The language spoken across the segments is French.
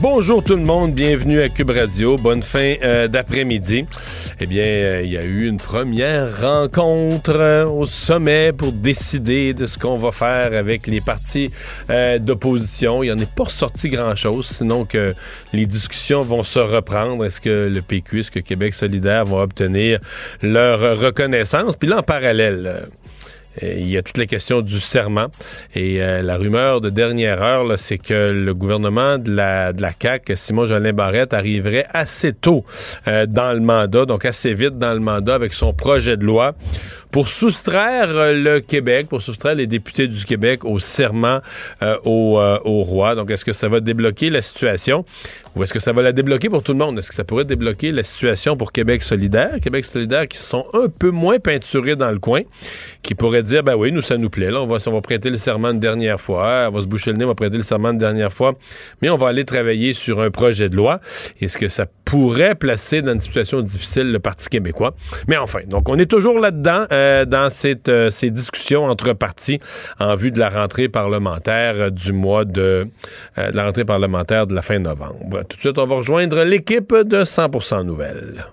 Bonjour tout le monde, bienvenue à Cube Radio. Bonne fin euh, d'après-midi. Eh bien, euh, il y a eu une première rencontre euh, au sommet pour décider de ce qu'on va faire avec les partis d'opposition. Il n'y en est pas ressorti grand-chose, sinon que les discussions vont se reprendre. Est-ce que le PQ, est-ce que Québec solidaire va obtenir leur reconnaissance? Puis là, en parallèle il y a toutes les questions du serment. Et euh, la rumeur de dernière heure, c'est que le gouvernement de la, de la CAQ, Simon Jolin Barrette, arriverait assez tôt euh, dans le mandat, donc assez vite dans le mandat avec son projet de loi pour soustraire le Québec, pour soustraire les députés du Québec au serment au, au roi. Donc, est-ce que ça va débloquer la situation? Ou est-ce que ça va la débloquer pour tout le monde? Est-ce que ça pourrait débloquer la situation pour Québec solidaire? Québec solidaire qui sont un peu moins peinturés dans le coin, qui pourrait dire, ben oui, nous, ça nous plaît. Là, on va, on va prêter le serment une dernière fois. On va se boucher le nez, on va prêter le serment une dernière fois. Mais on va aller travailler sur un projet de loi. Est-ce que ça pourrait placer dans une situation difficile le Parti québécois? Mais enfin, donc on est toujours là-dedans, euh, dans cette, euh, ces discussions entre partis en vue de la rentrée parlementaire du mois de, euh, de la rentrée parlementaire de la fin novembre. Tout de suite, on va rejoindre l'équipe de 100% Nouvelles.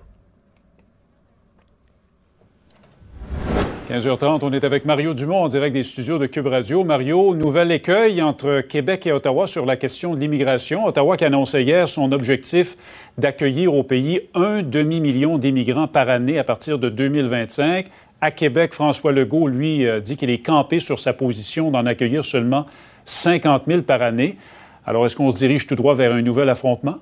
15h30, on est avec Mario Dumont en direct des studios de Cube Radio. Mario, nouvel écueil entre Québec et Ottawa sur la question de l'immigration. Ottawa qui annonçait hier son objectif d'accueillir au pays un demi-million d'immigrants par année à partir de 2025. À Québec, François Legault, lui, euh, dit qu'il est campé sur sa position d'en accueillir seulement 50 000 par année. Alors, est-ce qu'on se dirige tout droit vers un nouvel affrontement?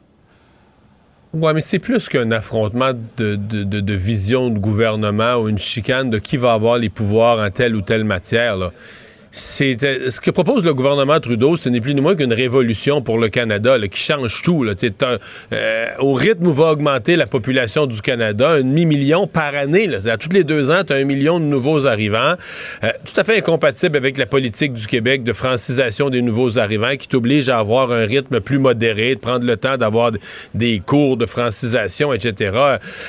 Oui, mais c'est plus qu'un affrontement de, de, vision de gouvernement ou une chicane de qui va avoir les pouvoirs en telle ou telle matière. C'est euh, ce que propose le gouvernement Trudeau, ce n'est plus ni moins qu'une révolution pour le Canada qui change tout. Là. Euh, au rythme où va augmenter la population du Canada, un demi-million par année. Là. À tous les deux ans, tu as un million de nouveaux arrivants. Euh, tout à fait incompatible avec la politique du Québec de francisation des nouveaux arrivants qui t'oblige à avoir un rythme plus modéré, de prendre le temps d'avoir des cours de francisation, etc.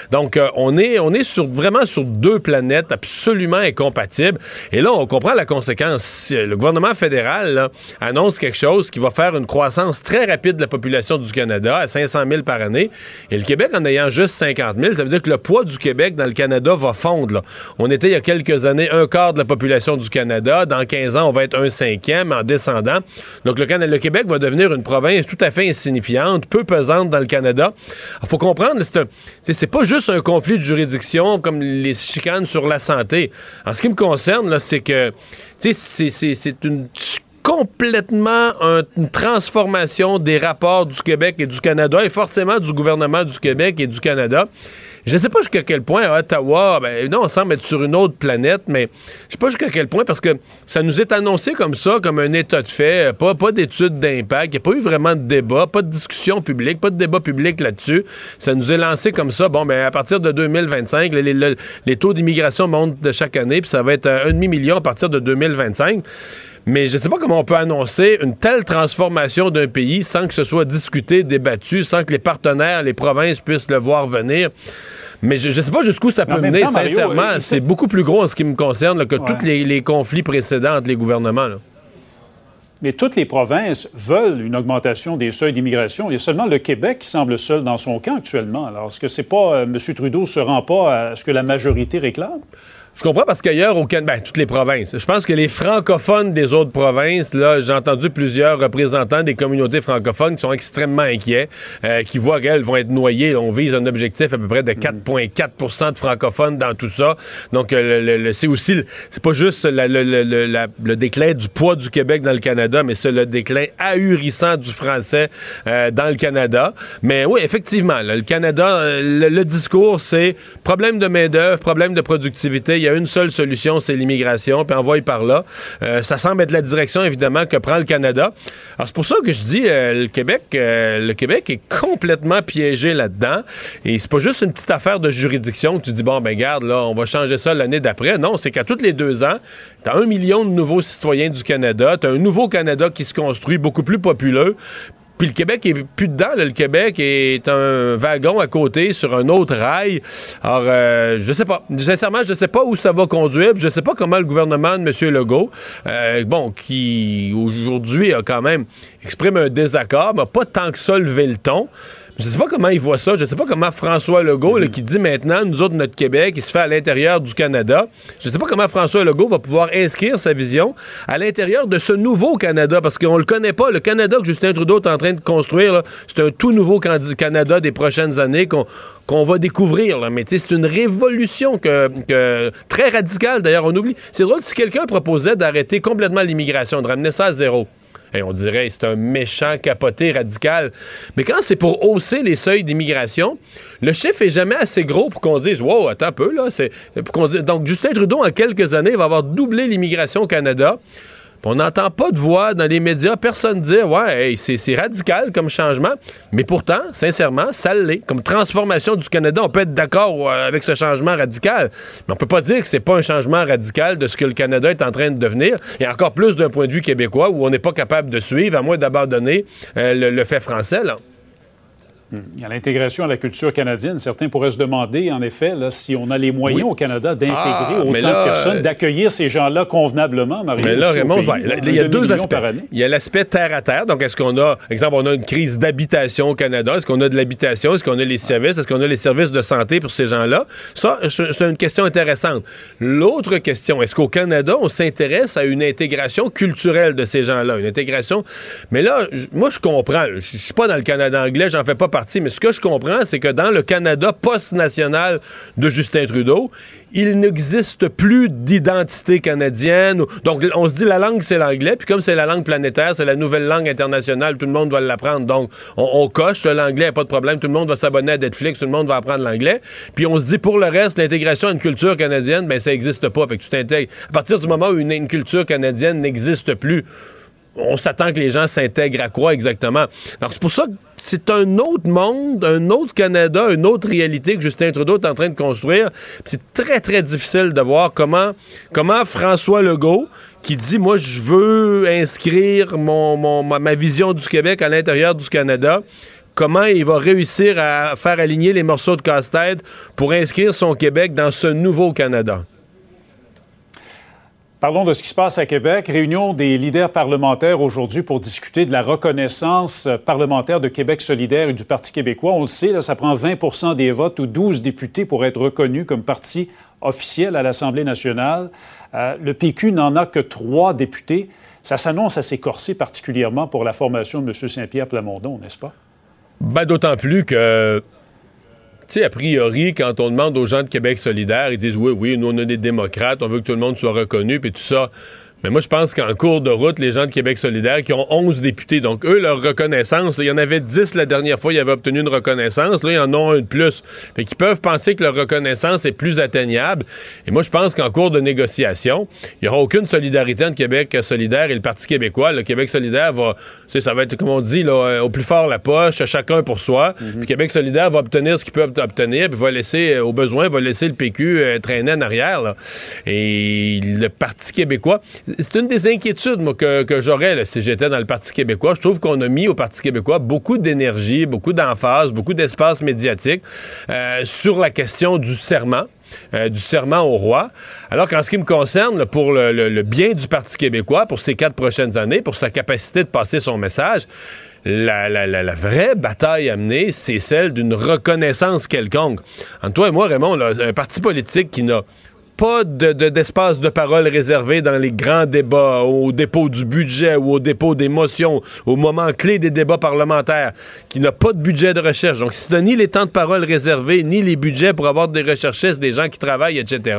Donc, on est, on est sur, vraiment sur deux planètes absolument incompatibles. Et là, on comprend la conséquence le gouvernement fédéral annonce quelque chose qui va faire une croissance très rapide de la population du Canada à 500 000 par année, et le Québec en ayant juste 50 000, ça veut dire que le poids du Québec dans le Canada va fondre. On était il y a quelques années un quart de la population du Canada. Dans 15 ans, on va être un cinquième en descendant. Donc le, le Québec va devenir une province tout à fait insignifiante, peu pesante dans le Canada. Il faut comprendre, c'est pas juste un conflit de juridiction comme les chicanes sur la santé. En ce qui me concerne, c'est que c'est une complètement une transformation des rapports du Québec et du Canada et forcément du gouvernement du Québec et du Canada. Je ne sais pas jusqu'à quel point à Ottawa, ben, non, on semble être sur une autre planète, mais je sais pas jusqu'à quel point parce que ça nous est annoncé comme ça, comme un état de fait, pas, pas d'études d'impact, il n'y a pas eu vraiment de débat, pas de discussion publique, pas de débat public là-dessus. Ça nous est lancé comme ça. Bon, ben, à partir de 2025, les, les taux d'immigration montent de chaque année, puis ça va être un demi-million à partir de 2025. Mais je ne sais pas comment on peut annoncer une telle transformation d'un pays sans que ce soit discuté, débattu, sans que les partenaires, les provinces puissent le voir venir. Mais je ne sais pas jusqu'où ça peut mener, sincèrement. Euh, c'est beaucoup plus gros en ce qui me concerne que tous les, conflits précédents entre les gouvernements. Mais toutes les provinces veulent une augmentation des seuils d'immigration. Il y a seulement le Québec qui semble seul dans son camp actuellement. Alors, est-ce que c'est pas euh, M. Trudeau ne se rend pas à ce que la majorité réclame? Je comprends? Parce qu'ailleurs, au Canada, ben, toutes les provinces. Je pense que les francophones des autres provinces, là, j'ai entendu plusieurs représentants des communautés francophones qui sont extrêmement inquiets, euh, qui voient qu'elles vont être noyées. On vise un objectif à peu près de 4,4% de francophones dans tout ça. Donc, euh, c'est aussi, c'est pas juste le déclin du poids du Québec dans le Canada, mais c'est le déclin ahurissant du français euh, dans le Canada. Mais oui, effectivement, le Canada, le, discours, c'est problème de main-d'œuvre, problème de productivité y a une seule solution, c'est l'immigration, puis envoie par là. Euh, ça semble être la direction, évidemment, que prend le Canada. Alors, c'est pour ça que je dis, euh, le Québec le Québec est complètement piégé là-dedans. Et c'est pas juste une petite affaire de juridiction que tu dis, bon, ben garde, là, on va changer ça l'année d'après. Non, c'est qu'à tous les deux ans, t'as un million de nouveaux citoyens du Canada, t'as un nouveau Canada qui se construit beaucoup plus populeux. Puis le Québec est plus dedans. Le Québec est un wagon à côté sur un autre rail. Alors, euh, je sais pas. Sincèrement, je sais pas où ça va conduire. Je sais pas comment le gouvernement de M. Legault, euh, bon, qui aujourd'hui a quand même exprimé un désaccord, mais pas tant que ça levé le ton. Je sais pas comment il voit ça. Je sais pas comment François Legault, qui dit maintenant, nous autres, notre Québec, il se fait à l'intérieur du Canada. Je sais pas comment François Legault va pouvoir inscrire sa vision à l'intérieur de ce nouveau Canada, parce qu'on le connaît pas. Le Canada que Justin Trudeau est en train de construire, c'est un tout nouveau Canada des prochaines années qu'on va découvrir. Mais c'est une révolution que, très radicale, d'ailleurs. On oublie. C'est drôle, si quelqu'un proposait d'arrêter complètement l'immigration, de ramener ça à zéro, on dirait c'est un méchant capoté radical. Mais quand c'est pour hausser les seuils d'immigration, le chiffre est jamais assez gros pour qu'on dise Wow, attends un peu, là. donc, Justin Trudeau, en quelques années, va avoir doublé l'immigration au Canada. On n'entend pas de voix dans les médias, personne dire ouais, c'est radical comme changement, mais pourtant, sincèrement, ça l'est. Comme transformation du Canada, on peut être d'accord euh, avec ce changement radical, mais on peut pas dire que c'est pas un changement radical de ce que le Canada est en train de devenir, et encore plus d'un point de vue québécois où on n'est pas capable de suivre, à moins d'abandonner euh, le, fait français. Il y a l'intégration à la culture canadienne. Certains pourraient se demander, en effet, si on a les moyens au Canada d'intégrer ah, autant de personnes, d'accueillir ces gens-là convenablement, Marie. Mais là, Raymond, il y a deux aspects. Il y a l'aspect terre à terre. Donc, est-ce qu'on a, exemple, on a une crise d'habitation au Canada? Est-ce qu'on a de l'habitation? Est-ce qu'on a les services? Est-ce qu'on a les services de santé pour ces gens-là? Ça, c'est une question intéressante. L'autre question, est-ce qu'au Canada, on s'intéresse à une intégration culturelle de ces gens-là? Une intégration. Mais là, moi, je comprends. Je suis pas dans le Canada anglais, j'en fais pas mais ce que je comprends, c'est que dans le Canada post-national de Justin Trudeau, il n'existe plus d'identité canadienne. Donc, on se dit la langue, c'est l'anglais, puis comme c'est la langue planétaire, c'est la nouvelle langue internationale, tout le monde va l'apprendre. Donc, on, coche l'anglais, pas de problème, tout le monde va s'abonner à Netflix, tout le monde va apprendre l'anglais. Puis on se dit, pour le reste, l'intégration à une culture canadienne, ben ça n'existe pas. Fait que tu t'intègres. À partir du moment où une culture canadienne n'existe plus, on s'attend que les gens s'intègrent à quoi exactement? Donc, c'est pour ça que c'est un autre monde, un autre Canada, une autre réalité que Justin Trudeau est en train de construire. C'est très, très difficile de voir comment, François Legault, qui dit, moi, je veux inscrire mon, ma vision du Québec à l'intérieur du Canada, comment il va réussir à faire aligner les morceaux de casse-tête pour inscrire son Québec dans ce nouveau Canada. Parlons de ce qui se passe à Québec. Réunion des leaders parlementaires aujourd'hui pour discuter de la reconnaissance parlementaire de Québec solidaire et du Parti québécois. On le sait, ça prend 20% des votes ou 12 députés pour être reconnus comme parti officiel à l'Assemblée nationale. Euh, le PQ n'en a que trois députés. Ça s'annonce assez corsé, particulièrement pour la formation de M. Saint-Pierre Plamondon, n'est-ce pas? Ben, D'autant plus que tu sais, a priori, quand on demande aux gens de Québec solidaire, ils disent oui, oui, nous on a des démocrates, on veut que tout le monde soit reconnu, puis tout ça. Mais moi, je pense qu'en cours de route, les gens de Québec solidaire qui ont 11 députés, donc eux, leur reconnaissance, il y en avait 10 la dernière fois, ils avaient obtenu une reconnaissance. Là, ils en ont un de plus. Fait qu'ils peuvent penser que leur reconnaissance est plus atteignable. Et moi, je pense qu'en cours de négociation, il n'y aura aucune solidarité entre Québec solidaire et le Parti québécois. Le Québec solidaire va, ça va être, comme on dit, là, au plus fort la poche, chacun pour soi. Mhm. Puis Québec solidaire va obtenir ce qu'il peut obtenir, puis va laisser, euh, au besoin, va laisser le PQ euh, traîner en arrière. Là. Et le Parti québécois c'est une des inquiétudes que, j'aurais si j'étais dans le Parti québécois. Je trouve qu'on a mis au Parti québécois beaucoup d'énergie, beaucoup d'emphase, beaucoup d'espace médiatique euh, sur la question du serment. Euh, du serment au roi. Alors qu'en ce qui me concerne, pour le, bien du Parti québécois, pour ces quatre prochaines années, pour sa capacité de passer son message, la, la, vraie bataille à mener, c'est celle d'une reconnaissance quelconque. Entre toi et moi, Raymond, un parti politique qui n'a pas d'espace de, parole réservé dans les grands débats, au dépôt du budget ou au dépôt des motions, au moment clé des débats parlementaires, qui n'a pas de budget de recherche. Donc, si tu ni les temps de parole réservés, ni les budgets pour avoir des recherchistes, des gens qui travaillent, etc.,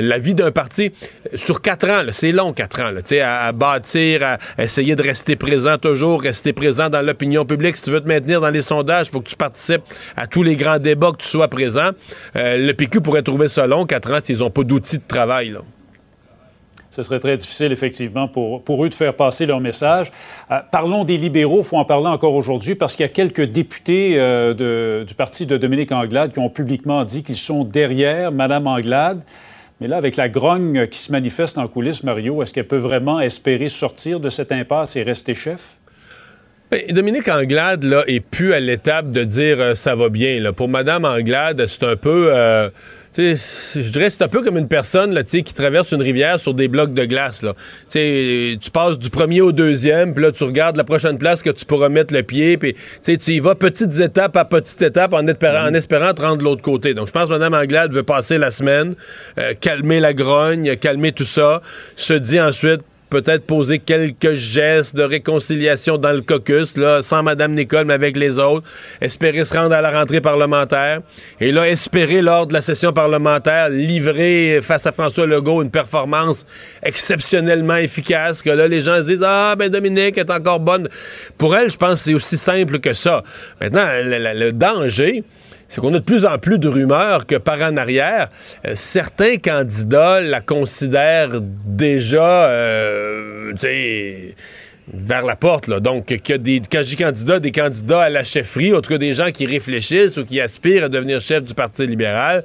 la vie d'un parti sur quatre ans, c'est long quatre ans, à, à bâtir, à essayer de rester présent toujours, rester présent dans l'opinion publique. Si tu veux te maintenir dans les sondages, il faut que tu participes à tous les grands débats, que tu sois présent. Euh, le PQ pourrait trouver ça long, quatre ans, s'ils ont n'ont pas d'outils de travail. Là ce serait très difficile, effectivement, pour, eux de faire passer leur message. Euh, parlons des libéraux, il faut en parler encore aujourd'hui, parce qu'il y a quelques députés euh, du parti de Dominique Anglade qui ont publiquement dit qu'ils sont derrière Mme Anglade. Mais là, avec la grogne qui se manifeste en coulisses, Mario, est-ce qu'elle peut vraiment espérer sortir de cette impasse et rester chef? Ben, Dominique Anglade là, est plus à l'étape de dire euh, ça va bien. Pour Mme Anglade, c'est un peu je dirais c'est un peu comme une personne là, qui traverse une rivière sur des blocs de glace. Là. tu passes du premier au deuxième, puis là, tu regardes la prochaine place que tu pourras mettre le pied, puis tu y vas petites étapes à petites étapes en espérant, en espérant te rendre de l'autre côté. Donc, je pense que Mme Anglade veut passer la semaine, euh, calmer la grogne, calmer tout ça, se dit ensuite peut-être poser quelques gestes de réconciliation dans le caucus, là, sans Mme Nicole, mais avec les autres, espérer se rendre à la rentrée parlementaire, et là, espérer, lors de la session parlementaire, livrer face à François Legault une performance exceptionnellement efficace, que là, les gens se disent, ah, ben Dominique est encore bonne. Pour elle, je pense que c'est aussi simple que ça. Maintenant, le danger, c'est qu'on a de plus en plus de rumeurs que par en arrière, euh, certains candidats la considèrent déjà, euh, tu sais vers la porte. Là. Donc, des, quand je candidat, des candidats à la chefferie, en tout cas des gens qui réfléchissent ou qui aspirent à devenir chef du Parti libéral.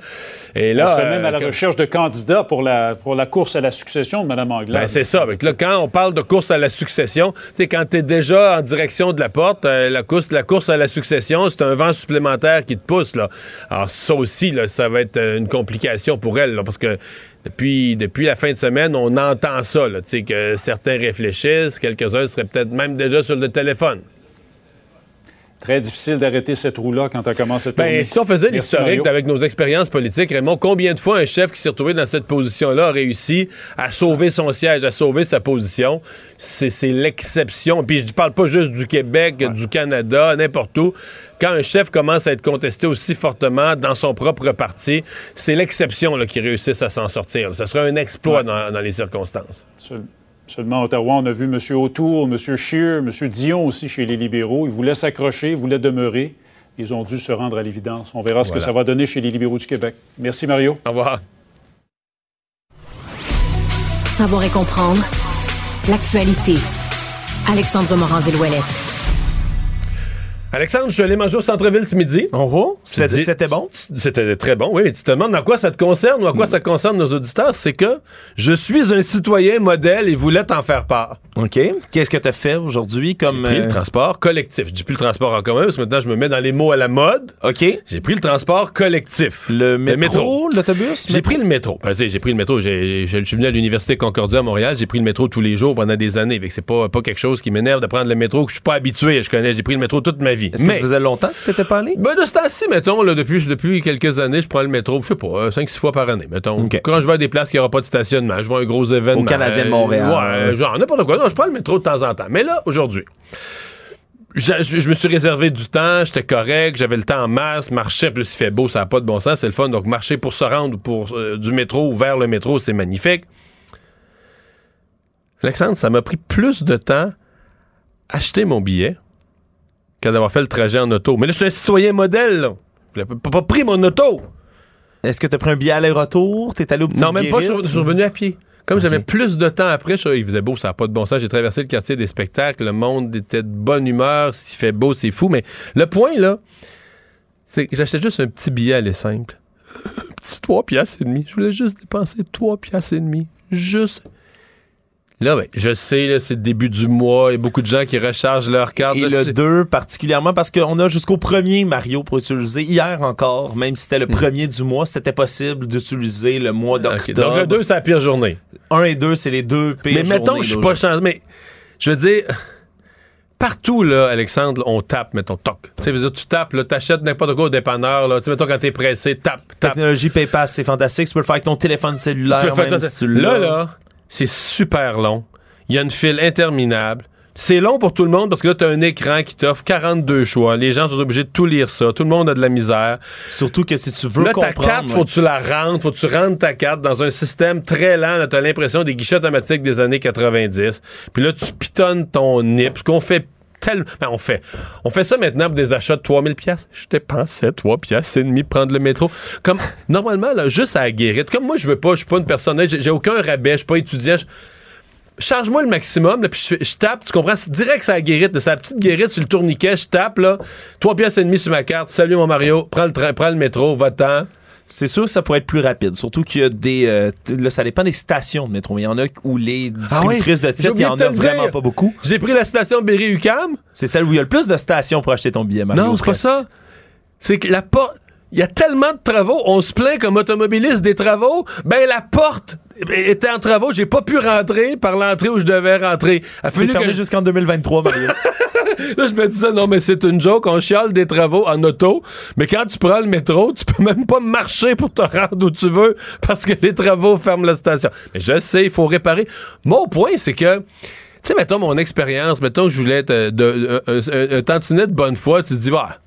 Et là, on serait même à la euh, recherche de candidats pour la, pour la course à la succession de Mme Anglade. Ben, c'est ça. là, quand on parle de course à la succession, tu quand tu es déjà en direction de la porte, euh, la, course, la course à la succession, c'est un vent supplémentaire qui te pousse. Là. Alors, ça aussi, là, ça va être une complication pour elle, parce que depuis, la fin de semaine, on entend ça, là, que certains réfléchissent, quelques-uns seraient peut-être même déjà sur le téléphone. Très difficile d'arrêter cette roue-là quand on commence à tourner. Ben, si on faisait l'historique avec nos expériences politiques, Raymond, combien de fois un chef qui s'est retrouvé dans cette position-là a réussi à sauver son siège, à sauver sa position? C'est l'exception. Puis je ne parle pas juste du Québec, du Canada, n'importe où. Quand un chef commence à être contesté aussi fortement dans son propre parti, c'est l'exception qui réussisse à s'en sortir. Ce serait un exploit dans, les circonstances. Seulement à Ottawa, on a vu M. Autour, M. Scheer, M. Dion aussi chez les libéraux. Ils voulaient s'accrocher, ils voulaient demeurer. Ils ont dû se rendre à l'évidence. On verra ce que ça va donner chez les libéraux du Québec. Merci, Mario. Au revoir. Savoir et comprendre l'actualité. Alexandre Morand-Villouellette. Alexandre, je suis allé manger au centre-ville ce midi. Oh, c'était bon? C'était très bon, oui. Tu te demandes à quoi ça te concerne ou à quoi ça concerne nos auditeurs, c'est que je suis un citoyen modèle et voulais t'en faire part. OK. Qu'est-ce que tu as fait aujourd'hui comme... J'ai pris le euh, transport collectif. J'ai pris le transport en commun parce que maintenant je me mets dans les mots à la mode. OK. J'ai pris le transport collectif. Le métro, l'autobus? J'ai pris le métro. Ben, j'ai pris le métro. Je suis venu à l'Université Concordia à Montréal. J'ai pris le métro tous les jours pendant des années. C'est pas, pas quelque chose qui m'énerve de prendre le métro que je suis pas habitué. Je connais. J'ai pris le métro toute ma vie. Est-ce que ça faisait longtemps que t'étais pas allé? Ben, de ce temps-ci, mettons, là, depuis, depuis quelques années, je prends le métro, je sais pas, 5-6 fois par année, mettons. Quand je vais à des places qui n'aura pas de stationnement, je vois un gros événement. Au Canadien de Montréal. Ouais, genre, n'importe quoi. Non, je prends le métro de temps en temps. Mais là, aujourd'hui, je, me suis réservé du temps, j'étais correct, j'avais le temps en masse, marcher, plus il fait beau, ça n'a pas de bon sens, c'est le fun. Donc, marcher pour se rendre pour, euh, du métro ou vers le métro, c'est magnifique. Alexandre, ça m'a pris plus de temps acheter mon billet que d'avoir fait le trajet en auto. Mais là, je suis un citoyen modèle, là. Je pas pris mon auto. Est-ce que tu as pris un billet aller-retour? T'es allé au petit Non, même pas, je suis revenu à pied. Comme j'avais plus de temps après, je, il faisait beau, ça n'a pas de bon sens. J'ai traversé le quartier des spectacles, le monde était de bonne humeur, s'il fait beau, c'est fou. Mais le point, là, c'est que j'achetais juste un petit billet aller simple. un petit 3 piastres et demi. Je voulais juste dépenser 3 piastres et demi. Juste Là, ben, je sais, c'est le début du mois, il y a beaucoup de gens qui rechargent leur carte. Et le 2 particulièrement parce qu'on a jusqu'au 1er Mario pour utiliser. Hier encore, même si c'était le 1er hmm. du mois, c'était possible d'utiliser le mois d'octobre. Donc le 2, c'est la pire journée. 1 et 2, c'est les deux pires Mais mettons que je suis pas changé. Mais je veux dire partout, là, Alexandre, on tape, mettons, toc. Tu sais, tu tapes, là, t'achètes n'importe quoi au dépanneur, là. Tu sais, mettons, quand t'es pressé, tape, tape. Technologie PayPass, c'est fantastique. Tu peux le faire avec ton téléphone cellulaire, même si tu Là, là, c'est super long. Il y a une file interminable. C'est long pour tout le monde parce que là, tu as un écran qui t'offre 42 choix. Les gens sont obligés de tout lire ça. Tout le monde a de la misère. Surtout que si tu veux là, ta carte, faut que tu la rentres, faut que tu rentres ta carte dans un système très lent. Tu as l'impression des guichets automatiques des années 90. Puis là, tu pitonnes ton NIP, ce qu'on fait Ben, on fait. On fait ça maintenant pour des achats de 3000 pièces. Je dépensais 3 pièces et demi prendre le métro. Comme, normalement, là, juste à la guérite. Comme moi, je veux pas, je suis pas une personne, j'ai aucun rabais, je suis pas étudiant. charge-moi le maximum, là, puis je, tape, tu comprends? C'est direct ça guérite, sa petite guérite sur le tourniquet, je tape, là, 3 pièces et demi sur ma carte, salut mon Mario, prends le, prends le métro, va-t'en. C'est sûr que ça pourrait être plus rapide. Surtout qu'il y a des. Euh, là, ça dépend des stations de métro. Il y en a où les ah distributrices de titres, il y en a vraiment pas beaucoup. J'ai pris la station Berry-UQAM. C'est celle où il y a le plus de stations pour acheter ton billet, Mario. Non, c'est pas ça. C'est que la porte. Il y a tellement de travaux, on se plaint comme automobiliste des travaux. Ben la porte était en travaux, j'ai pas pu rentrer par l'entrée où je devais rentrer. C'est fermé jusqu'en 2023, Mario. là, je me disais, non, mais c'est une joke, on chiale des travaux en auto, mais quand tu prends le métro, tu peux même pas marcher pour te rendre où tu veux parce que les travaux ferment la station. Mais je sais, il faut réparer. Mon point, c'est que, tu sais, mettons mon expérience, mettons que je voulais être euh, de, un, un, tantinet de bonne foi, tu te dis, bah,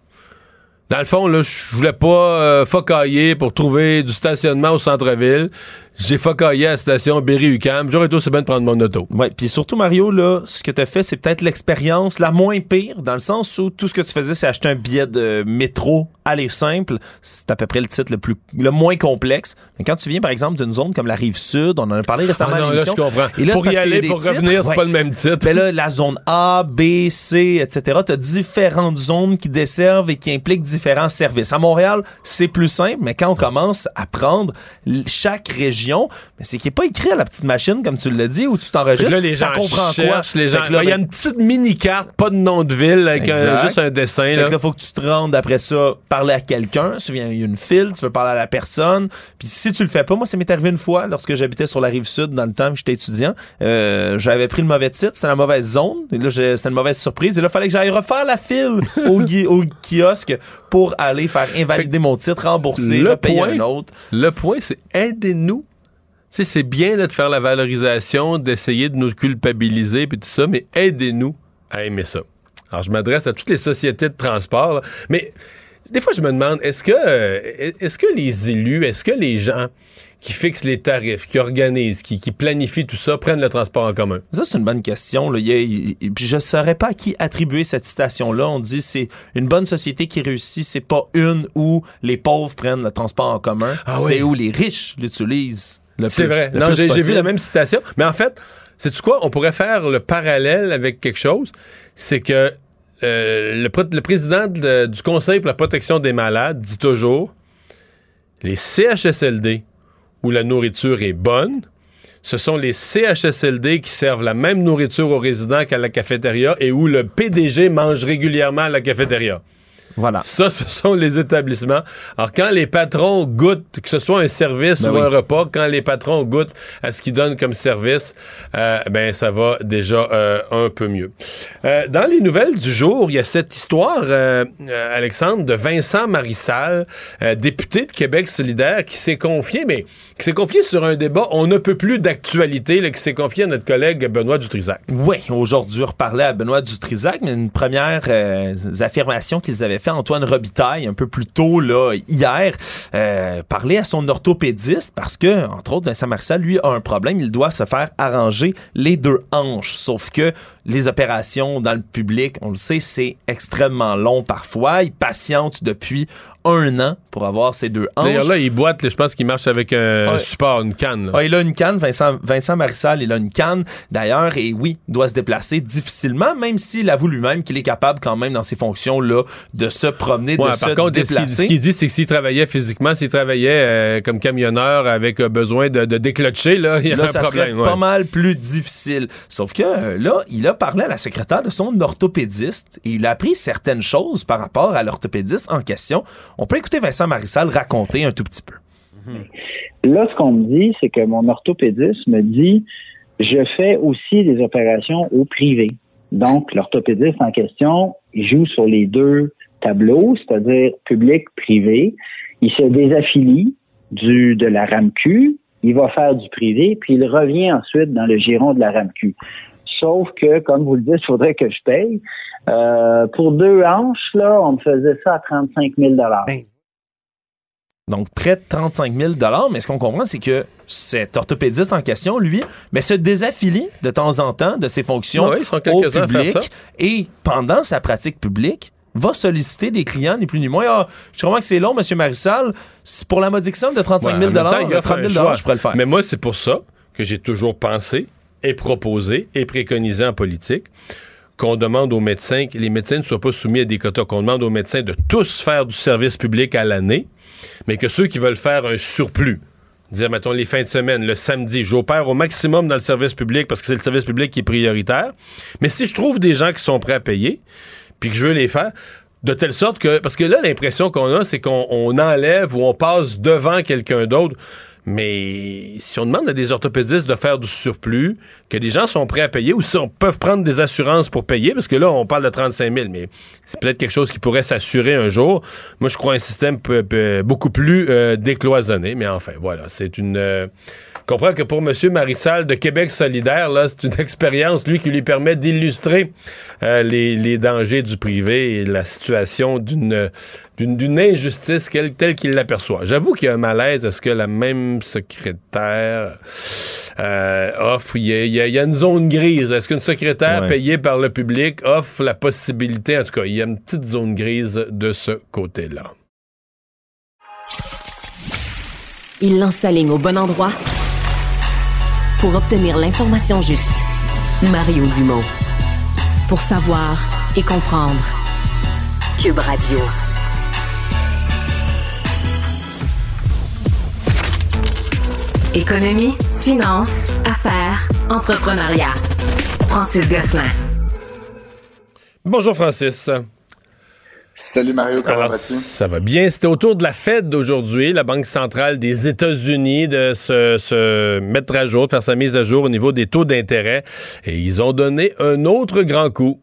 dans le fond, là, je voulais pas euh, focailler pour trouver du stationnement au centre-ville. J'ai focaillé à la station Berry-UQAM. J'aurais été aussi bien de prendre mon auto. Ouais, puis surtout, Mario, là, ce que tu as fait, c'est peut-être l'expérience la moins pire, dans le sens où tout ce que tu faisais, c'est acheter un billet de métro aller simple. C'est à peu près le titre le plus le moins complexe. Mais quand tu viens, par exemple, d'une zone comme la rive sud, on en a parlé récemment ah non, à l'émission. Là, je comprends. Et là, pour y aller, pour revenir, c'est pas le même titre. Mais là, la zone A, B, C, etc., tu as différentes zones qui desservent et qui impliquent différents services. À Montréal, c'est plus simple, mais quand on commence à prendre chaque région mais c'est qui n'est pas écrit à la petite machine, comme tu l'as dit, où tu t'enregistres. les gens ça comprend quoi? Les gens, il y a une petite mini-carte, pas de nom de ville, avec juste un dessin. Fait là, faut que tu te rendes après ça, parler à quelqu'un. il y a une file, tu veux parler à la personne. Puis si tu le fais pas, moi, ça m'est arrivé une fois, lorsque j'habitais sur la rive sud, dans le temps que j'étais étudiant. Euh, j'avais pris le mauvais titre, c'était la mauvaise zone. Et là, c'était une mauvaise surprise. Et là, il fallait que j'aille refaire la file au, au, kiosque pour aller faire invalider mon titre, rembourser, le payer un autre. Le point, c'est aidez-nous sais, c'est bien de faire la valorisation, d'essayer de nous culpabiliser puis tout ça, mais aidez-nous à aimer ça. Alors, je m'adresse à toutes les sociétés de transport, mais des fois, je me demande, est-ce que, euh, est-ce que les élus, est-ce que les gens qui fixent les tarifs, qui organisent, qui, planifient tout ça, prennent le transport en commun? Ça, c'est une bonne question. Là. je ne saurais pas à qui attribuer cette citation-là. On dit c'est une bonne société qui réussit, c'est pas une où les pauvres prennent le transport en commun, ah c'est où les riches l'utilisent. C'est vrai. Non, j'ai vu la même citation. Mais en fait, c'est quoi? On pourrait faire le parallèle avec quelque chose. C'est que euh, le, président du Conseil pour la protection des malades dit toujours les CHSLD où la nourriture est bonne, ce sont les CHSLD qui servent la même nourriture aux résidents qu'à la cafétéria et où le PDG mange régulièrement à la cafétéria. Voilà. Ça, ce sont les établissements. Alors, quand les patrons goûtent, que ce soit un service ben ou un repas, quand les patrons goûtent à ce qu'ils donnent comme service, euh, ben ça va déjà euh, un peu mieux. Euh, dans les nouvelles du jour, il y a cette histoire, Alexandre, de Vincent Marissal, député de Québec solidaire, qui s'est confié, mais qui s'est confié sur un débat, on ne peut plus d'actualité, qui s'est confié à notre collègue Benoît Dutrisac. Oui, aujourd'hui, on reparlait à Benoît Dutrisac, mais une première affirmation qu'ils avaient Antoine Robitaille un peu plus tôt hier euh, parler à son orthopédiste parce que entre autres Vincent Marcel lui a un problème, il doit se faire arranger les deux hanches. Sauf que les opérations dans le public, on le sait, c'est extrêmement long parfois, il patiente depuis un an pour avoir ces deux hanches. D'ailleurs, là, il boite, je pense qu'il marche avec un support, une canne. Ah, il a une canne, Vincent, Vincent Marissal, il a une canne, d'ailleurs, et oui, il doit se déplacer difficilement, même s'il avoue lui-même qu'il est capable quand même dans ses fonctions-là de se promener, de par se contre, déplacer. Ce qu'il dit, c'est que s'il travaillait physiquement, s'il travaillait euh, comme camionneur avec euh, besoin de, de déclocher, là, il y a un ça problème. Serait pas mal plus difficile. Sauf que euh, là, il a parlé à la secrétaire de son orthopédiste et il a appris certaines choses par rapport à l'orthopédiste en question. On peut écouter Vincent Marissal raconter un tout petit peu. Là, ce qu'on me dit, c'est que mon orthopédiste me dit je fais aussi des opérations au privé. Donc, l'orthopédiste en question, joue sur les deux tableaux, c'est-à-dire public-privé. Il se désaffilie du, de la RAMQ, il va faire du privé, puis il revient ensuite dans le giron de la RAMQ. Sauf que, comme vous le dites, il faudrait que je paye. Euh, pour deux hanches, là, on me faisait ça à 35 000 Donc, près de 35 000 Mais ce qu'on comprend, c'est que cet orthopédiste en question, lui, mais se désaffilie de temps en temps de ses fonctions Oui, au public et pendant sa pratique publique, va solliciter des clients, ni plus ni moins. Ah, je comprends que c'est long, M. Marissal. Pour la modique somme de 35 000 Ouais, temps, il offre 30 un 000 choix. je pourrais le faire. Mais moi, c'est pour ça que j'ai toujours pensé et proposé et préconisé en politique qu'on demande aux médecins que les médecins ne soient pas soumis à des quotas, qu'on demande aux médecins de tous faire du service public à l'année, mais que ceux qui veulent faire un surplus, dire, mettons, les fins de semaine, le samedi, j'opère au maximum dans le service public parce que c'est le service public qui est prioritaire. Mais si je trouve des gens qui sont prêts à payer, puis que je veux les faire, de telle sorte que. Parce que là, l'impression qu'on a, c'est qu'on on enlève ou on passe devant quelqu'un d'autre. Mais si on demande à des orthopédistes de faire du surplus, que des gens sont prêts à payer, ou si on peut prendre des assurances pour payer, parce que là, on parle de 35 000, mais c'est peut-être quelque chose qui pourrait s'assurer un jour. Moi, je crois un système peu- peu- beaucoup plus euh, décloisonné, mais enfin, voilà, c'est une... euh, comprends que pour M. Marissal de Québec solidaire, là, c'est une expérience, lui, qui lui permet d'illustrer euh, les, les dangers du privé et la situation d'une injustice telle qu'il l'aperçoit. J'avoue qu'il y a un malaise. Est-ce que la même secrétaire euh, offre... Il y, a, il y a- il y a une zone grise. Est-ce qu'une secrétaire Ouais. payée par le public offre la possibilité... En tout cas, il y a une petite zone grise de ce côté-là. Il lance sa ligne au bon endroit pour obtenir l'information juste. Mario Dumont. Pour savoir et comprendre. Cube Radio. Économie, finance, affaires, entrepreneuriat. Francis Gosselin. Bonjour, Francis. Salut Mario, comment vas-tu? ça va bien. C'était au tour de la Fed d'aujourd'hui, la Banque centrale des États-Unis, de se, se mettre à jour, de faire sa mise à jour au niveau des taux d'intérêt. Et ils ont donné un autre grand coup.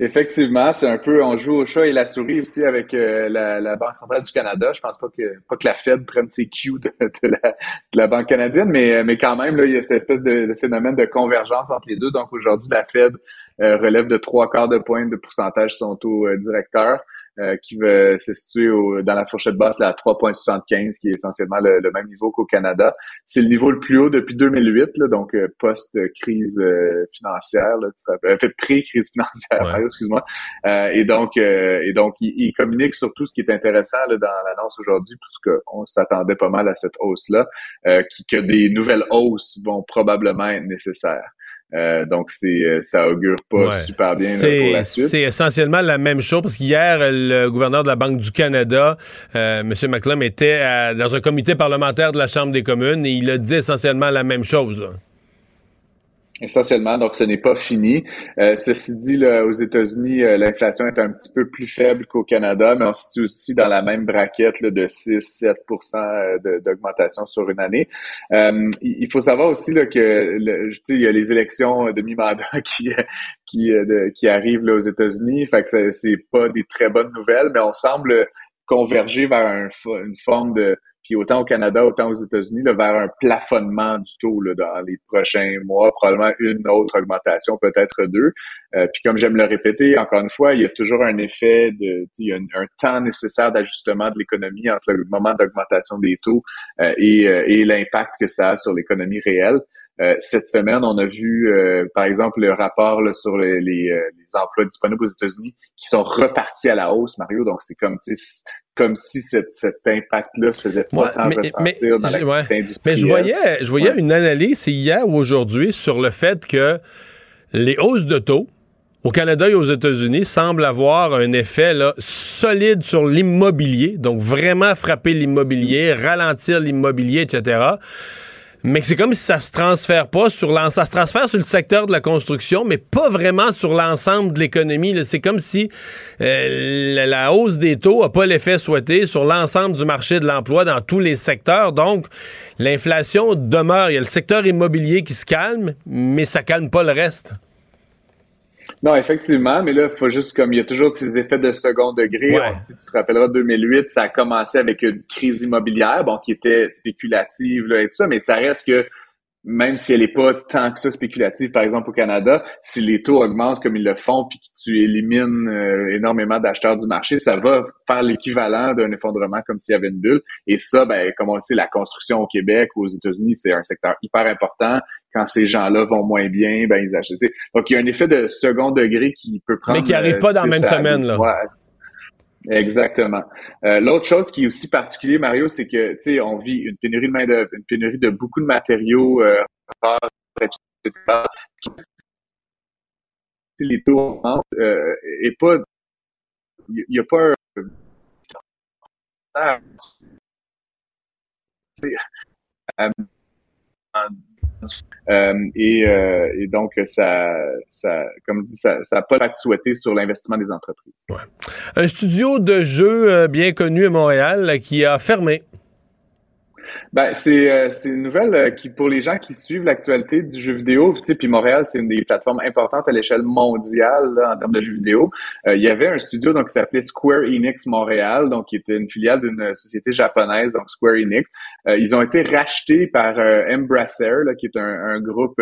Effectivement, c'est un peu, on joue au chat et la souris aussi avec euh, la, la Banque centrale du Canada. Je pense pas que pas que la Fed prenne ses cues de, de la, de la Banque canadienne, mais, mais quand même, là, il y a cette espèce de, de phénomène de convergence entre les deux. Donc aujourd'hui, la Fed euh, relève de trois quarts de point de pourcentage son taux euh, directeur. euh, qui va se situer au- dans la fourchette basse là, à 3,75, qui est essentiellement le, le même niveau qu'au Canada. C'est le niveau le plus haut depuis 2008, là, donc euh, post-crise euh, financière, là, euh, fait pré-crise financière, Ouais. Excuse-moi. Euh, et donc, euh, et donc, il, il communique sur tout ce qui est intéressant là, dans l'annonce aujourd'hui, puisque on s'attendait pas mal à cette hausse-là, euh, qui, que des nouvelles hausses vont probablement être nécessaires. Euh, donc, c'est euh, ça augure pas Ouais. super bien là, pour la suite. c'est essentiellement la même chose parce qu'hier, le gouverneur de la Banque du Canada, euh, M. McClum, était à- dans un comité parlementaire de la Chambre des communes et il a dit essentiellement la même chose. là. Essentiellement, donc ce n'est pas fini. Euh, ceci dit, là, aux États-Unis, euh, l'inflation est un petit peu plus faible qu'au Canada, mais on se situe aussi dans la même braquette là, de 6-7 euh, d'augmentation sur une année. Euh, il faut savoir aussi là, que le, il y a les élections de mi-mandat qui qui, euh, qui arrivent là, aux États-Unis. Fait que c'est- pas des très bonnes nouvelles, mais on semble converger vers une forme de puis autant au Canada, autant aux États-Unis, vers un plafonnement du taux là, dans les prochains mois, probablement une autre augmentation, peut-être deux. Euh, puis comme j'aime le répéter, encore une fois, il y a toujours un effet de, il y a un, un temps nécessaire d'ajustement de l'économie entre le moment d'augmentation des taux euh, et, euh, et l'impact que ça a sur l'économie réelle. Euh, cette semaine, on a vu, euh, par exemple, le rapport là, sur les, les, euh, les emplois disponibles aux États-Unis qui sont repartis à la hausse, Mario. Donc, c'est comme, comme si cet, cet impact-là se faisait pas Ouais, tant mais- ressentir mais- dans je- ouais. Mais je voyais, je voyais Ouais. une analyse, hier ou aujourd'hui, sur le fait que les hausses de taux au Canada et aux États-Unis semblent avoir un effet là, solide sur l'immobilier, donc vraiment frapper l'immobilier, ralentir l'immobilier, etc. Mais c'est comme si ça se transfère pas sur l'en- ça se transfère sur le secteur de la construction, mais pas vraiment sur l'ensemble de l'économie. C'est comme si euh, la, hausse des taux a pas l'effet souhaité sur l'ensemble du marché de l'emploi dans tous les secteurs. Donc, l'inflation demeure. Il y a le secteur immobilier qui se calme, mais ça calme pas le reste. Non, effectivement, mais là, il faut juste comme il y a toujours ces effets de second degré. Ouais. Si tu te rappelleras 2008, ça a commencé avec une crise immobilière, bon, qui était spéculative là, et tout ça, mais ça reste que même si elle n'est pas tant que ça spéculative, par exemple au Canada, si les taux augmentent comme ils le font, puis que tu élimines euh, énormément d'acheteurs du marché, ça va faire l'équivalent d'un effondrement comme s'il y avait une bulle. Et ça, ben, comme on sait, la construction au Québec, aux États-Unis, c'est un secteur hyper important. Quand ces gens-là vont moins bien, ben ils achètent. Donc il y a un effet de second degré qui peut prendre. Mais qui arrive pas dans la même semaine, là. Exactement. Euh, l'autre chose qui est aussi particulier, Mario, c'est que tu sais, on vit une pénurie de main d'œuvre, une pénurie de beaucoup de matériaux euh, etc. Si les taux augmentent, euh, et pas, il n'y a pas un euh, et, euh, et, donc, ça, ça comme dit, ça n'a pas d'impact souhaité sur l'investissement des entreprises. Un studio de jeux euh, bien connu à Montréal qui a fermé. Ben, c'est euh, une nouvelle euh, qui, pour les gens qui suivent l'actualité du jeu vidéo, puis Montréal, c'est une des plateformes importantes à l'échelle mondiale en termes de jeux vidéo. Euh, il y avait un studio donc qui s'appelait Square Enix Montréal, donc qui était une filiale d'une société japonaise, donc Square Enix. ils ont été rachetés par Embracer, là, qui est un, un groupe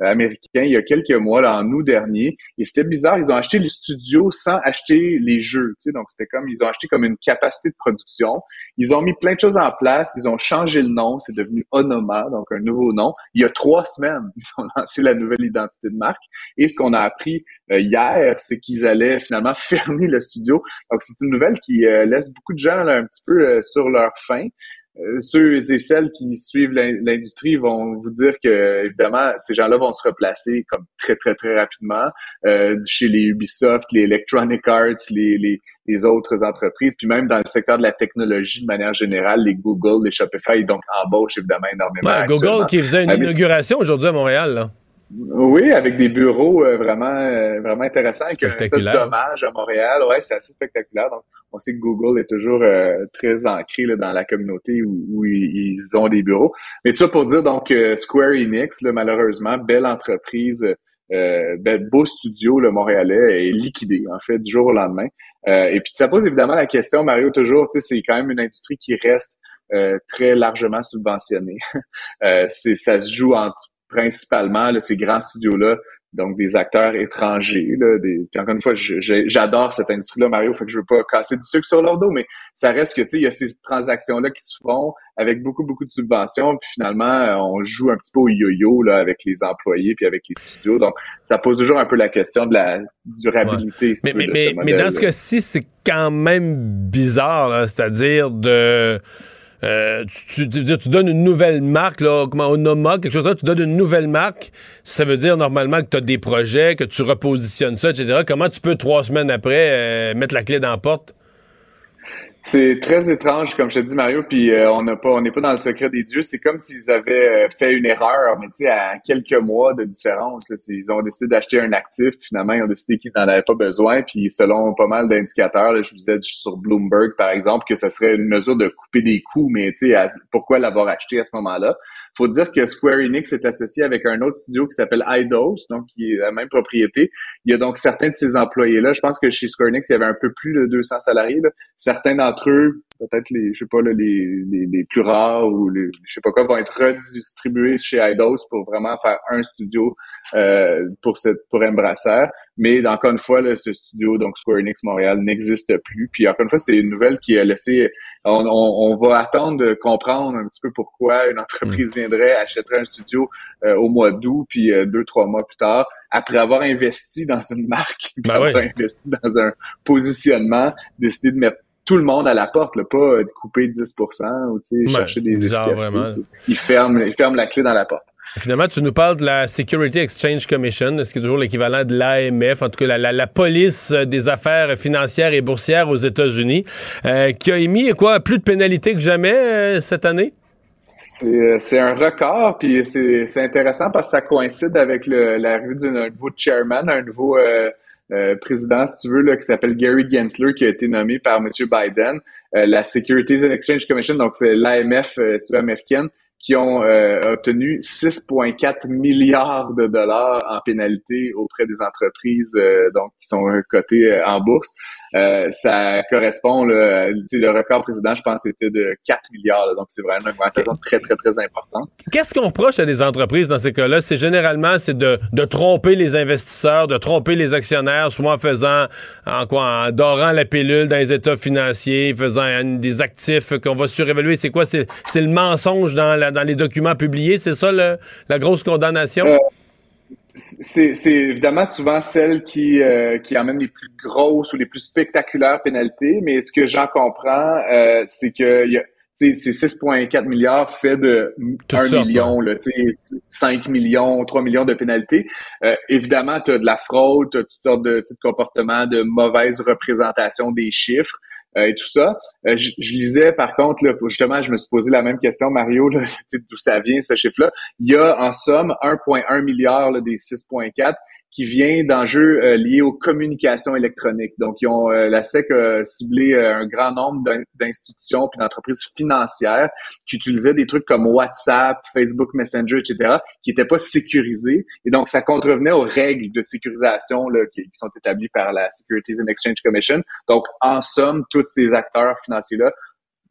américain il y a quelques mois, là, en août dernier. Et c'était bizarre, ils ont acheté les studios sans acheter les jeux. Tu sais, donc c'était comme ils ont acheté comme une capacité de production. Ils ont mis plein de choses en place. Ils ont changé le nom. C'est devenu Onoma, donc un nouveau nom. Il y a trois semaines, ils ont lancé la nouvelle identité de marque. Et ce qu'on a appris euh, hier, c'est qu'ils allaient finalement fermer le studio. Donc c'est une nouvelle qui euh, laisse beaucoup de gens un petit peu euh, sur leur faim. Euh, ceux et celles qui suivent l'industrie vont vous dire que évidemment ces gens-là vont se replacer comme très très très rapidement euh, chez les Ubisoft, les Electronic Arts, les, les, les, autres entreprises, puis même dans le secteur de la technologie de manière générale, les Google, les Shopify, donc embauchent évidemment énormément. Ouais, Google qui faisait une ah, inauguration aujourd'hui à Montréal. Là. Oui, avec des bureaux euh, vraiment euh, vraiment intéressants, avec un espèce d'hommage à Montréal. Ouais, c'est assez spectaculaire. Donc, on sait que Google est toujours euh, très ancré là, dans la communauté où, ils, ont des bureaux. Mais tout ça pour dire donc Square Enix, là, malheureusement, belle entreprise, bel, beau studio le montréalais est liquidé en fait du jour au lendemain. et puis ça pose évidemment la question, Mario, toujours, tu sais, c'est quand même une industrie qui reste très largement subventionnée. c'est ça se joue entre principalement là, ces grands studios-là, donc des acteurs étrangers. Là, des... encore une fois, j'adore cette industrie-là, Mario, fait que je veux pas casser du sucre sur leur dos, mais ça reste que tu sais, il y a ces transactions-là qui se font avec beaucoup, beaucoup de subventions, puis finalement, on joue un petit peu au yo-yo là, avec les employés puis avec les studios. Donc, ça pose toujours un peu la question de la durabilité. mais, mais, mais, mais dans ce cas-ci, c'est quand même bizarre, c'est-à-dire de euh, tu, tu, tu, donnes une nouvelle marque, là, comment, Onoma, quelque chose comme ça, tu donnes une nouvelle marque, ça veut dire normalement que tu as des projets, que tu repositionnes ça, etc. Comment tu peux, trois semaines après, euh, mettre la clé dans la porte? C'est très étrange, comme je te dis, Mario, puis euh, on n'a pas, on n'est pas dans le secret des dieux. C'est comme s'ils avaient fait une erreur, mais tu sais, à quelques mois de différence. ils ont décidé d'acheter un actif, finalement, ils ont décidé qu'ils n'en avaient pas besoin, puis selon pas mal d'indicateurs, je vous disais sur Bloomberg, par exemple, que ça serait une mesure de couper des coûts, mais tu sais, pourquoi l'avoir acheté à ce moment-là? Faut dire que Square Enix est associé avec un autre studio qui s'appelle Eidos, donc qui est la même propriété. Il y a donc certains de ces employés-là. Je pense que chez Square Enix, il y avait un peu plus de 200 salariés. Certains d'entre eux, peut-être les, je sais pas, les, les, les, plus rares ou les, je sais pas quoi, vont être redistribués chez Eidos pour vraiment faire un studio euh, pour cette pour Embracer. Mais encore une fois, là, ce studio, donc Square Enix Montréal, n'existe plus. Puis encore une fois, c'est une nouvelle qui a laissé. On, on, on, va attendre de comprendre un petit peu pourquoi une entreprise mm. viendrait, achèterait un studio euh, au mois d'août, puis euh, deux, trois mois plus tard, après avoir investi dans une marque, ben avoir investi dans un positionnement, décider de mettre tout le monde à la porte, là, pas de couper 10% ou chercher des bizarre, vraiment. Ils ferment, ils ferment la clé dans la porte. Finalement, tu nous parles de la Security Exchange Commission, ce qui est toujours l'équivalent de l'AMF, en tout cas la, la, police des affaires financières et boursières aux États-Unis, euh, qui a émis quoi plus de pénalités que jamais euh, cette année? Euh, c'est un record, puis c'est intéressant parce que ça coïncide avec l'arrivée d'un nouveau chairman, un nouveau président, si tu veux, là, qui s'appelle Gary Gensler, qui a été nommé par M. Biden. la Securities and Exchange Commission, donc c'est l'AMF sud-américaine, qui ont euh, obtenu 6,4 milliards de dollars en pénalité auprès des entreprises euh, donc qui sont cotées euh, en bourse. ça correspond, le, le record précédent, je pense, c'était de 4 milliards. donc, c'est vraiment une augmentation très, très, très importante. Qu'est-ce qu'on reproche à des entreprises dans ces cas-là? C'est généralement, c'est de, de, tromper les investisseurs, de tromper les actionnaires, soit en faisant, en quoi, en dorant la pilule dans les états financiers, faisant des actifs qu'on va surévaluer. C'est quoi? C'est le mensonge dans la dans les documents publiés. C'est ça la grosse condamnation? Euh, c'est évidemment souvent celle qui, euh, qui amène les plus grosses ou les plus spectaculaires pénalités, mais ce que j'en comprends, euh, c'est que c'est 6,4 milliards fait de 1 million, là, 5 millions, 3 millions de pénalités. évidemment, tu as de la fraude, tu as toutes sortes de, de comportements, de mauvaise représentation des chiffres. Euh, et tout ça. Euh, je, lisais, par contre, là, justement, je me suis posé la même question, Mario, d'où ça vient, ce chiffre-là. Il y a en somme 1,1 milliard des 6,4 qui vient d'enjeux euh, liés aux communications électroniques. Donc, ils ont euh, la SEC a ciblé euh, un grand nombre d'institutions puis d'entreprises financières qui utilisaient des trucs comme WhatsApp, Facebook Messenger, etc., qui n'étaient pas sécurisés. Et donc, ça contrevenait aux règles de sécurisation là, qui, qui, sont établies par la Securities and Exchange Commission. Donc, en somme, tous ces acteurs financiers-là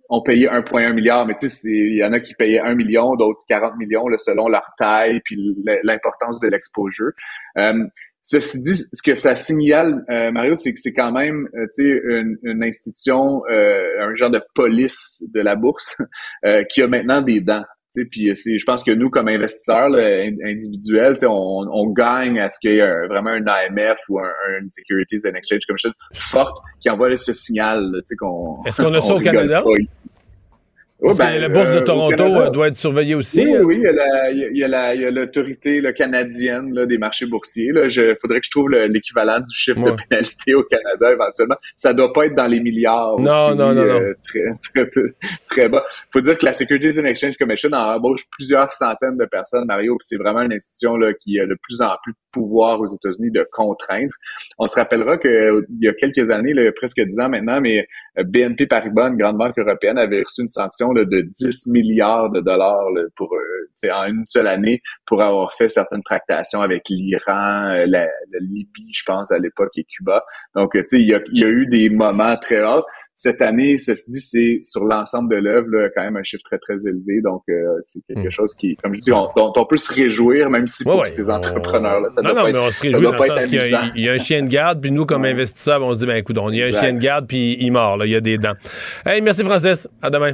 ont payé 1,1 milliard, mais tu sais, il y en a qui payaient 1 million, d'autres 40 millions, là, selon leur taille puis l'importance de l'exposure. Euh, ceci dit, ce que ça signale, euh, Mario, c'est que c'est quand même, euh, tu sais, une, une, institution, un genre de police de la bourse qui a maintenant des dents. Puis je pense que nous, comme investisseurs individuels, on, on, gagne à ce qu'il y ait vraiment un AMF ou un, un Securities and Exchange Commission forte qui envoie ce signal. qu'on Est-ce qu'on a ça au Canada? Ben, la bourse de euh, Toronto euh, doit être surveillée aussi. Oui, oui, il y a l'autorité canadienne là, des marchés boursiers. Il faudrait que je trouve l'équivalent du chiffre de pénalité au Canada éventuellement. Ça doit pas être dans les milliards. Non, aussi, non, non, non. Euh, très, très, très, bas. faut dire que la Securities and Exchange Commission embauche plusieurs centaines de personnes, Mario, c'est vraiment une institution là, qui a de plus en plus de pouvoir aux États-Unis de contraindre. On se rappellera qu'il y a quelques années, là, presque dix ans maintenant, mais BNP Paribas, une grande banque européenne, avait reçu une sanction de 10 milliards de dollars pour euh, en une seule année pour avoir fait certaines tractations avec l'Iran, euh, la, Libye, je pense, à l'époque, et Cuba. Donc, euh, tu sais, il y a, eu des moments très hauts. Cette année, ceci dit, c'est sur l'ensemble de l'œuvre quand même un chiffre très, très élevé. Donc, c'est quelque hmm. chose qui, comme je dis, on, dont on peut se réjouir, même si pour ces entrepreneurs-là, ça non, doit non, pas mais on se réjouit dans le sens qu'il y, y, a un chien de garde, puis nous, comme investisseurs, on se dit, ben écoute, il y a un chien de garde, puis il mord, là, il y a des dents. Hey, merci Francis. À demain.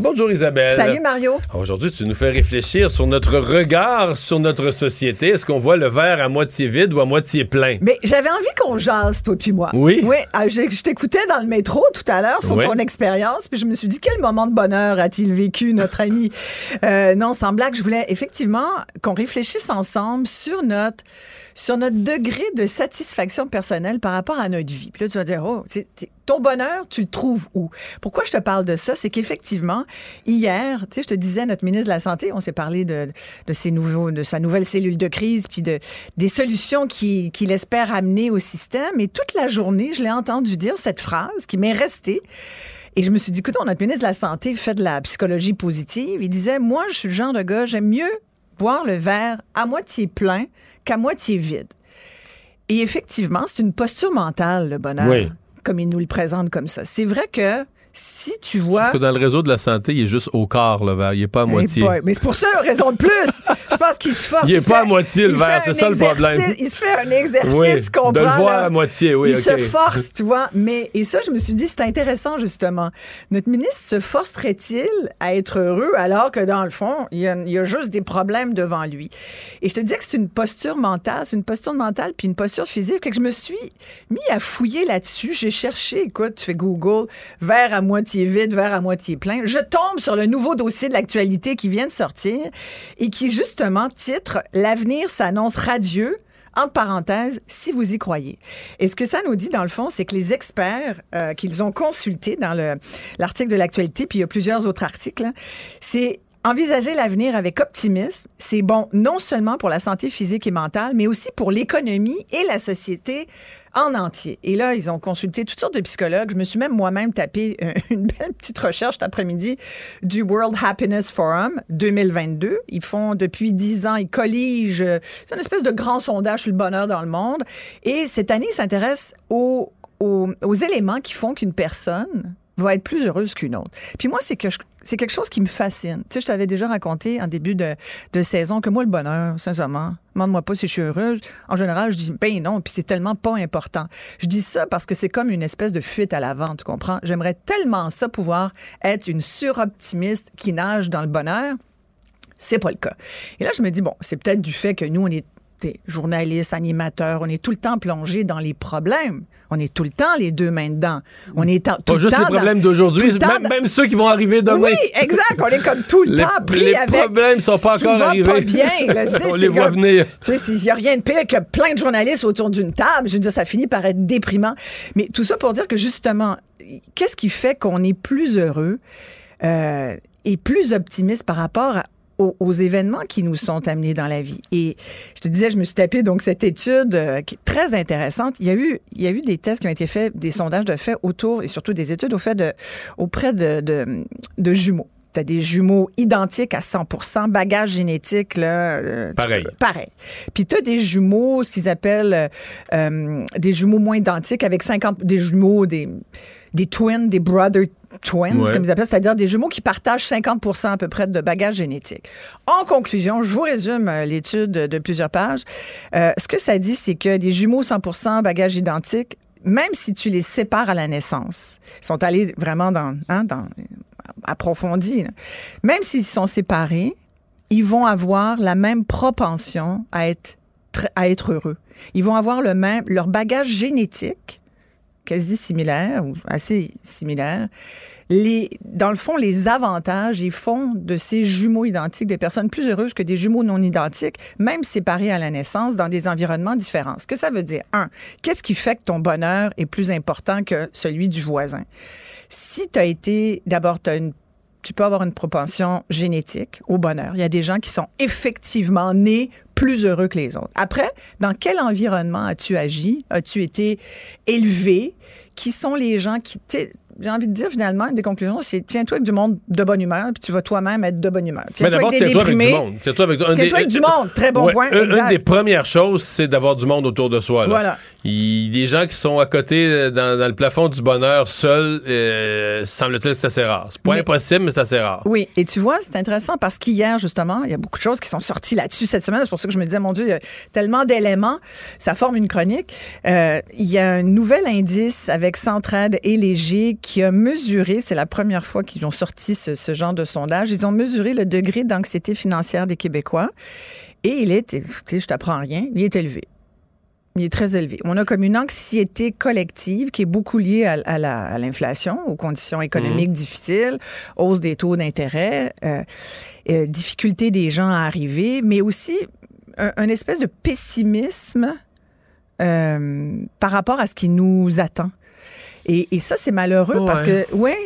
Bonjour Isabelle. Salut Mario. Aujourd'hui, tu nous fais réfléchir sur notre regard sur notre société. Est-ce qu'on voit le verre à moitié vide ou à moitié plein? Mais j'avais envie qu'on jase, toi puis moi. Oui. Oui. Ah, je, t'écoutais dans le métro tout à l'heure sur ton expérience, puis je me suis dit quel moment de bonheur a-t-il vécu notre ami? Euh, non, sans blague, je voulais effectivement qu'on réfléchisse ensemble sur notre sur notre degré de satisfaction personnelle par rapport à notre vie. Puis là, tu vas dire, oh, ton bonheur, tu le trouves où? Pourquoi je te parle de ça? C'est qu'effectivement, hier, tu sais, je te disais, notre ministre de la Santé, on s'est parlé de, de, ses nouveaux, de sa nouvelle cellule de crise, puis de, des solutions qu'il qui espère amener au système. Et toute la journée, je l'ai entendu dire cette phrase qui m'est restée. Et je me suis dit, écoute, notre ministre de la Santé fait de la psychologie positive. Il disait, moi, je suis le genre de gars, j'aime mieux boire le verre à moitié plein qu'à moitié vide. Et effectivement, c'est une posture mentale, le bonheur, comme il nous le présente comme ça. C'est vrai que si tu vois. Parce que dans le réseau de la santé, il est juste au quart, le verre. Il n'est pas à moitié. mais c'est pour ça, raison de plus. Je pense qu'il se force. Il n'est pas à moitié, le verre. C'est ça le problème. Il se fait un exercice, oui, tu comprends. De le voir à moitié, oui. Il se force, tu vois. Mais, et ça, je me suis dit, c'est intéressant, justement. Notre ministre se forcerait-il à être heureux alors que, dans le fond, il y, a, il y a juste des problèmes devant lui? Et je te dis que c'est une posture mentale, c'est une posture mentale puis une posture physique. Que je me suis mis à fouiller là-dessus. J'ai cherché, écoute, tu fais Google, verre à à moitié vide, verre à moitié plein. Je tombe sur le nouveau dossier de l'actualité qui vient de sortir et qui justement titre L'avenir s'annonce radieux entre parenthèses, si vous y croyez. Et ce que ça nous dit, dans le fond, c'est que les experts euh, qu'ils ont consultés dans l'article de l'actualité, puis il y a plusieurs autres articles, hein, c'est Envisager l'avenir avec optimisme, c'est bon non seulement pour la santé physique et mentale, mais aussi pour l'économie et la société en entier. Et là, ils ont consulté toutes sortes de psychologues. Je me suis même moi-même tapé euh, une belle petite recherche cet après-midi du World Happiness Forum 2022. Ils font depuis dix ans, ils colligent. C'est une espèce de grand sondage sur le bonheur dans le monde. Et cette année, ils s'intéressent aux, aux, aux éléments qui font qu'une personne va être plus heureuse qu'une autre. Puis moi, c'est que c'est quelque chose qui me fascine. Tu sais, je t'avais déjà raconté en début de, de saison que moi, le bonheur, sincèrement, demande-moi pas si je suis heureuse. En général, je dis, ben non, puis c'est tellement pas important. Je dis ça parce que c'est comme une espèce de fuite à l'avant, tu comprends? J'aimerais tellement ça pouvoir être une suroptimiste qui nage dans le bonheur. C'est pas le cas. Et là, je me dis, bon, c'est peut-être du fait que nous, on est journalistes, animateurs, on est tout le temps plongé dans les problèmes. On est tout le temps les deux mains dedans. On est tout Pas juste les problèmes d'aujourd'hui, même, même, ceux qui vont arriver demain. Oui, exact. On est comme tout le temps pris les avec. Les problèmes sont pas encore arrivés. pas bien. Là, on les voit venir. Tu sais, il n'y a rien de pire que plein de journalistes autour d'une table. Je veux dire, ça finit par être déprimant. Mais tout ça pour dire que justement, qu'est-ce qui fait qu'on est plus heureux euh, et plus optimiste par rapport à aux, événements qui nous sont amenés dans la vie. Et je te disais, je me suis tapé donc cette étude euh, qui est très intéressante. Il y a eu, il y a eu des tests qui ont été faits, des sondages de faits autour et surtout des études au fait de, auprès de, de, de jumeaux. Tu as des jumeaux identiques à 100 bagage génétique, là. Euh, pareil. pareil. Puis tu as des jumeaux, ce qu'ils appellent euh, des jumeaux moins identiques avec 50, des jumeaux, des, des twins, des brother twins, comme ils appellent, c'est-à-dire des jumeaux qui partagent 50% à peu près de bagages génétiques. En conclusion, je vous résume euh, l'étude de plusieurs pages. Euh, ce que ça dit, c'est que des jumeaux 100% bagages identiques, même si tu les sépares à la naissance, ils sont allés vraiment dans, hein, dans approfondi, même s'ils sont séparés, ils vont avoir la même propension à être, à être heureux. Ils vont avoir le même, leur bagage génétique quasi similaires ou assez similaires. Les, dans le fond, les avantages et font de ces jumeaux identiques des personnes plus heureuses que des jumeaux non identiques, même séparés à la naissance dans des environnements différents. Ce que ça veut dire, un, qu'est-ce qui fait que ton bonheur est plus important que celui du voisin? Si tu as été, d'abord, tu peux avoir une propension génétique au bonheur. Il y a des gens qui sont effectivement nés plus heureux que les autres. Après, dans quel environnement as-tu agi? As-tu été élevé? Qui sont les gens qui j'ai envie de dire finalement, une des conclusions, c'est tiens-toi avec du monde de bonne humeur, puis tu vas toi-même être de bonne humeur. Mais d'abord, tiens-toi avec du monde. Tiens-toi avec, du monde. Très bon point. Une, des premières choses, c'est d'avoir du monde autour de soi. Là. Voilà. Il, des gens qui sont à côté euh, dans, le plafond du bonheur seuls, euh, semble-t-il que c'est assez rare. C'est pas impossible, mais c'est assez rare. Oui, et tu vois, c'est intéressant parce qu'hier, justement, il y a beaucoup de choses qui sont sorties là-dessus cette semaine. C'est pour ça que je me disais, mon Dieu, il y a tellement d'éléments. Ça forme une chronique. Euh, il y a un nouvel indice avec Centraide et Léger qui a mesuré c'est la première fois qu'ils ont sorti ce, genre de sondage, ils ont mesuré le degré d'anxiété financière des Québécois et il est, je t'apprends rien, il est élevé. Il est très élevé. On a comme une anxiété collective qui est beaucoup liée à, l'inflation, aux conditions économiques mmh. difficiles, hausse des taux d'intérêt, euh, euh, difficulté des gens à arriver, mais aussi un, espèce de pessimisme euh, par rapport à ce qui nous attend. Et, ça, c'est malheureux parce que, ouais.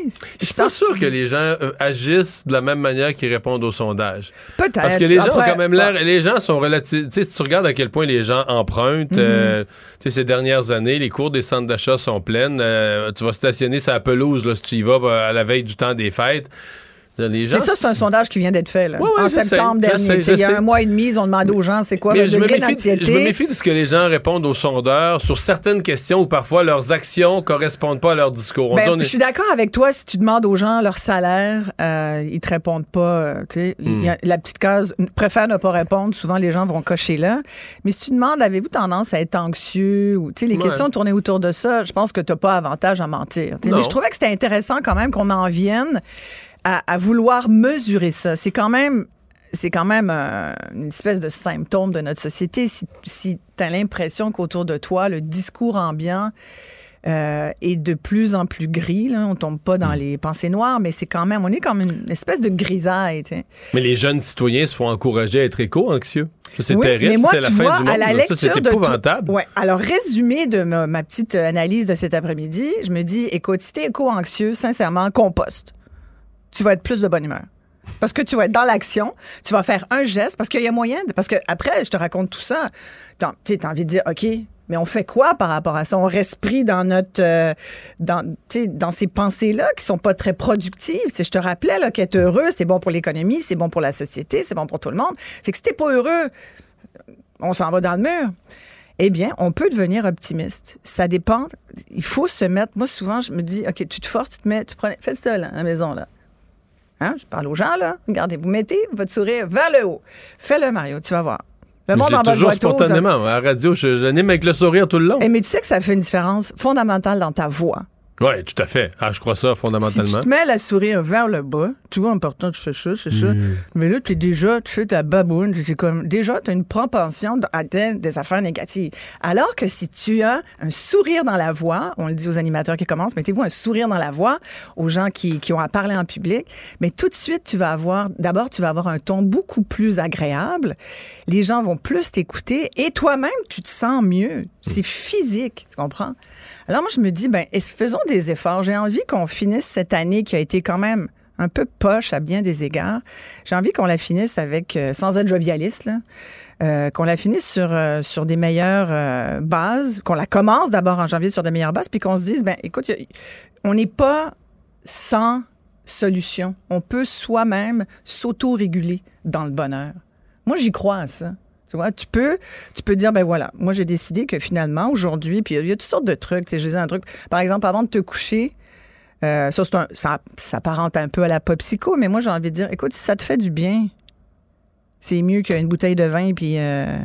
Je suis pas sûr que les gens euh, agissent de la même manière qu'ils répondent au sondage. Peut-être. Parce que les gens ont quand même l'air. Les gens sont relativement. Tu sais, si tu regardes à quel point les gens empruntent, mhm. euh, tu sais, ces dernières années, les cours des centres d'achat sont pleines. Euh, tu vas stationner sa pelouse, là, si tu y vas à la veille du temps des fêtes. Mais ça, c'est un sondage qui vient d'être fait là, en septembre dernier. il y a un mois et demi, ils ont demandé aux gens c'est quoi le degré d'anxiété. Je me méfie de ce que les gens répondent aux sondeurs sur certaines questions où parfois leurs actions correspondent pas à leur discours. Ben, je suis d'accord avec toi. Si tu demandes aux gens leur salaire, euh, ils te répondent pas. Euh, hmm. la petite case préfère ne pas répondre. Souvent, les gens vont cocher là. Mais si tu demandes avez-vous tendance à être anxieux ou les questions tournées autour de ça, je pense que tu n'as pas avantage à mentir. Mais je trouvais que c'était intéressant quand même qu'on en vienne à, vouloir mesurer ça. C'est quand même c'est quand même une espèce de symptôme de notre société. Si, si tu as l'impression qu'autour de toi, le discours ambiant euh, est de plus en plus gris. Là. On tombe pas dans mm. les pensées noires, mais c'est quand même, on est comme une espèce de grisaille. Mais les jeunes citoyens se font encourager à être éco-anxieux. C'est terrible, mais moi, c'est la fin vois, du monde. À la lecture c'est épouvantable. Ouais. Alors, résumé de ma, petite analyse de cet après-midi, je me dis, écoute, si t'es éco-anxieux, sincèrement, composte. Tu vas être plus de bonne humeur. Parce que tu vas être dans l'action, tu vas faire un geste, parce qu'il y a moyen, parce que après, je te raconte tout ça, tu as envie de dire, OK, mais on fait quoi par rapport à ça? On respire dans notre euh, dans, dans ces pensées-là qui sont pas très productives. je te rappelais là, qu'être heureux, c'est bon pour l'économie, c'est bon pour la société, c'est bon pour tout le monde. Fait que si t'es pas heureux, on s'en va dans le mur. Eh bien, on peut devenir optimiste. Ça dépend. Il faut se mettre. Moi, souvent, je me dis, OK, tu te forces, tu te mets, tu prends, fais ça là, à la maison là. Hein? Je parle aux gens, là. Regardez, vous mettez votre sourire vers le haut. Fais-le, Mario, tu vas voir. Le monde en toujours spontanément. À la radio, j'anime avec le sourire tout le long. Et eh, mais tu sais que ça fait une différence fondamentale dans ta voix. Oui, tout à fait. Ah, je crois ça fondamentalement. Si tu te mets la sourire vers le bas, tu vois, important, tu fais ça, c'est ça. Mm. Mais là, tu es déjà, tu fais ta baboune, c'est comme, déjà, tu as une propension à des affaires négatives. Alors que si tu as un sourire dans la voix, on le dit aux animateurs qui commencent, mettez-vous un sourire dans la voix aux gens qui, qui ont à parler en public, mais tout de suite, tu vas avoir, d'abord, tu vas avoir un ton beaucoup plus agréable. Les gens vont plus t'écouter et toi-même, tu te sens mieux. C'est physique, tu comprends? Alors moi, je me dis, ben, faisons des efforts? J'ai envie qu'on finisse cette année qui a été quand même un peu poche à bien des égards. J'ai envie qu'on la finisse avec, euh, sans être jovialiste, euh, qu'on la finisse sur, euh, sur des meilleures bases, qu'on la commence d'abord en janvier sur des meilleures bases, puis qu'on se dise, ben, écoute, on n'est pas sans solution. On peut soi-même s'auto-réguler dans le bonheur. Moi, j'y crois à ça. Tu peux, tu peux dire, ben voilà, moi j'ai décidé que finalement, aujourd'hui, puis il y a toutes sortes de trucs. Je truc, par exemple, avant de te coucher, euh, ça, un, ça, un peu à la pop psycho, mais moi j'ai envie de dire, écoute, si ça te fait du bien, c'est mieux qu'une bouteille de vin puis euh,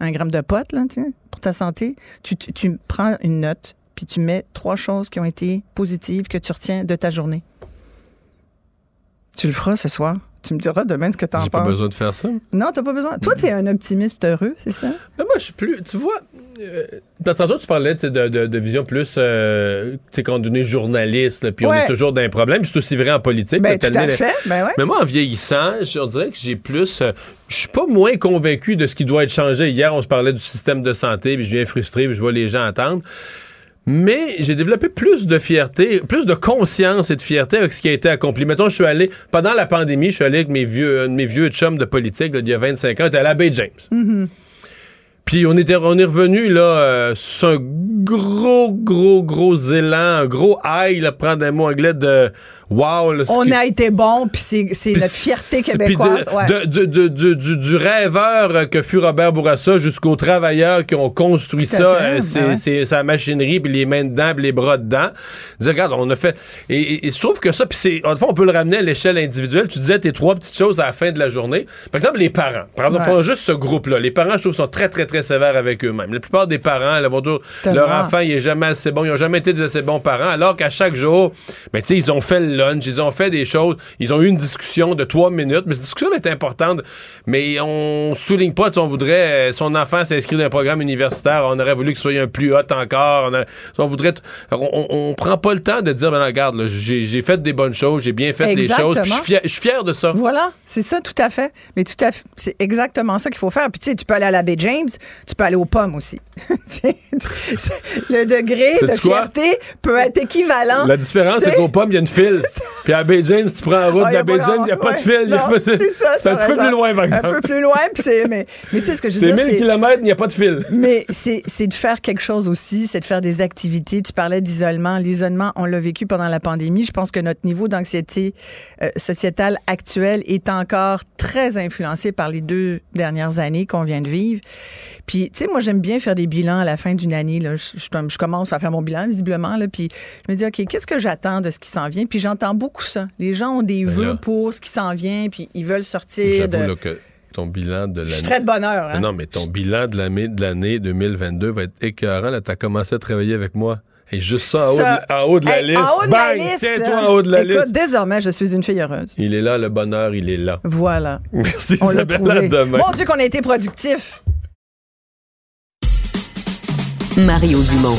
un gramme de pote, là, pour ta santé. Tu prends une note, puis tu mets trois choses qui ont été positives que tu retiens de ta journée. Tu le feras ce soir. Tu me diras demain ce que t'en penses. J'ai pas besoin de faire ça. Non, t'as pas besoin. Toi, t'es un optimiste heureux, c'est ça? Mais moi, je suis plus. Tu vois, euh, tantôt, tu parlais de, de, vision plus. Euh, tu sais, quand on est journaliste, puis on est toujours dans un problème. C'est aussi vrai en politique. Ben, tout à fait. Ben ouais. Mais moi, en vieillissant, je dirais que j'ai plus. Euh, je suis pas moins convaincu de ce qui doit être changé. Hier, on se parlait du système de santé, puis je viens frustré, puis je vois les gens attendre. Mais j'ai développé plus de fierté, plus de conscience et de fierté avec ce qui a été accompli. Mettons, je suis allé, pendant la pandémie, je suis allé avec mes vieux, mes vieux chums de politique, il y a 25 ans, j'étais à la Bay James. Mm-hmm. Puis on, était, on est revenu là, euh, sur un gros, gros, gros élan, un gros high, là, prendre un mot anglais de wow. on a été bon, puis c'est notre fierté québécoise. du, rêveur que fut Robert Bourassa jusqu'aux travailleurs qui ont construit ça, euh, ben c'est sa machinerie, puis les mains dedans, puis les bras dedans. Dire, regarde, on a fait. Et, je trouve que ça, puis c'est. on peut le ramener à l'échelle individuelle. Tu disais tes trois petites choses à la fin de la journée. Par exemple, les parents. Par exemple, juste ce groupe-là. Les parents, je trouve, sont très, très, très sévères avec eux-mêmes. La plupart des parents, là, vont dire, leur enfant, il est jamais assez bon. Ils n'ont jamais été des assez bons parents. Alors qu'à chaque jour, ben, tu sais, ils ont fait le lunch, ils ont fait des choses, ils ont eu une discussion de trois minutes, mais cette discussion est importante, mais on souligne pas, on voudrait, euh, son enfant s'inscrit dans un programme universitaire, on aurait voulu qu'il soit un plus haut encore, on, voudrait, on, prend pas le temps de dire, ben regarde, j'ai fait des bonnes choses, j'ai bien fait les choses, je suis fier, de ça. Voilà, c'est ça, tout à fait. Mais tout à fait, c'est exactement ça qu'il faut faire. Puis tu sais, tu peux aller à la baie James, tu peux aller aux pommes aussi. le degré de fierté peut être équivalent. La différence, c'est qu'aux pommes, il y a une file. Puis à Bay James, tu prends la route ah, de Bay James, il n'y a pas de fil. C'est ça. C'est un petit peu plus loin, par exemple. Un peu plus loin, puis mais, mais tu sais ce que je dire. C'est 1000 km, il n'y a pas de fil. Mais c'est de faire quelque chose aussi, c'est de faire des activités. Tu parlais d'isolement. L'isolement, on l'a vécu pendant la pandémie. Je pense que notre niveau d'anxiété euh, sociétale actuelle est encore très influencé par les deux dernières années qu'on vient de vivre. Puis, tu sais, moi, j'aime bien faire des bilans à la fin d'une année. Là. Je, je, commence à faire mon bilan, visiblement. Là, puis, je me dis, OK, qu'est-ce que j'attends de ce qui s'en vient? Puis, j'entends beaucoup ça. Les gens ont des ben vœux pour ce qui s'en vient, puis ils veulent sortir de... que ton bilan de l'année... Je suis très de bonheur. Hein? Non, mais ton bilan de l'année 2022 va être écœurant. Là, t'as commencé à travailler avec moi. Et juste ça, en, haut de, la liste. En haut de Bang! Tiens-toi en haut de la Écoute, liste. désormais, je suis une fille heureuse. Il est là, le bonheur, il est là. Voilà. Merci, On Isabelle. demain. Mon Dieu, qu'on a été productif. Mario Dumont.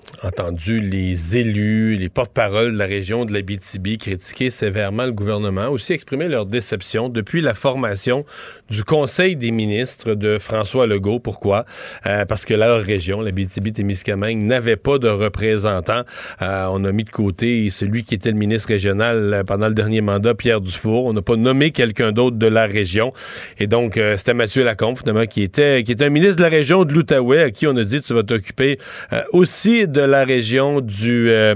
entendu les élus, les porte-paroles de la région de la BTB critiquer sévèrement le gouvernement, aussi exprimer leur déception depuis la formation du Conseil des ministres de François Legault. Pourquoi? Euh, parce que leur région, la BTB-Témiscamingue, n'avait pas de représentant. Euh, on a mis de côté celui qui était le ministre régional euh, pendant le dernier mandat, Pierre Dufour. On n'a pas nommé quelqu'un d'autre de la région. Et donc, c'était Mathieu Lacombe, finalement, qui était, qui était un ministre de la région de l'Outaouais, à qui on a dit, tu vas t'occuper aussi de la région du, euh,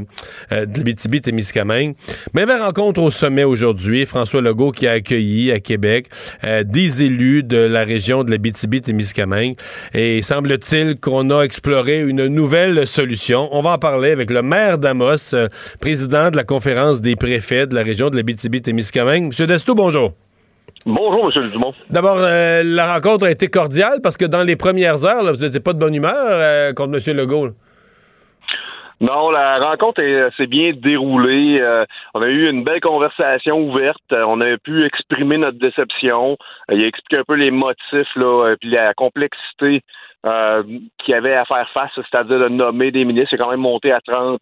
euh, de l'Abitibi-Témiscamingue. Même rencontre au sommet aujourd'hui. François Legault qui a accueilli à Québec euh, des élus de la région de l'Abitibi-Témiscamingue. Et semble-t-il qu'on a exploré une nouvelle solution. On va en parler avec le maire d'Amos, président de la conférence des préfets de la région de l'Abitibi-Témiscamingue. Monsieur Desto, bonjour. Bonjour, M. Dumont. D'abord, la rencontre a été cordiale parce que dans les premières heures, vous n'étiez pas de bonne humeur contre M. Legault. Non, la rencontre s'est bien déroulée. Euh, on a eu une belle conversation ouverte. Euh, on a pu exprimer notre déception. Euh, il a expliqué un peu les motifs, là, puis la complexité euh, qu'il avait à faire face, c'est-à-dire de nommer des ministres. Il quand même monté à 30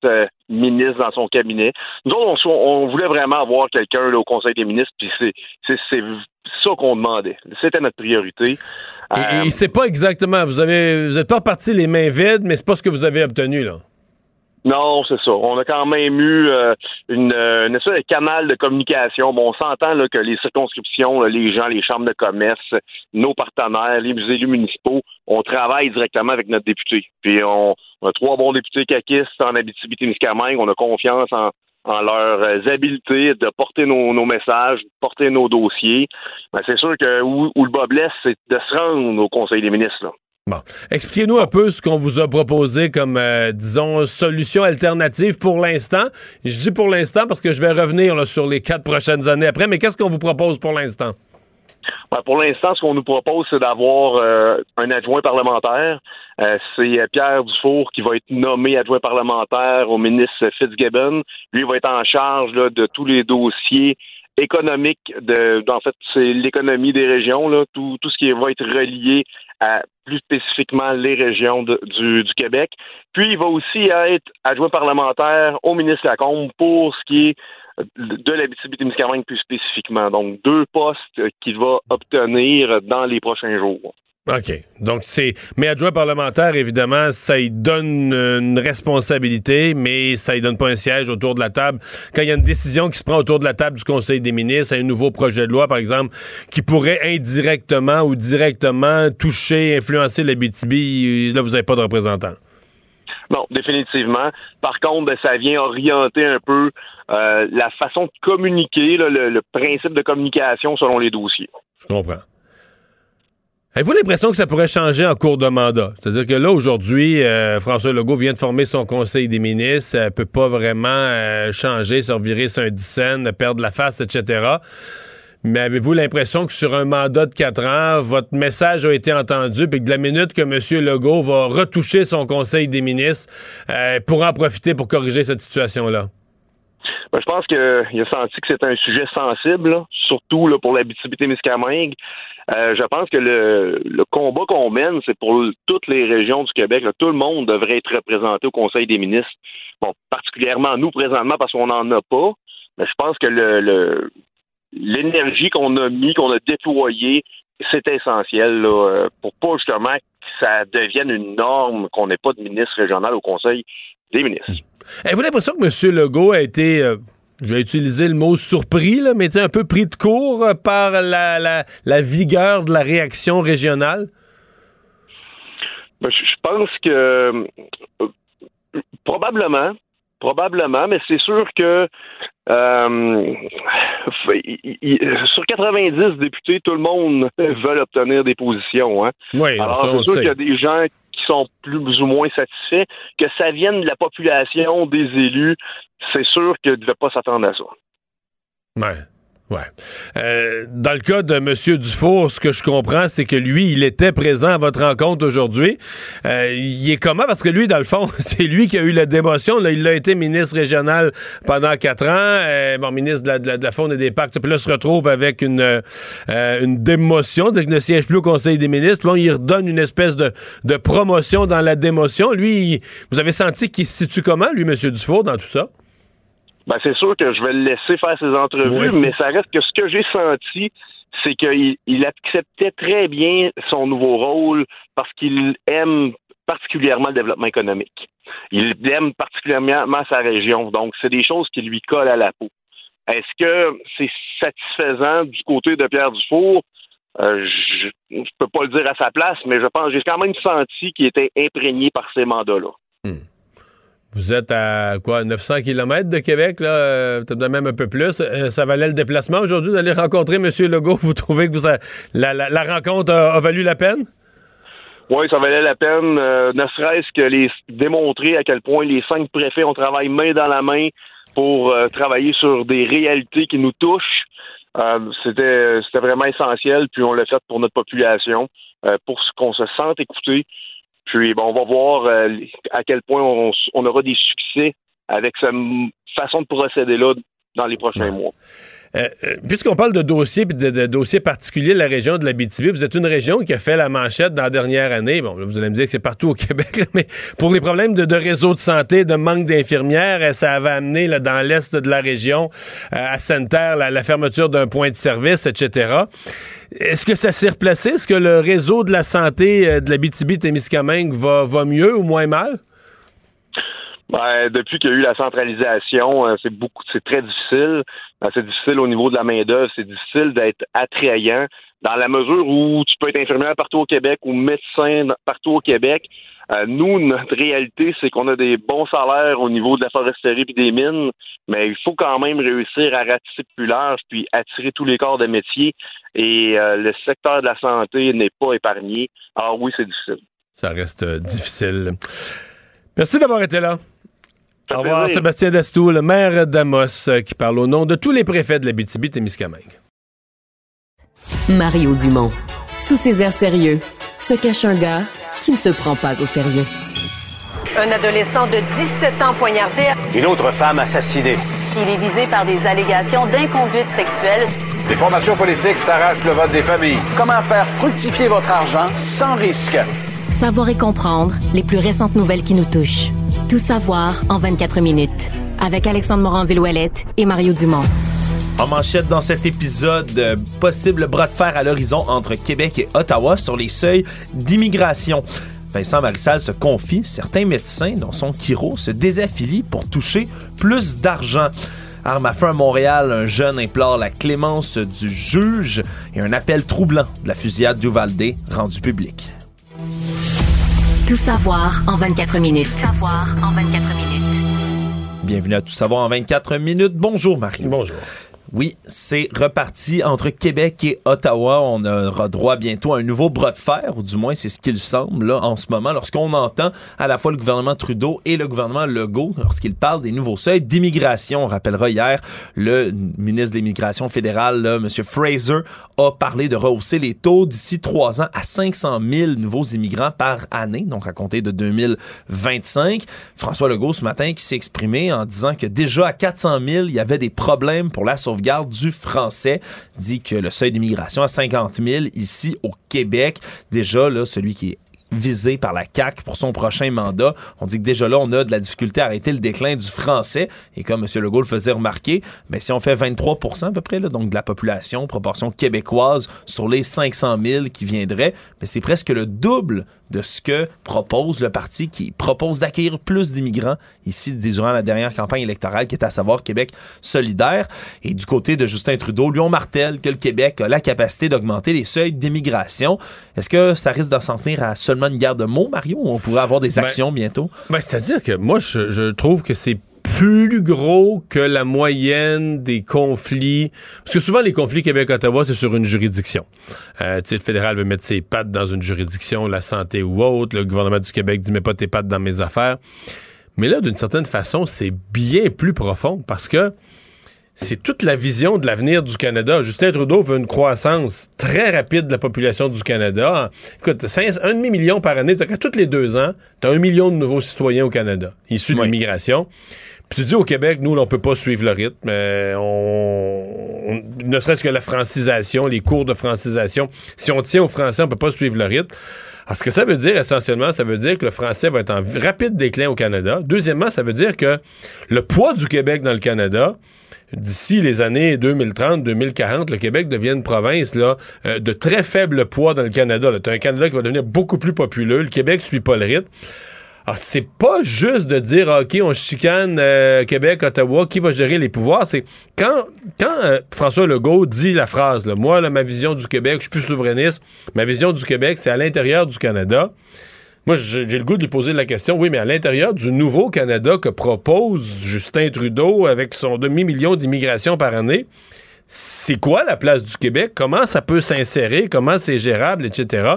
ministres dans son cabinet. Nous autres, on, voulait vraiment avoir quelqu'un au Conseil des ministres, puis c'est ça qu'on demandait. C'était notre priorité. Et, c'est pas exactement. Vous avez, vous êtes pas reparti les mains vides, mais c'est pas ce que vous avez obtenu là. Non, c'est ça. On a quand même eu euh, une, euh, une espèce de canal de communication. Bon, on s'entend là, que les circonscriptions, les gens, les chambres de commerce, nos partenaires, les élus municipaux, on travaille directement avec notre député. Puis on, a trois bons députés caquistes en Abitibi-Témiscamingue. On a confiance en, en leurs habiletés de porter nos, nos messages, de porter nos dossiers. Ben, c'est sûr que où, où le bas blesse, c'est de se rendre au Conseil des ministres. Là. Bon. Expliquez-nous un peu ce qu'on vous a proposé comme, euh, disons, solution alternative pour l'instant. Je dis pour l'instant parce que je vais revenir sur les quatre prochaines années après, mais qu'est-ce qu'on vous propose pour l'instant? Ben, pour l'instant, ce qu'on nous propose, c'est d'avoir euh, un adjoint parlementaire. Euh, c'est Pierre Dufour qui va être nommé adjoint parlementaire au ministre Fitzgibbon. Lui va être en charge de tous les dossiers économiques. De, en fait, c'est l'économie des régions, tout, tout ce qui va être relié à plus spécifiquement les régions du, Québec. Puis il va aussi être adjoint parlementaire au ministre Lacombe pour ce qui est de l'Abitibi-Témiscamingue plus spécifiquement. Donc deux postes qu'il va obtenir dans les prochains jours. OK. Donc, c'est. Mais adjoint parlementaire, évidemment, ça y donne une responsabilité, mais ça y donne pas un siège autour de la table. Quand il y a une décision qui se prend autour de la table du Conseil des ministres, un nouveau projet de loi, par exemple, qui pourrait indirectement ou directement toucher, influencer la BTB, là, vous n'avez pas de représentant. Non, définitivement. Par contre, ben, ça vient orienter un peu euh, la façon de communiquer, le principe de communication selon les dossiers. Je comprends. Avez-vous l'impression que ça pourrait changer en cours de mandat? C'est-à-dire que là, aujourd'hui, euh, François Legault vient de former son conseil des ministres, ça peut pas vraiment euh, changer, se revirer sur un dixaine, perdre la face, etc. Mais avez-vous l'impression que sur un mandat de quatre ans, votre message a été entendu, puis que de la minute que M. Legault va retoucher son conseil des ministres, euh, pour en profiter pour corriger cette situation-là? Ben, je pense qu'il a senti que c'est un sujet sensible, surtout là, pour l'Abitibi-Témiscamingue. Euh, je pense que le, combat qu'on mène, c'est pour toutes les régions du Québec. tout le monde devrait être représenté au Conseil des ministres. Bon, particulièrement nous présentement parce qu'on n'en a pas. Mais je pense que le, l'énergie qu'on a mis, qu'on a déployée, c'est essentiel là, pour pas justement que ça devienne une norme qu'on n'ait pas de ministre régional au Conseil des ministres. Avez-vous l'impression que M. Legault a été euh, je vais utiliser le mot surpris, là, mais un peu pris de court euh, par la, la, vigueur de la réaction régionale? Ben, je pense que euh, probablement, probablement, mais c'est sûr que euh, sur 90 députés, tout le monde veut obtenir des positions. Hein? Oui, Alors, c'est sûr qu'il y a des gens sont plus ou moins satisfaits. Que ça vienne de la population, des élus, c'est sûr qu'ils ne devaient pas s'attendre à ça. Ouais. Ouais. Euh, dans le cas de M. Dufour, ce que je comprends, c'est que lui, il était présent à votre rencontre aujourd'hui. Euh, il est comment? Parce que lui, dans le fond, c'est lui qui a eu la démotion. Il a été ministre régional pendant quatre ans, euh, bon, ministre de la, de, Faune et des Parcs. Puis là, se retrouve avec une, démotion, c'est-à-dire qu'il ne siège plus au Conseil des ministres. Puis là, il redonne une espèce de, de promotion dans la démotion. Lui, vous avez senti qu'il se situe comment, lui, M. Dufour, dans tout ça? Ben c'est sûr que je vais le laisser faire ses entrevues, mais ça reste que ce que j'ai senti, c'est qu'il il acceptait très bien son nouveau rôle parce qu'il aime particulièrement le développement économique. Il aime particulièrement sa région. Donc, c'est des choses qui lui collent à la peau. Est-ce que c'est satisfaisant du côté de Pierre Dufour? Euh, je ne peux pas le dire à sa place, mais je pense j'ai quand même senti qu'il était imprégné par ces mandats-là. Vous êtes à quoi 900 km de Québec, là, euh, peut-être même un peu plus. Euh, ça valait le déplacement aujourd'hui d'aller rencontrer M. Legault. Vous trouvez que vous la, rencontre a, valu la peine? Oui, ça valait la peine, euh, ne serait-ce que les démontrer à quel point les cinq préfets ont travaillé main dans la main pour travailler sur des réalités qui nous touchent. c'était c'était vraiment essentiel, puis on l'a fait pour notre population, pour qu'on se sente écouté, puis, bon, on va voir euh, à quel point on, aura des succès avec cette façon de procéder-là dans les prochains mois. Euh, euh, puisqu'on parle de dossiers de, dossiers particuliers de la région de la BTB, vous êtes une région qui a fait la manchette dans la dernière année. Bon, vous allez me dire que c'est partout au Québec, mais pour les problèmes de, réseau de santé, de manque d'infirmières, ça avait amené là, dans l'est de la région, à Sainte-Terre, la, fermeture d'un point de service, etc. Est-ce que ça s'est replacé? Est-ce que le réseau de la santé euh, de la BTB-Témiscamingue va, va mieux ou moins mal? Ben, depuis qu'il y a eu la centralisation, euh, c'est beaucoup, c'est très difficile. Ben, c'est difficile au niveau de la main d'œuvre, c'est difficile d'être attrayant dans la mesure où tu peux être infirmière partout au Québec ou médecin partout au Québec. Euh, nous, notre réalité, c'est qu'on a des bons salaires au niveau de la foresterie et des mines, mais il faut quand même réussir à ratisser plus large puis attirer tous les corps de métier. Et euh, le secteur de la santé n'est pas épargné. Alors oui, c'est difficile. Ça reste difficile. Merci d'avoir été là. Au revoir, Sébastien Destou, le maire d'Amos, qui parle au nom de tous les préfets de la BTB-Témiscamingue. Mario Dumont. Sous ses airs sérieux, se cache un gars qui ne se prend pas au sérieux. Un adolescent de 17 ans poignardé. Une autre femme assassinée. Il est visé par des allégations d'inconduite sexuelle. Les formations politiques s'arrachent le vote des familles. Comment faire fructifier votre argent sans risque? Savoir et comprendre les plus récentes nouvelles qui nous touchent. Tout savoir en 24 minutes. Avec Alexandre Morin-Villouellette et Mario Dumont. En manchette dans cet épisode, euh, possible bras de fer à l'horizon entre Québec et Ottawa sur les seuils d'immigration. Vincent Marissal se confie, certains médecins, dont son chiro, se désaffilient pour toucher plus d'argent. Arme à feu à Montréal, un jeune implore la clémence du juge et un appel troublant de la fusillade d'Uvalde rendu public. Tout savoir en 24 minutes. Tout savoir en 24 minutes. Bienvenue à Tout savoir en 24 minutes. Bonjour Marie. Bonjour. Oui, c'est reparti entre Québec et Ottawa. On aura droit bientôt à un nouveau bras de fer, ou du moins c'est ce qu'il semble là, en ce moment, lorsqu'on entend à la fois le gouvernement Trudeau et le gouvernement Legault, lorsqu'ils parlent des nouveaux seuils d'immigration. On rappellera hier, le ministre de l'Immigration fédérale, M. Fraser, a parlé de rehausser les taux d'ici trois ans à 500 000 nouveaux immigrants par année, donc à compter de 2025. François Legault, ce matin, qui s'est exprimé en disant que déjà à 400 000, il y avait des problèmes pour la sauvegarde garde du français dit que le seuil d'immigration à 50 000 ici au Québec, déjà là, celui qui est visé par la CAC pour son prochain mandat. On dit que déjà là, on a de la difficulté à arrêter le déclin du français. Et comme M. Legault le faisait remarquer, mais si on fait 23% à peu près, là, donc de la population, proportion québécoise sur les 500 000 qui viendraient, mais c'est presque le double de ce que propose le parti qui propose d'accueillir plus d'immigrants ici durant la dernière campagne électorale qui est à savoir Québec solidaire. Et du côté de Justin Trudeau, lui on martèle que le Québec a la capacité d'augmenter les seuils d'immigration. Est-ce que ça risque d'en s'en tenir à seulement une guerre de mots, Mario, on pourrait avoir des ben, actions bientôt? Ben, C'est-à-dire que moi, je trouve que c'est plus gros que la moyenne des conflits. Parce que souvent, les conflits Québec-Ottawa, c'est sur une juridiction. Euh, le fédéral veut mettre ses pattes dans une juridiction, la santé ou autre. Le gouvernement du Québec dit, mets pas tes pattes dans mes affaires. Mais là, d'une certaine façon, c'est bien plus profond parce que c'est toute la vision de l'avenir du Canada. Justin Trudeau veut une croissance très rapide de la population du Canada. Écoute, un demi-million par année, à tous les deux ans, tu as un million de nouveaux citoyens au Canada, issus de l'immigration. Puis tu dis au Québec, nous, on peut pas suivre le rythme. Mais on, ne serait-ce que la francisation, les cours de francisation. Si on tient au français, on peut pas suivre le rythme. Alors, ce que ça veut dire, essentiellement, ça veut dire que le français va être en rapide déclin au Canada. Deuxièmement, ça veut dire que le poids du Québec dans le Canada, d'ici les années 2030-2040, le Québec devient une province là, euh, de très faible poids dans le Canada. As un Canada qui va devenir beaucoup plus populeux. Le Québec suit pas le rythme. Alors, c'est pas juste de dire, OK, on chicane euh, Québec, Ottawa, qui va gérer les pouvoirs. C'est quand, quand euh, François Legault dit la phrase, là, moi, ma vision du Québec, je suis plus souverainiste, ma vision du Québec, c'est à l'intérieur du Canada. Moi, j'ai le goût de lui poser la question, oui, mais à l'intérieur du nouveau Canada que propose Justin Trudeau avec son demi-million d'immigration par année, c'est quoi la place du Québec? Comment ça peut s'insérer? Comment c'est gérable, etc.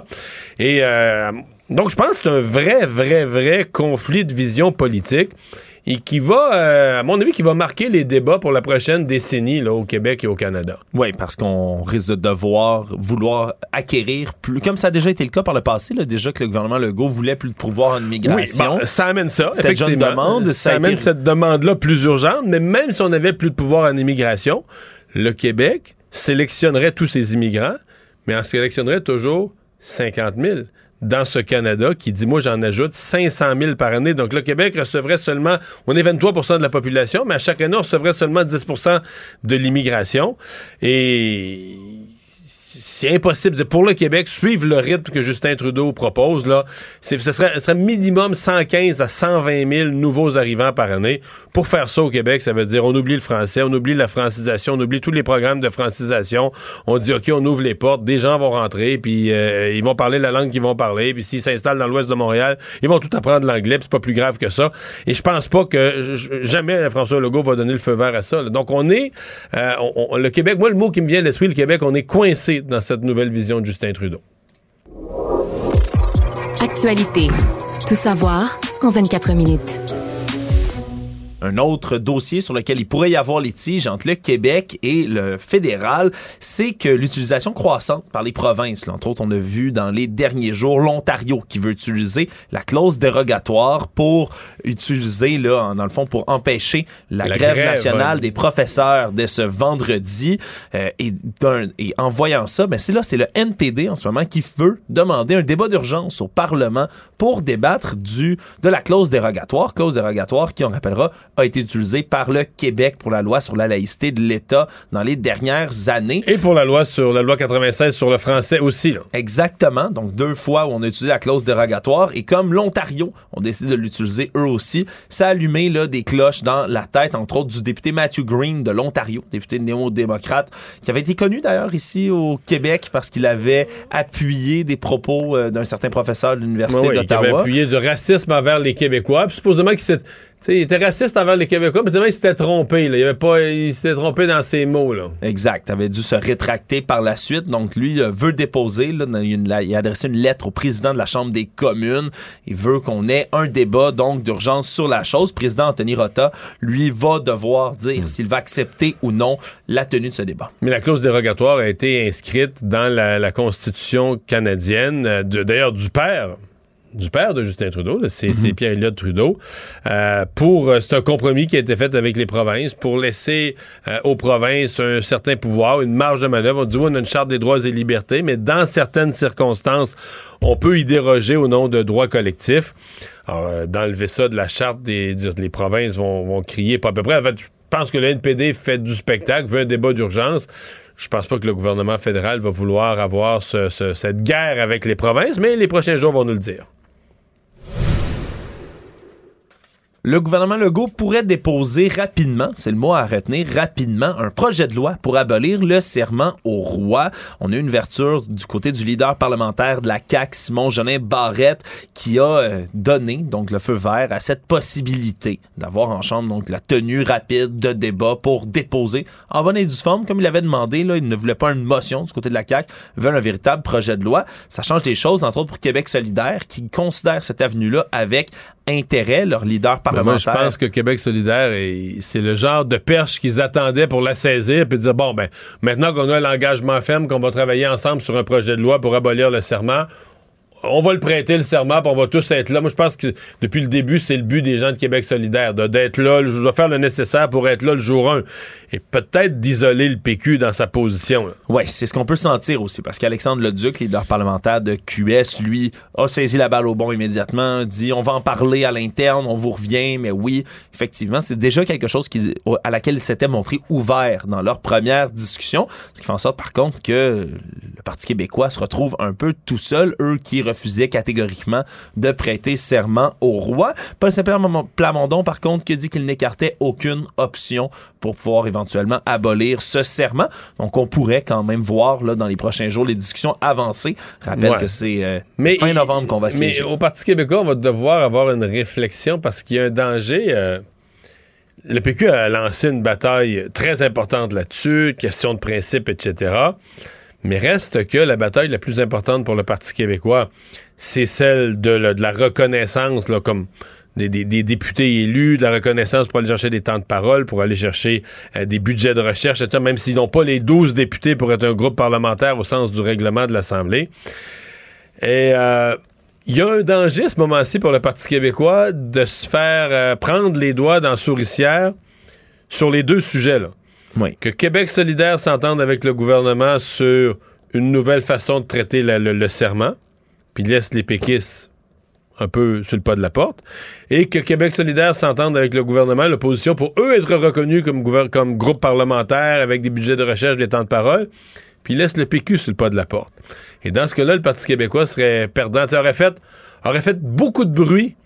Et euh, donc, je pense que c'est un vrai, vrai, vrai conflit de vision politique et qui va, euh, à mon avis, qui va marquer les débats pour la prochaine décennie là, au Québec et au Canada. Oui, parce qu'on risque de devoir vouloir acquérir plus, comme ça a déjà été le cas par le passé, là, déjà que le gouvernement Legault voulait plus de pouvoir en immigration. Oui, ça amène ça, effectivement. demande. Ça, amène cette demande-là plus urgente, mais même si on avait plus de pouvoir en immigration, le Québec sélectionnerait tous ces immigrants, mais en sélectionnerait toujours 50 000 dans ce Canada qui dit, moi, j'en ajoute 500 000 par année. Donc, le Québec recevrait seulement, on est 23% de la population, mais à chaque année, on recevrait seulement 10% de l'immigration. Et c'est impossible. Pour le Québec, suivre le rythme que Justin Trudeau propose, là, ce serait, serait, minimum 115 à 120 000 nouveaux arrivants par année. Pour faire ça au Québec, ça veut dire on oublie le français, on oublie la francisation, on oublie tous les programmes de francisation. On dit, OK, on ouvre les portes, des gens vont rentrer, puis euh, ils vont parler la langue qu'ils vont parler, puis s'ils s'installent dans l'ouest de Montréal, ils vont tout apprendre l'anglais, c'est pas plus grave que ça. Et je pense pas que jamais François Legault va donner le feu vert à ça. Donc, on est, euh, le Québec, moi, le mot qui me vient à l'esprit, le Québec, on est coincé dans cette nouvelle vision de Justin Trudeau. Actualité. Tout savoir en 24 minutes. Un autre dossier sur lequel il pourrait y avoir litige entre le Québec et le fédéral, c'est que l'utilisation croissante par les provinces, entre autres, on a vu dans les derniers jours l'Ontario qui veut utiliser la clause dérogatoire pour utiliser, là, dans le fond, pour empêcher la, grève, nationale des professeurs dès ce vendredi. Euh, et, et, en voyant ça, ben c'est là, c'est le NPD en ce moment qui veut demander un débat d'urgence au Parlement pour débattre du, de la clause dérogatoire, clause dérogatoire qui, on rappellera, a été utilisé par le Québec pour la loi sur la laïcité de l'État dans les dernières années. Et pour la loi sur la loi 96 sur le français aussi. Là. Exactement. Donc deux fois où on a utilisé la clause dérogatoire et comme l'Ontario ont décidé de l'utiliser eux aussi, ça a allumé là, des cloches dans la tête, entre autres, du député Matthew Green de l'Ontario, député néo-démocrate, qui avait été connu d'ailleurs ici au Québec parce qu'il avait appuyé des propos euh, d'un certain professeur de l'Université d'Ottawa. Il avait appuyé du racisme envers les Québécois. Puis supposément qu'il s'est il était raciste envers les Québécois, mais il s'était trompé. Il, avait pas, il s'était trompé dans ses mots. Là. Exact. Il avait dû se rétracter par la suite. Donc, lui veut déposer. Là, il, a adressé une lettre au président de la Chambre des communes. Il veut qu'on ait un débat donc d'urgence sur la chose. Le président Anthony Rota, lui, va devoir dire hmm. s'il va accepter ou non la tenue de ce débat. Mais la clause dérogatoire a été inscrite dans la, la Constitution canadienne, euh, d'ailleurs du père du père de Justin Trudeau, c'est mhm. pierre Elliott Trudeau, euh, pour euh, c'est un compromis qui a été fait avec les provinces pour laisser euh, aux provinces un certain pouvoir, une marge de manœuvre. On dit oui, on a une charte des droits et libertés, mais dans certaines circonstances, on peut y déroger au nom de droits collectifs. Alors, d'enlever ça de la charte des, les provinces vont, vont crier pas à peu près. En fait, je pense que le NPD fait du spectacle, veut un débat d'urgence je pense pas que le gouvernement fédéral va vouloir avoir cette guerre avec les provinces, mais les prochains jours vont nous le dire. Le gouvernement Legault pourrait déposer rapidement, c'est le mot à retenir, rapidement, un projet de loi pour abolir le serment au roi. On a eu une ouverture du côté du leader parlementaire de la CAQ, Simon Jolin Barrette, qui a euh, donné donc le feu vert à cette possibilité d'avoir en chambre donc la tenue rapide de débat pour déposer en bonne et due forme, comme il avait demandé. Il ne voulait pas une motion du côté de la CAQ, il veut un véritable projet de loi. Ça change des choses, entre autres pour Québec solidaire, qui considère cette avenue-là avec intérêt, leur leader parlementaire. Moi, je pense que Québec solidaire, c'est le genre de perche qu'ils attendaient pour la saisir puis dire, bon, ben, maintenant qu'on a l'engagement ferme, qu'on va travailler ensemble sur un projet de loi pour abolir le serment, on va le prêter, le serment, puis on va tous être là. Moi, je pense que depuis le début, c'est le but des gens de Québec solidaire, d'être là, je dois faire le nécessaire pour être là le jour 1. Et peut-être d'isoler le PQ dans sa position. Oui, c'est ce qu'on peut sentir aussi, parce qu'Alexandre Leduc, leader parlementaire de QS, lui, a saisi la balle au bon immédiatement, dit on va en parler à l'interne, on vous revient, mais oui, effectivement, c'est déjà quelque chose à laquelle ils s'étaient montrés ouverts dans leur première discussion, ce qui fait en sorte, par contre, que le Parti québécois se retrouve un peu tout seul, eux qui refusait catégoriquement de prêter serment au roi. Paul simplement Plamondon, par contre, qui dit qu'il n'écartait aucune option pour pouvoir éventuellement abolir ce serment. Donc, on pourrait quand même voir là, dans les prochains jours les discussions avancer. Rappelle que c'est euh, fin novembre qu'on va siéger. Mais au Parti québécois, on va devoir avoir une réflexion parce qu'il y a un danger. Euh, le PQ a lancé une bataille très importante là-dessus, question de principe, etc. Mais reste que la bataille la plus importante pour le Parti québécois, c'est celle de, la reconnaissance, comme des, députés élus, de la reconnaissance pour aller chercher des temps de parole, pour aller chercher euh, des budgets de recherche, etc., même s'ils n'ont pas les 12 députés pour être un groupe parlementaire au sens du règlement de l'Assemblée. Et euh, il y a un danger à ce moment-ci pour le Parti québécois de se faire euh, prendre les doigts dans la souricière sur les deux sujets. Là. Que Québec solidaire s'entende avec le gouvernement sur une nouvelle façon de traiter le, serment, puis laisse les péquistes un peu sur le pas de la porte, et que Québec solidaire s'entende avec le gouvernement, l'opposition, pour eux être reconnus comme, groupe parlementaire avec des budgets de recherche, des temps de parole, puis laisse le PQ sur le pas de la porte. Et dans ce cas-là, le Parti québécois serait perdant. Ça aurait fait, aurait fait beaucoup de bruit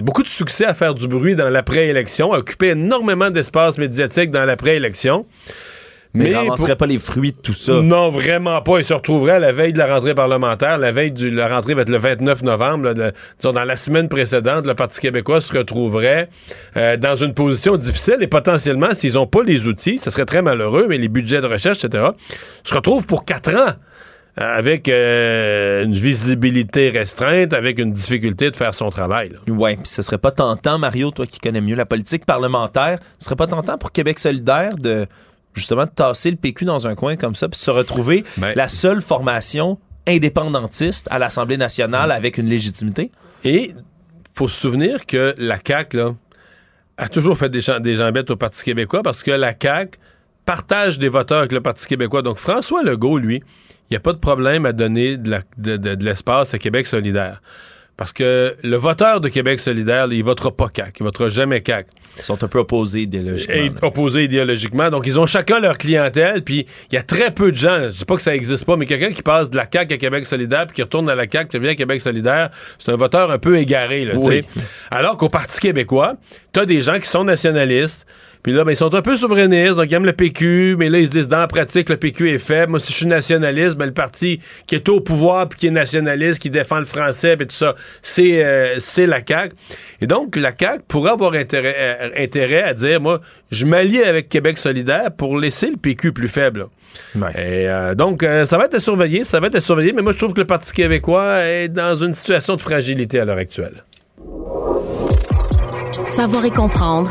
beaucoup de succès à faire du bruit dans l'après-élection, à occuper énormément d'espace médiatique dans l'après-élection. Mais, il ne pas les fruits de tout ça. Non, vraiment pas. Il se retrouverait à la veille de la rentrée parlementaire. La veille de la rentrée va être le 29 novembre. dans la semaine précédente, le Parti québécois se retrouverait euh, dans une position difficile et potentiellement, s'ils n'ont pas les outils, ce serait très malheureux, mais les budgets de recherche, etc., se retrouvent pour quatre ans avec euh, une visibilité restreinte, avec une difficulté de faire son travail. Oui, puis ce serait pas tentant, Mario, toi qui connais mieux la politique parlementaire, ce serait pas tentant pour Québec solidaire de justement de tasser le PQ dans un coin comme ça, puis se retrouver ben, la seule formation indépendantiste à l'Assemblée nationale avec une légitimité? Et faut se souvenir que la CAQ, là, a toujours fait des, des jambettes au Parti québécois parce que la CAQ partage des voteurs avec le Parti québécois. Donc François Legault, lui, il n'y a pas de problème à donner de l'espace à Québec solidaire. Parce que le voteur de Québec solidaire, il votera pas CAC. Il votera jamais CAC. Ils sont un peu opposés idéologiquement. opposés idéologiquement. Donc, ils ont chacun leur clientèle. Puis, il y a très peu de gens, je dis pas que ça existe pas, mais quelqu'un qui passe de la CAC à Québec solidaire, puis qui retourne à la CAC, qui revient à Québec solidaire, c'est un voteur un peu égaré. Là, Alors qu'au Parti québécois, tu as des gens qui sont nationalistes, puis là, ben, ils sont un peu souverainistes, donc ils aiment le PQ, mais là, ils se disent, dans la pratique, le PQ est faible. Moi, si je suis nationaliste, ben, le parti qui est au pouvoir, puis qui est nationaliste, qui défend le français, puis tout ça, c'est euh, c'est la CAQ. Et donc, la CAQ pourrait avoir intérêt, euh, intérêt à dire, moi, je m'allie avec Québec solidaire pour laisser le PQ plus faible. Et, euh, donc, ça va être à surveiller, ça va être à surveiller, mais moi, je trouve que le Parti québécois est dans une situation de fragilité à l'heure actuelle. Savoir et comprendre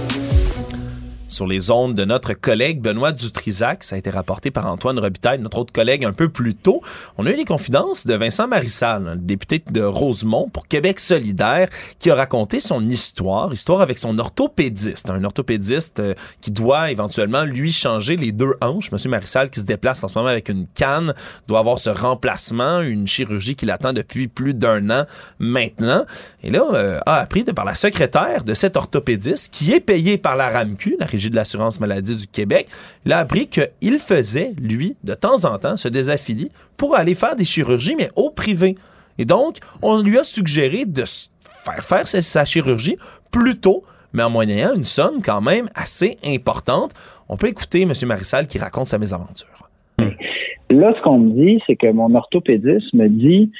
sur les ondes de notre collègue Benoît Dutrisac. Ça a été rapporté par Antoine Robitaille, notre autre collègue, un peu plus tôt. On a eu les confidences de Vincent Marissal, le député de Rosemont pour Québec solidaire, qui a raconté son histoire, histoire avec son orthopédiste, un orthopédiste euh, qui doit éventuellement lui changer les deux hanches. Monsieur Marissal qui se déplace en ce moment avec une canne, doit avoir ce remplacement, une chirurgie qui l'attend depuis plus d'un an maintenant. Et là, euh, a appris de par la secrétaire de cet orthopédiste qui est payé par la RAMQ, la de l'assurance maladie du Québec, il a appris qu'il faisait, lui, de temps en temps, se désaffilier pour aller faire des chirurgies, mais au privé. Et donc, on lui a suggéré de faire faire sa, chirurgie plus tôt, mais en moyennant une somme quand même assez importante. On peut écouter M. Marissal qui raconte sa mésaventure. Là, ce qu'on me dit, c'est que mon orthopédiste me dit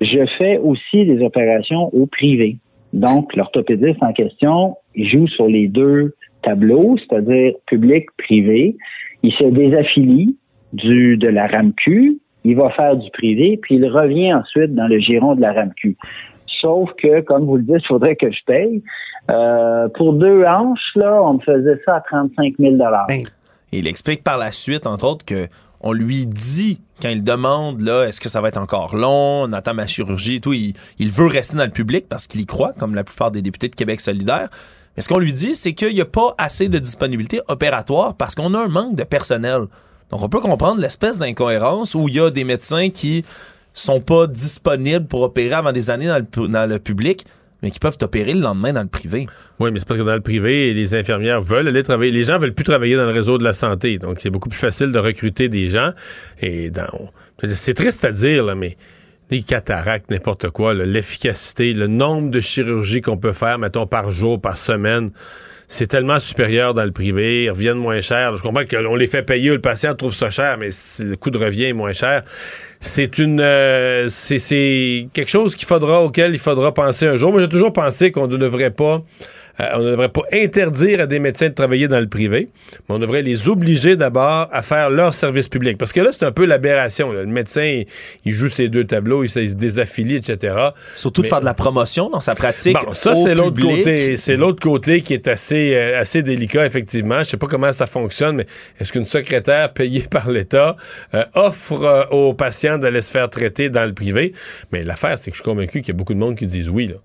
je fais aussi des opérations au privé. Donc, l'orthopédiste en question joue sur les deux tableau, c'est-à-dire public-privé. Il se désaffilie du, de la RAMQ, il va faire du privé, puis il revient ensuite dans le giron de la RAMQ. Sauf que, comme vous le dites, il faudrait que je paye. Euh, pour deux hanches, là, on me faisait ça à 35 000 ben, Il explique par la suite, entre autres, que on lui dit quand il demande là, est-ce que ça va être encore long, on attend ma chirurgie et tout, il, il veut rester dans le public parce qu'il y croit, comme la plupart des députés de Québec solidaire. Mais ce qu'on lui dit, c'est qu'il n'y a pas assez de disponibilité opératoire parce qu'on a un manque de personnel. Donc on peut comprendre l'espèce d'incohérence où il y a des médecins qui sont pas disponibles pour opérer avant des années dans le, public, mais qui peuvent opérer le lendemain dans le privé. Oui, mais c'est parce que dans le privé, les infirmières veulent aller travailler. Les gens veulent plus travailler dans le réseau de la santé. Donc, c'est beaucoup plus facile de recruter des gens. Et c'est triste à dire, là, mais des cataractes, n'importe quoi, l'efficacité, le nombre de chirurgies qu'on peut faire, mettons, par jour, par semaine, c'est tellement supérieur dans le privé, ils reviennent moins cher. Je comprends qu'on les fait payer, le patient trouve ça cher, mais le coût de revient est moins cher. C'est une, euh, c'est quelque chose qu'il faudra, auquel il faudra penser un jour. Moi, j'ai toujours pensé qu'on ne devrait pas on ne devrait pas interdire à des médecins de travailler dans le privé, mais on devrait les obliger d'abord à faire leur service public. Parce que là, c'est un peu l'aberration. Le médecin, il, joue ses deux tableaux, il, se désaffilie, etc. Surtout de faire de la promotion dans sa pratique. Bon, ça, c'est l'autre côté. C'est l'autre côté qui est assez, euh, assez délicat, effectivement. Je sais pas comment ça fonctionne, mais est-ce qu'une secrétaire payée par l'État euh, offre aux patients d'aller se faire traiter dans le privé? Mais l'affaire, c'est que je suis convaincu qu'il y a beaucoup de monde qui disent oui, là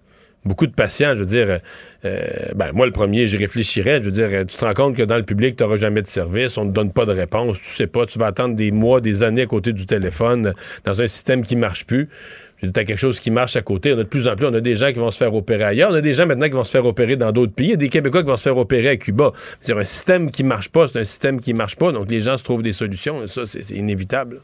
beaucoup de patients, je veux dire, euh, ben moi le premier, j'y réfléchirais, je veux dire, tu te rends compte que dans le public, tu n'auras jamais de service, on ne donne pas de réponse, tu sais pas, tu vas attendre des mois, des années à côté du téléphone, dans un système qui marche plus. Tu as quelque chose qui marche à côté. On a de plus en plus, on a des gens qui vont se faire opérer ailleurs. On a des gens maintenant qui vont se faire opérer dans d'autres pays. Il y a des Québécois qui vont se faire opérer à Cuba. C'est un système qui marche pas, c'est un système qui marche pas. Donc les gens se trouvent des solutions. Et ça, c'est inévitable.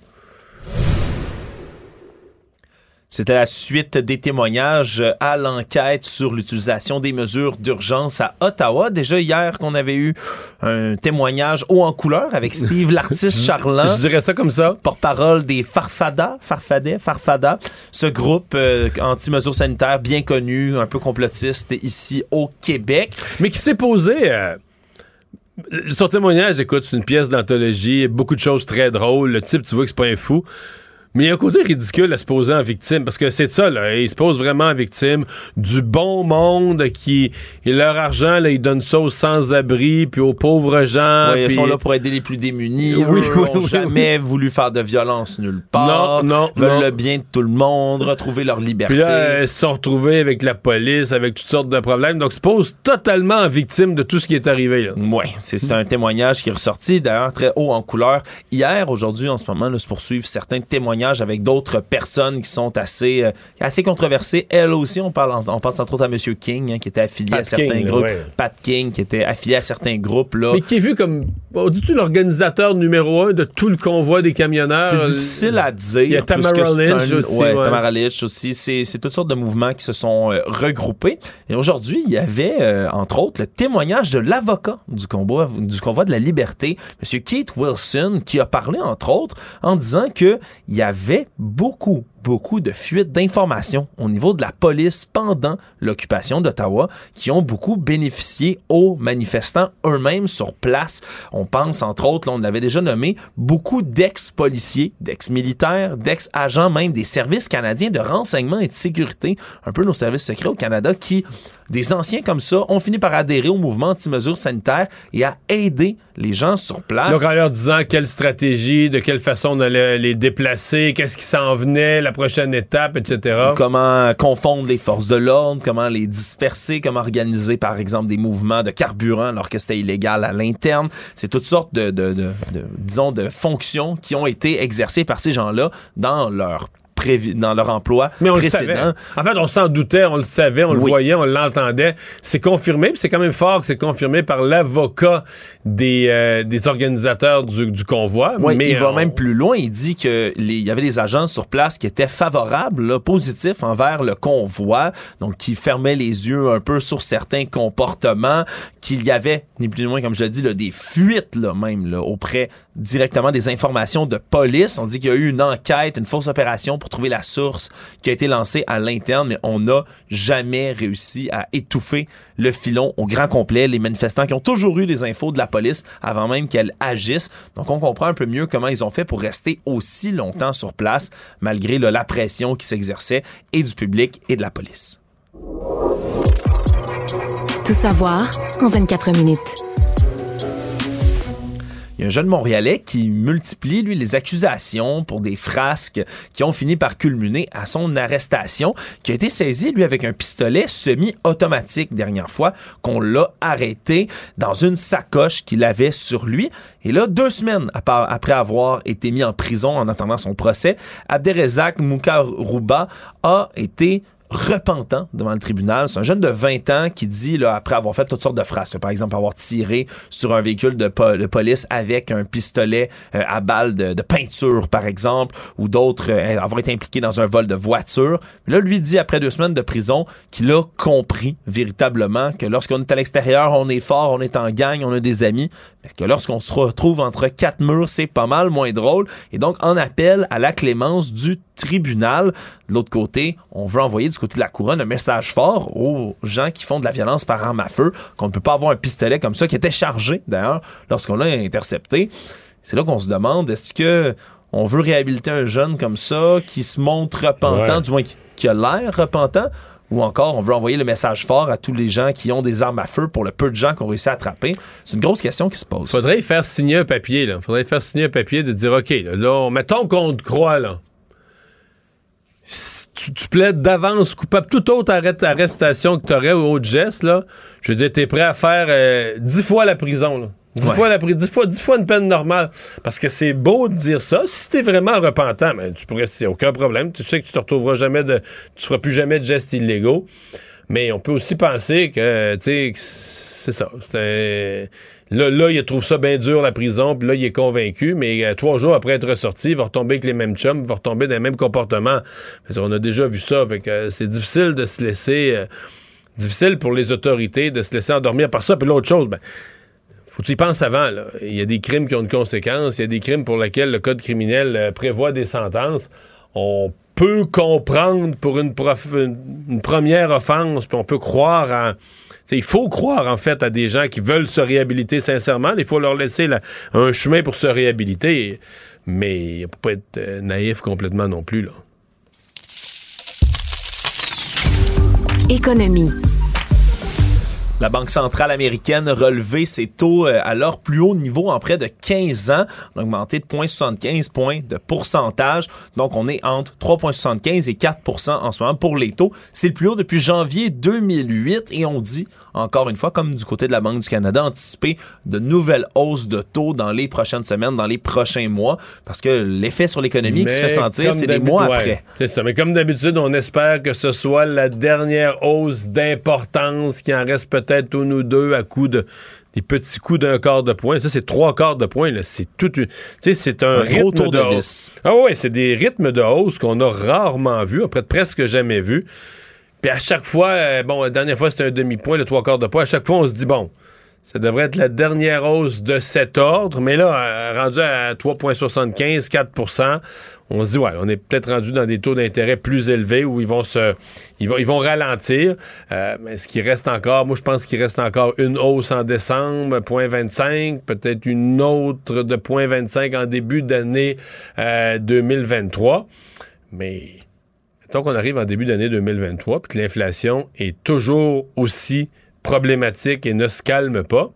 C'était la suite des témoignages à l'enquête sur l'utilisation des mesures d'urgence à Ottawa. Déjà hier qu'on avait eu un témoignage haut en couleur avec Steve l'artiste charlant. Je dirais ça comme ça. Porte-parole des Farfada, Farfadet, Farfada, ce groupe euh, anti-mesures sanitaires bien connu, un peu complotiste ici au Québec. Mais qui s'est posé... Euh, son témoignage, écoute, c'est une pièce d'anthologie, beaucoup de choses très drôles. Le type, tu vois que c'est pas un fou. Mais il y a un côté ridicule à se poser en victime, parce que c'est ça, là. Ils se posent vraiment en victime du bon monde qui, et leur argent, là, ils donnent ça aux sans-abri, puis aux pauvres gens. ils sont là pour aider les plus démunis. Oui, Eux, jamais voulu faire de violence nulle part. Non, non. Veulent le bien de tout le monde, retrouver leur liberté. Puis là, ils se sont retrouvés avec la police, avec toutes sortes de problèmes. Donc, ils se posent totalement en victime de tout ce qui est arrivé, là. Oui, c'est un témoignage qui est ressorti, d'ailleurs, très haut en couleur. Hier, aujourd'hui, en ce moment, là, se poursuivent certains témoignages avec d'autres personnes qui sont assez, euh, assez controversées. Elles aussi, on, parle, on pense entre autres à M. King, hein, qui était affilié à certains groupes. Pat King, qui était affilié à certains groupes. Là. Mais qui est vu comme, dis-tu, l'organisateur numéro un de tout le convoi des camionneurs? C'est difficile à dire. Il y a Tamara Lynch aussi. Ouais, Tamara Lynch aussi. C'est toutes sortes de mouvements qui se sont euh, regroupés. Et aujourd'hui, il y avait, euh, entre autres, le témoignage de l'avocat du convoi, du convoi de la liberté, M. Keith Wilson, qui a parlé, entre autres, en disant qu'il y avait avait beaucoup, beaucoup de fuites d'informations au niveau de la police pendant l'occupation d'Ottawa qui ont beaucoup bénéficié aux manifestants eux-mêmes sur place. On pense, entre autres, on avait déjà nommé beaucoup d'ex-policiers, d'ex-militaires, d'ex-agents même des services canadiens de renseignement et de sécurité, un peu nos services secrets au Canada, qui des anciens comme ça ont fini par adhérer au mouvement anti-mesures sanitaires et à aider les gens sur place. Donc en leur disant quelle stratégie, de quelle façon on allait les déplacer, qu'est-ce qui s'en venait, la prochaine étape, etc. Comment confondre les forces de l'ordre, comment les disperser, comment organiser par exemple des mouvements de carburant alors que c'était illégal à l'interne. C'est toutes sortes de, de, de, de, disons, de fonctions qui ont été exercées par ces gens-là dans leur dans leur emploi Mais on précédent. En fait, on s'en doutait, on le savait, on le voyait, on l'entendait. C'est confirmé, puis c'est quand même fort que c'est confirmé par l'avocat des, euh, des organisateurs du, du convoi. mais il va même plus loin. Il dit qu'il y avait des agents sur place qui étaient favorables, positifs envers le convoi, donc qui fermaient les yeux un peu sur certains comportements, qu'il y avait, ni plus ni moins, comme je l'ai dit, là, des fuites là, même là, auprès directement des informations de police. On dit qu'il y a eu une enquête, une fausse opération pour trouver la source qui a été lancée à l'interne, mais on n'a jamais réussi à étouffer le filon au grand complet. Les manifestants qui ont toujours eu des infos de la police avant même qu'elle agisse. Donc on comprend un peu mieux comment ils ont fait pour rester aussi longtemps sur place malgré la pression qui s'exerçait et du public et de la police. Tout savoir en 24 minutes. Il y a un jeune Montréalais qui multiplie, lui, les accusations pour des frasques qui ont fini par culminer à son arrestation, qui a été saisi, lui, avec un pistolet semi-automatique dernière fois qu'on l'a arrêté dans une sacoche qu'il avait sur lui. Et là, deux semaines après avoir été mis en prison en attendant son procès, Abderrezak Moukarouba a été repentant devant le tribunal. C'est un jeune de 20 ans qui dit, là, après avoir fait toutes sortes de phrases, par exemple avoir tiré sur un véhicule de, police avec un pistolet euh, à balles de, peinture, par exemple, ou d'autres, euh, avoir été impliqué dans un vol de voiture. là, lui dit, après deux semaines de prison, qu'il a compris véritablement que lorsqu'on est à l'extérieur, on est fort, on est en gang, on a des amis, que lorsqu'on se retrouve entre quatre murs, c'est pas mal moins drôle. Et donc, en appel à la clémence du tribunal. De l'autre côté, on veut envoyer du côté de la couronne un message fort aux gens qui font de la violence par arme à feu, qu'on ne peut pas avoir un pistolet comme ça, qui était chargé d'ailleurs lorsqu'on l'a intercepté. C'est là qu'on se demande, est-ce que on veut réhabiliter un jeune comme ça, qui se montre repentant, du moins qui, a l'air repentant, ou encore on veut envoyer le message fort à tous les gens qui ont des armes à feu pour le peu de gens qu'on réussit à attraper? C'est une grosse question qui se pose. Faudrait faire signer un papier, là. Faudrait faire signer un papier de dire, OK, là, mettons qu'on te croit, là tu, plaides d'avance coupable toute autre arrestation que tu aurais ou autre geste, là, je veux dire, tu es prêt à faire euh, dix fois la prison. Là. Dix, fois la, dix, fois, dix fois une peine normale. Parce que c'est beau de dire ça. Si t'es vraiment repentant, ben, tu pourrais, c'est aucun problème. Tu sais que tu te retrouveras jamais de, tu feras plus jamais de gestes illégaux. Mais on peut aussi penser que, tu sais, c'est ça. C'est Là, là, il trouve ça bien dur, la prison, puis là, il est convaincu, mais euh, trois jours après être ressorti, il va retomber avec les mêmes chums, il va retomber dans les mêmes comportements. on a déjà vu ça, fait euh, c'est difficile de se laisser... Euh, difficile pour les autorités de se laisser endormir par ça. Puis l'autre chose, ben, faut y penses avant. Il y a des crimes qui ont une conséquence, il y a des crimes pour lesquels le code criminel prévoit des sentences. On peut comprendre pour une, une première offense, puis on peut croire en il faut croire en fait à des gens qui veulent se réhabiliter sincèrement. Il faut leur laisser un chemin pour se réhabiliter. Mais il ne faut pas être euh, naïf complètement non plus. Là. Économie. La Banque centrale américaine a relevé ses taux euh, à leur plus haut niveau en près de 15 ans. On a augmenté de 0,75 points de pourcentage. Donc, on est entre 3,75 et 4% en ce moment pour les taux. C'est le plus haut depuis janvier 2008 et on dit, encore une fois, comme du côté de la Banque du Canada, anticiper de nouvelles hausses de taux dans les prochaines semaines, dans les prochains mois, parce que l'effet sur l'économie qui se fait sentir, c'est des mois après. C'est ça. Mais comme d'habitude, on espère que ce soit la dernière hausse d'importance qui en reste peut-être peut-être une ou deux à coup de des petits coups d'un quart de point. Ça, c'est trois quarts de point. C'est tout Tu sais, c'est un, rythme de, hausse. Ah ouais, c'est des rythmes de hausse qu'on a rarement vus, après presque jamais vus. Puis à chaque fois, euh, bon, la dernière fois, c'était un demi-point, le trois quarts de point. À chaque fois, on se dit, bon, ça devrait être la dernière hausse de cet ordre, mais là, euh, rendu à 3,75, 4% on se dit, ouais, on est peut-être rendu dans des taux d'intérêt plus élevés où ils vont se, ils vont, ils vont ralentir. Euh, mais ce qui reste encore, moi, je pense qu'il reste encore une hausse en décembre, 0,25, peut-être une autre de 0,25 en début d'année 2023. Euh, mais, tant qu'on arrive en début d'année 2023, puis que l'inflation est toujours aussi problématique et ne se calme pas,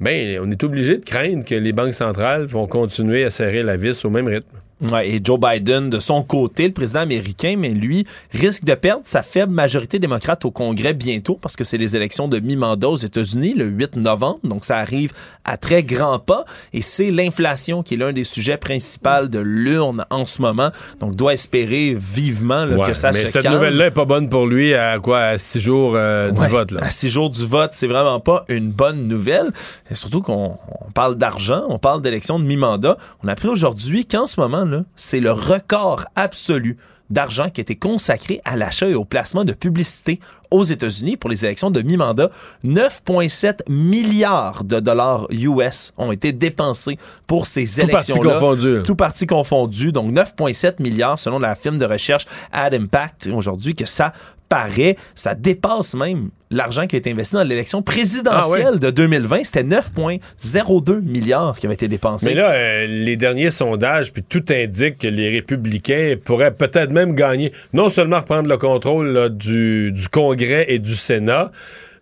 bien, on est obligé de craindre que les banques centrales vont continuer à serrer la vis au même rythme. Ouais, et Joe Biden, de son côté, le président américain, mais lui, risque de perdre sa faible majorité démocrate au Congrès bientôt parce que c'est les élections de mi-mandat aux États-Unis le 8 novembre. Donc, ça arrive à très grands pas. Et c'est l'inflation qui est l'un des sujets principaux de l'urne en ce moment. Donc, doit espérer vivement que ça mais se cette nouvelle-là est pas bonne pour lui à quoi? À six jours euh, du vote. Là. À six jours du vote, c'est vraiment pas une bonne nouvelle. Et surtout qu'on parle d'argent, on parle d'élections de mi-mandat. On a appris aujourd'hui qu'en ce moment, c'est le record absolu d'argent qui a été consacré à l'achat et au placement de publicité aux États-Unis pour les élections de mi-mandat. 9,7 milliards de dollars US ont été dépensés pour ces élections-là. Tout parti confondu. Donc 9,7 milliards selon la firme de recherche Ad Impact aujourd'hui que ça paraît, ça dépasse même l'argent qui a été investi dans l'élection présidentielle ah de 2020. C'était 9,02 milliards qui avaient été dépensés. Mais là, euh, les derniers sondages, puis tout indique que les républicains pourraient peut-être même gagner, non seulement reprendre le contrôle du, du Congrès, Et du Sénat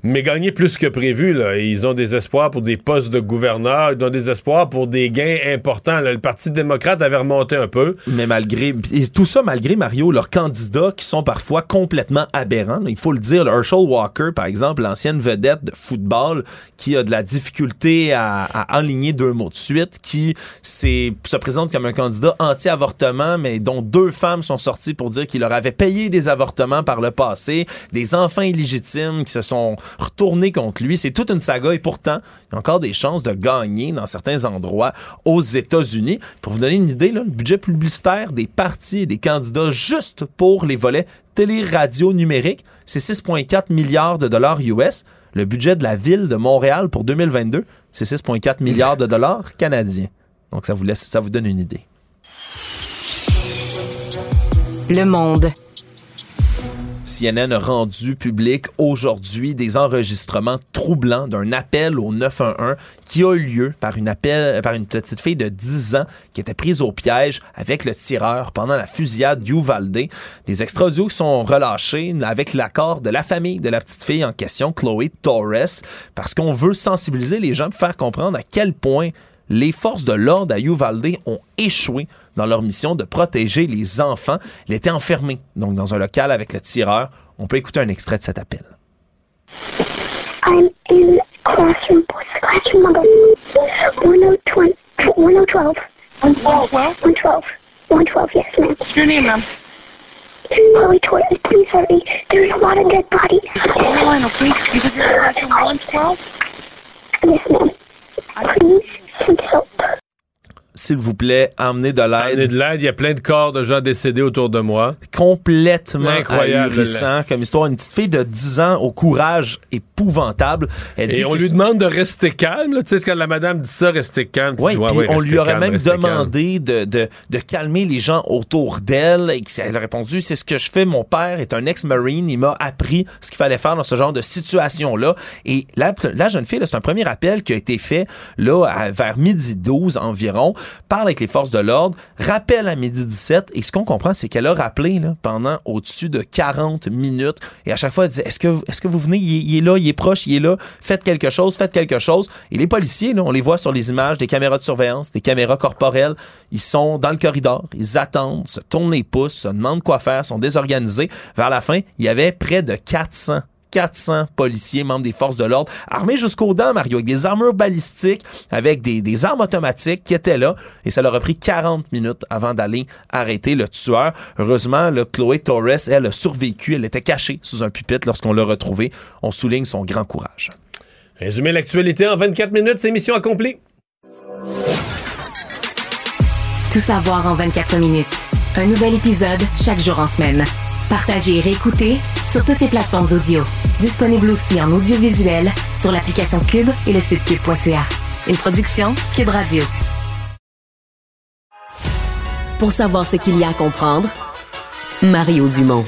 mais gagner plus que prévu. Là. Ils ont des espoirs pour des postes de gouverneur, ils ont des espoirs pour des gains importants. Le Parti démocrate avait remonté un peu. Mais malgré tout ça, malgré Mario, leurs candidats qui sont parfois complètement aberrants. il faut le dire, Herschel Walker, par exemple, l'ancienne vedette de football, qui a de la difficulté à, à enligner deux mots de suite, qui se présente comme un candidat anti-avortement, mais dont deux femmes sont sorties pour dire qu'il leur avait payé des avortements par le passé, des enfants illégitimes qui se sont retourner contre lui. C'est toute une saga et pourtant, il y a encore des chances de gagner dans certains endroits aux États-Unis. Pour vous donner une idée, le budget publicitaire des partis et des candidats juste pour les volets télé-radio numérique, c'est 6,4 milliards de dollars US. Le budget de la ville de Montréal pour 2022, c'est 6,4 milliards de dollars canadiens. Donc ça vous laisse, ça vous donne une idée. Le monde. CNN a rendu public aujourd'hui des enregistrements troublants d'un appel au 911 qui a eu lieu par une, par une petite fille de 10 ans qui était prise au piège avec le tireur pendant la fusillade d'Uvalde. Les extra sont relâchés avec l'accord de la famille de la petite fille en question, Chloé Torres, parce qu'on veut sensibiliser les gens, faire comprendre à quel point les forces de l'ordre à Uvalde ont échoué dans leur mission de protéger les enfants. Il était enfermé, donc dans un local avec le tireur. On peut écouter un extrait de cet appel. I'm in classroom, classroom number 112. 112. 112. 112, yes, ma'am. What's your name, ma'am? Chloe Torres, please hurry. There's a lot of dead bodies. Carolina, please? You in classroom 112? Yes, ma'am. Please, please help s'il vous plaît, emmenez de l'aide. Emmenez de l'aide. Il y a plein de corps de gens décédés autour de moi. Complètement incroyable. comme histoire. Une petite fille de 10 ans au courage épouvantable. Elle Et on lui demande de rester calme. Tu sais, quand la madame dit ça, rester calme. On lui aurait même demandé de, de, de, calmer les gens autour d'elle. Et elle a répondu, c'est ce que je fais. Mon père est un ex-marine. Il m'a appris ce qu'il fallait faire dans ce genre de situation-là. Et la, la jeune fille, c'est un premier appel qui a été fait là, à, vers midi 12 environ parle avec les forces de l'ordre, rappelle à midi 17, et ce qu'on comprend, c'est qu'elle a rappelé pendant au-dessus de 40 minutes, et à chaque fois, elle dit, est-ce que, est-ce que vous venez, il est, là, il est proche, il est là, faites quelque chose, faites quelque chose. Et les policiers, on les voit sur les images des caméras de surveillance, des caméras corporelles, ils sont dans le corridor, ils attendent, se tournent les pouces, se demandent quoi faire, sont désorganisés. Vers la fin, il y avait près de 400 400 policiers, membres des forces de l'ordre, armés jusqu'aux dents, Mario, avec des armures balistiques, avec des, armes automatiques qui étaient là. Et ça leur a pris 40 minutes avant d'aller arrêter le tueur. Heureusement, le Chloé Torres, elle a survécu. Elle était cachée sous un pupitre lorsqu'on l'a retrouvée. On souligne son grand courage. Résumer l'actualité en 24 minutes, c'est mission accomplie. Tout savoir en 24 minutes. Un nouvel épisode chaque jour en semaine. Partagez et réécoutez sur toutes les plateformes audio. Disponible aussi en audiovisuel sur l'application Cube et le site cube.ca. Une production Cube Radio. Pour savoir ce qu'il y a à comprendre, Mario Dumont.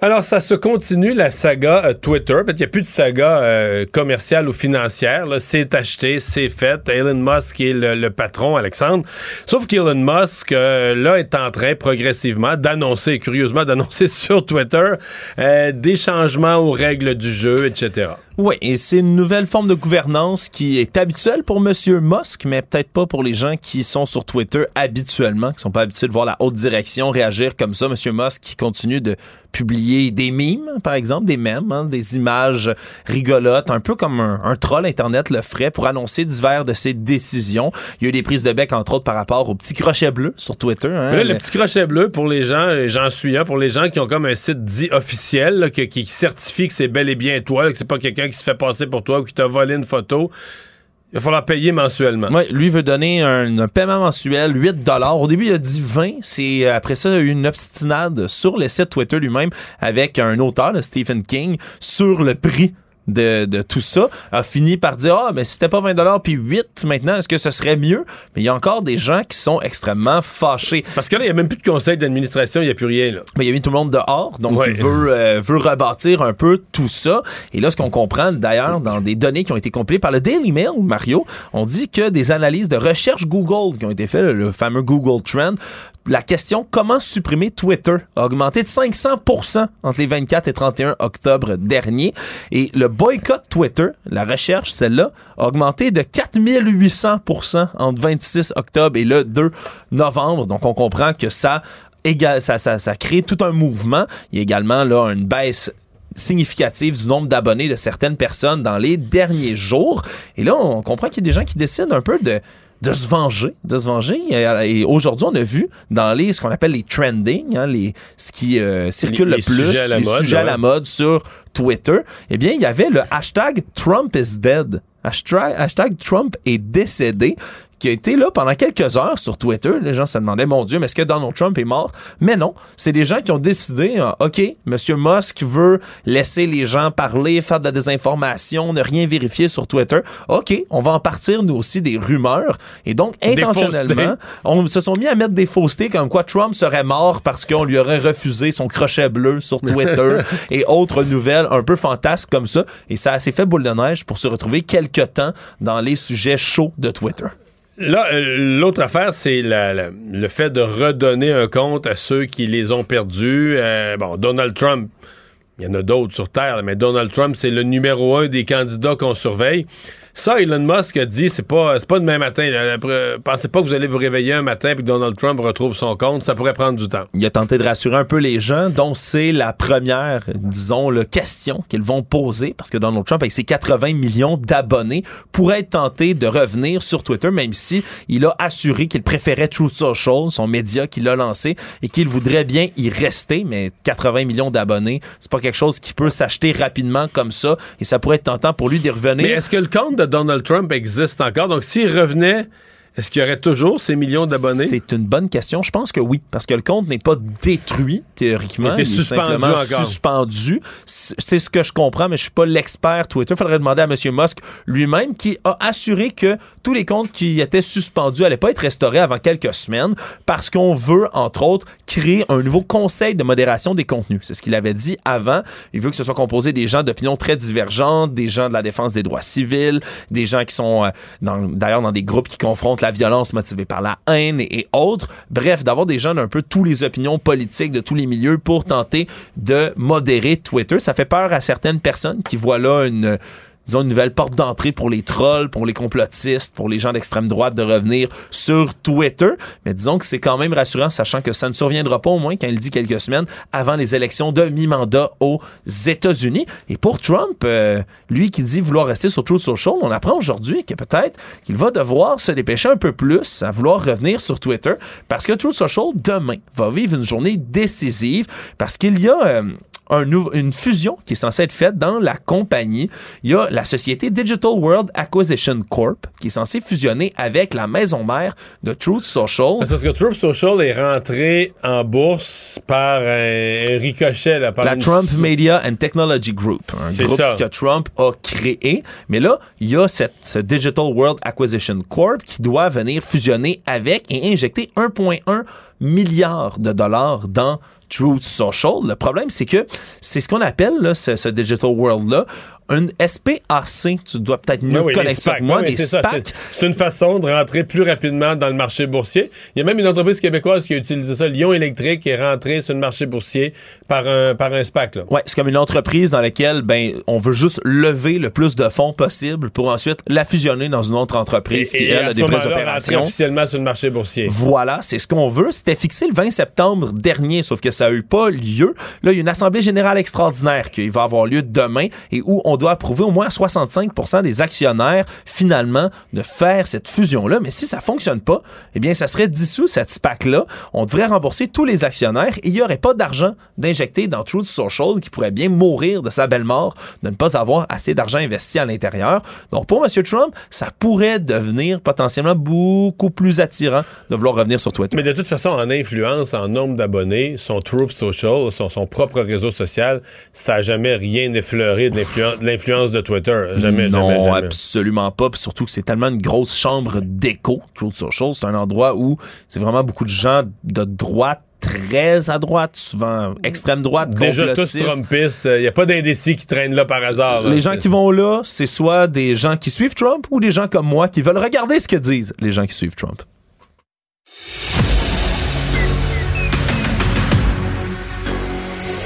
Alors, ça se continue, la saga euh, Twitter. En fait, il n'y a plus de saga euh, commerciale ou financière. C'est acheté, c'est fait. Elon Musk est le, patron, Alexandre. Sauf qu'Elon Musk, euh, là, est en train progressivement d'annoncer, curieusement, d'annoncer sur Twitter des changements aux règles du jeu, etc. Oui, et c'est une nouvelle forme de gouvernance qui est habituelle pour M. Musk, mais peut-être pas pour les gens qui sont sur Twitter habituellement, qui sont pas habitués de voir la haute direction réagir comme ça. M. Musk qui continue de publier des mimes, par exemple, des mèmes, hein, des images rigolotes, un peu comme un, troll Internet le ferait pour annoncer divers de ses décisions. Il y a eu des prises de bec, entre autres, par rapport au petit crochet bleu sur Twitter. Hein, le, petit crochet bleu, pour les gens, j'en suis un, pour les gens qui ont comme un site dit officiel, qui, certifie que c'est bel et bien toi, que c'est pas quelqu'un qui se fait passer pour toi ou qui t'a volé une photo. Il va falloir payer mensuellement. Oui, lui veut donner un, paiement mensuel, 8 Au début, il a dit 20. C'est euh, Après ça, il a eu une obstinade sur le site Twitter lui-même avec un auteur, Stephen King, sur le prix de, tout ça, a fini par dire Ah, mais si c'était pas 20 puis 8 maintenant, est-ce que ce serait mieux? Mais il y a encore des gens qui sont extrêmement fâchés. Parce que là, il n'y a même plus de conseil d'administration, il n'y a plus rien. Là. Mais il y a mis tout le monde dehors, donc il veut, euh, veut rebâtir un peu tout ça. Et là, ce qu'on comprend d'ailleurs dans des données qui ont été compilées par le Daily Mail, Mario, on dit que des analyses de recherche Google qui ont été faites, le fameux Google Trend, la question comment supprimer Twitter a augmenté de 500% entre les 24 et 31 octobre dernier. Et le boycott Twitter, la recherche, celle-là, a augmenté de 4800% entre 26 octobre et le 2 novembre. Donc, on comprend que ça, ça, ça, ça crée tout un mouvement. Il y a également là une baisse significative du nombre d'abonnés de certaines personnes dans les derniers jours. Et là, on comprend qu'il y a des gens qui décident un peu de de se venger, de se venger. Et, aujourd'hui, on a vu dans les ce qu'on appelle les trending, hein, les ce qui euh, circule le plus, sujets à la les mode, sujets à la mode sur Twitter. Eh bien, il y avait le hashtag Trump is dead. Hashtag, hashtag Trump est décédé qui a été là pendant quelques heures sur Twitter. Les gens se demandaient, mon Dieu, mais est-ce que Donald Trump est mort? Mais non, c'est des gens qui ont décidé, euh, OK, M. Musk veut laisser les gens parler, faire de la désinformation, ne rien vérifier sur Twitter. OK, on va en partir, nous aussi, des rumeurs. Et donc, intentionnellement, on se sont mis à mettre des faussetés comme quoi Trump serait mort parce qu'on lui aurait refusé son crochet bleu sur Twitter et autres nouvelles un peu fantasques comme ça. Et ça a assez fait boule de neige pour se retrouver quelque temps dans les sujets chauds de Twitter. Là, euh, l'autre affaire, c'est le fait de redonner un compte à ceux qui les ont perdus. Euh, bon, Donald Trump, il y en a d'autres sur Terre, mais Donald Trump, c'est le numéro un des candidats qu'on surveille. Ça, Elon Musk a dit, c'est pas, c'est pas demain matin. là. Après, Pensez pas que vous allez vous réveiller un matin et que Donald Trump retrouve son compte. Ça pourrait prendre du temps. Il a tenté de rassurer un peu les gens, dont c'est la première, disons, le question qu'ils vont poser, parce que Donald Trump, avec ses 80 millions d'abonnés, pourrait être tenté de revenir sur Twitter, même si il a assuré qu'il préférait Truth Social, son média qu'il a lancé, et qu'il voudrait bien y rester, mais 80 millions d'abonnés, c'est pas quelque chose qui peut s'acheter rapidement comme ça, et ça pourrait être tentant pour lui d'y revenir. Mais est-ce que le compte de Donald Trump existe encore? Donc, s'il revenait, est-ce qu'il y aurait toujours ces millions d'abonnés? C'est une bonne question. Je pense que oui, parce que le compte n'est pas détruit théoriquement. Il était est suspendu simplement encore. suspendu. C'est ce que je comprends, mais je suis pas l'expert Twitter. Faudrait demander à M. Musk lui-même qui a assuré que tous les comptes qui étaient suspendus allaient pas être restaurés avant quelques semaines parce qu'on veut, entre autres, créer un nouveau conseil de modération des contenus. C'est ce qu'il avait dit avant. Il veut que ce soit composé des gens d'opinions très divergentes, des gens de la défense des droits civils, des gens qui sont euh, dans- d'ailleurs dans des groupes qui confrontent la violence motivée par la haine et, et autres. Bref, d'avoir des gens d'un peu tous les opinions politiques de tous les milieux pour tenter de modérer Twitter. Ça fait peur à certaines personnes qui voient là une disons, une nouvelle porte d'entrée pour les trolls, pour les complotistes, pour les gens d'extrême droite de revenir sur Twitter. Mais disons que c'est quand même rassurant, sachant que ça ne surviendra pas au moins, quand il dit quelques semaines, avant les élections de mi-mandat aux États-Unis. Et pour Trump, euh, lui qui dit vouloir rester sur Truth Social, on apprend aujourd'hui que peut-être qu'il va devoir se dépêcher un peu plus à vouloir revenir sur Twitter, parce que Truth Social, demain, va vivre une journée décisive, parce qu'il y a... euh, un une fusion qui est censée être faite dans la compagnie. Il y a la société Digital World Acquisition Corp qui est censée fusionner avec la maison mère de Truth Social. Parce que Truth Social est rentré en bourse par un, ricochet. Là, par La une- Trump Media and Technology Group, un groupe ça. que Trump a créé. Mais là, il y a cette, ce Digital World Acquisition Corp qui doit venir fusionner avec et injecter 1,1 milliard de dollars dans Truth Social. Le problème, c'est que c'est ce qu'on appelle là, ce, ce Digital World-là une SPAC. Tu dois peut-être mieux Ah oui, connaître SPAC. moi, Oui, des c'est ça. SPAC. C'est- une façon de rentrer plus rapidement dans le marché boursier. Il y a même une entreprise québécoise qui a utilisé ça, Lyon Électrique, qui est rentrée sur le marché boursier par un, par un SPAC. Là. Ouais, c'est comme une entreprise dans laquelle ben on veut juste lever le plus de fonds possible pour ensuite la fusionner dans une autre entreprise qui elle a des vraies opérations. officiellement sur le marché boursier. Voilà, c'est ce qu'on veut. C'était fixé le 20 septembre dernier, sauf que ça n'a eu pas lieu. Là, il y a une assemblée générale extraordinaire qui va avoir lieu demain et où on doit approuver au moins 65% des actionnaires, finalement, de faire cette fusion-là. Mais si ça fonctionne pas, eh bien, ça serait dissous, cette SPAC-là. On devrait rembourser tous les actionnaires et il n'y aurait pas d'argent d'injecter dans Truth Social qui pourrait bien mourir de sa belle mort de ne pas avoir assez d'argent investi à l'intérieur. Donc, pour M. Trump, ça pourrait devenir potentiellement beaucoup plus attirant de vouloir revenir sur Twitter. Mais de toute façon, en influence, en nombre d'abonnés, son Truth Social, son, son propre réseau social, ça n'a jamais rien effleuré de l'influence- l'influence de Twitter. Jamais, non, jamais, jamais. absolument pas. Puis surtout que c'est tellement une grosse chambre d'écho, Truth Social. C'est un endroit où c'est vraiment beaucoup de gens de droite très à droite, souvent extrême droite, Déjà tous. Trumpistes, il n'y a pas d'indécis qui traînent là par hasard. là. Les gens qui vont là, c'est soit des gens qui suivent Trump ou des gens comme moi qui veulent regarder ce que disent les gens qui suivent Trump.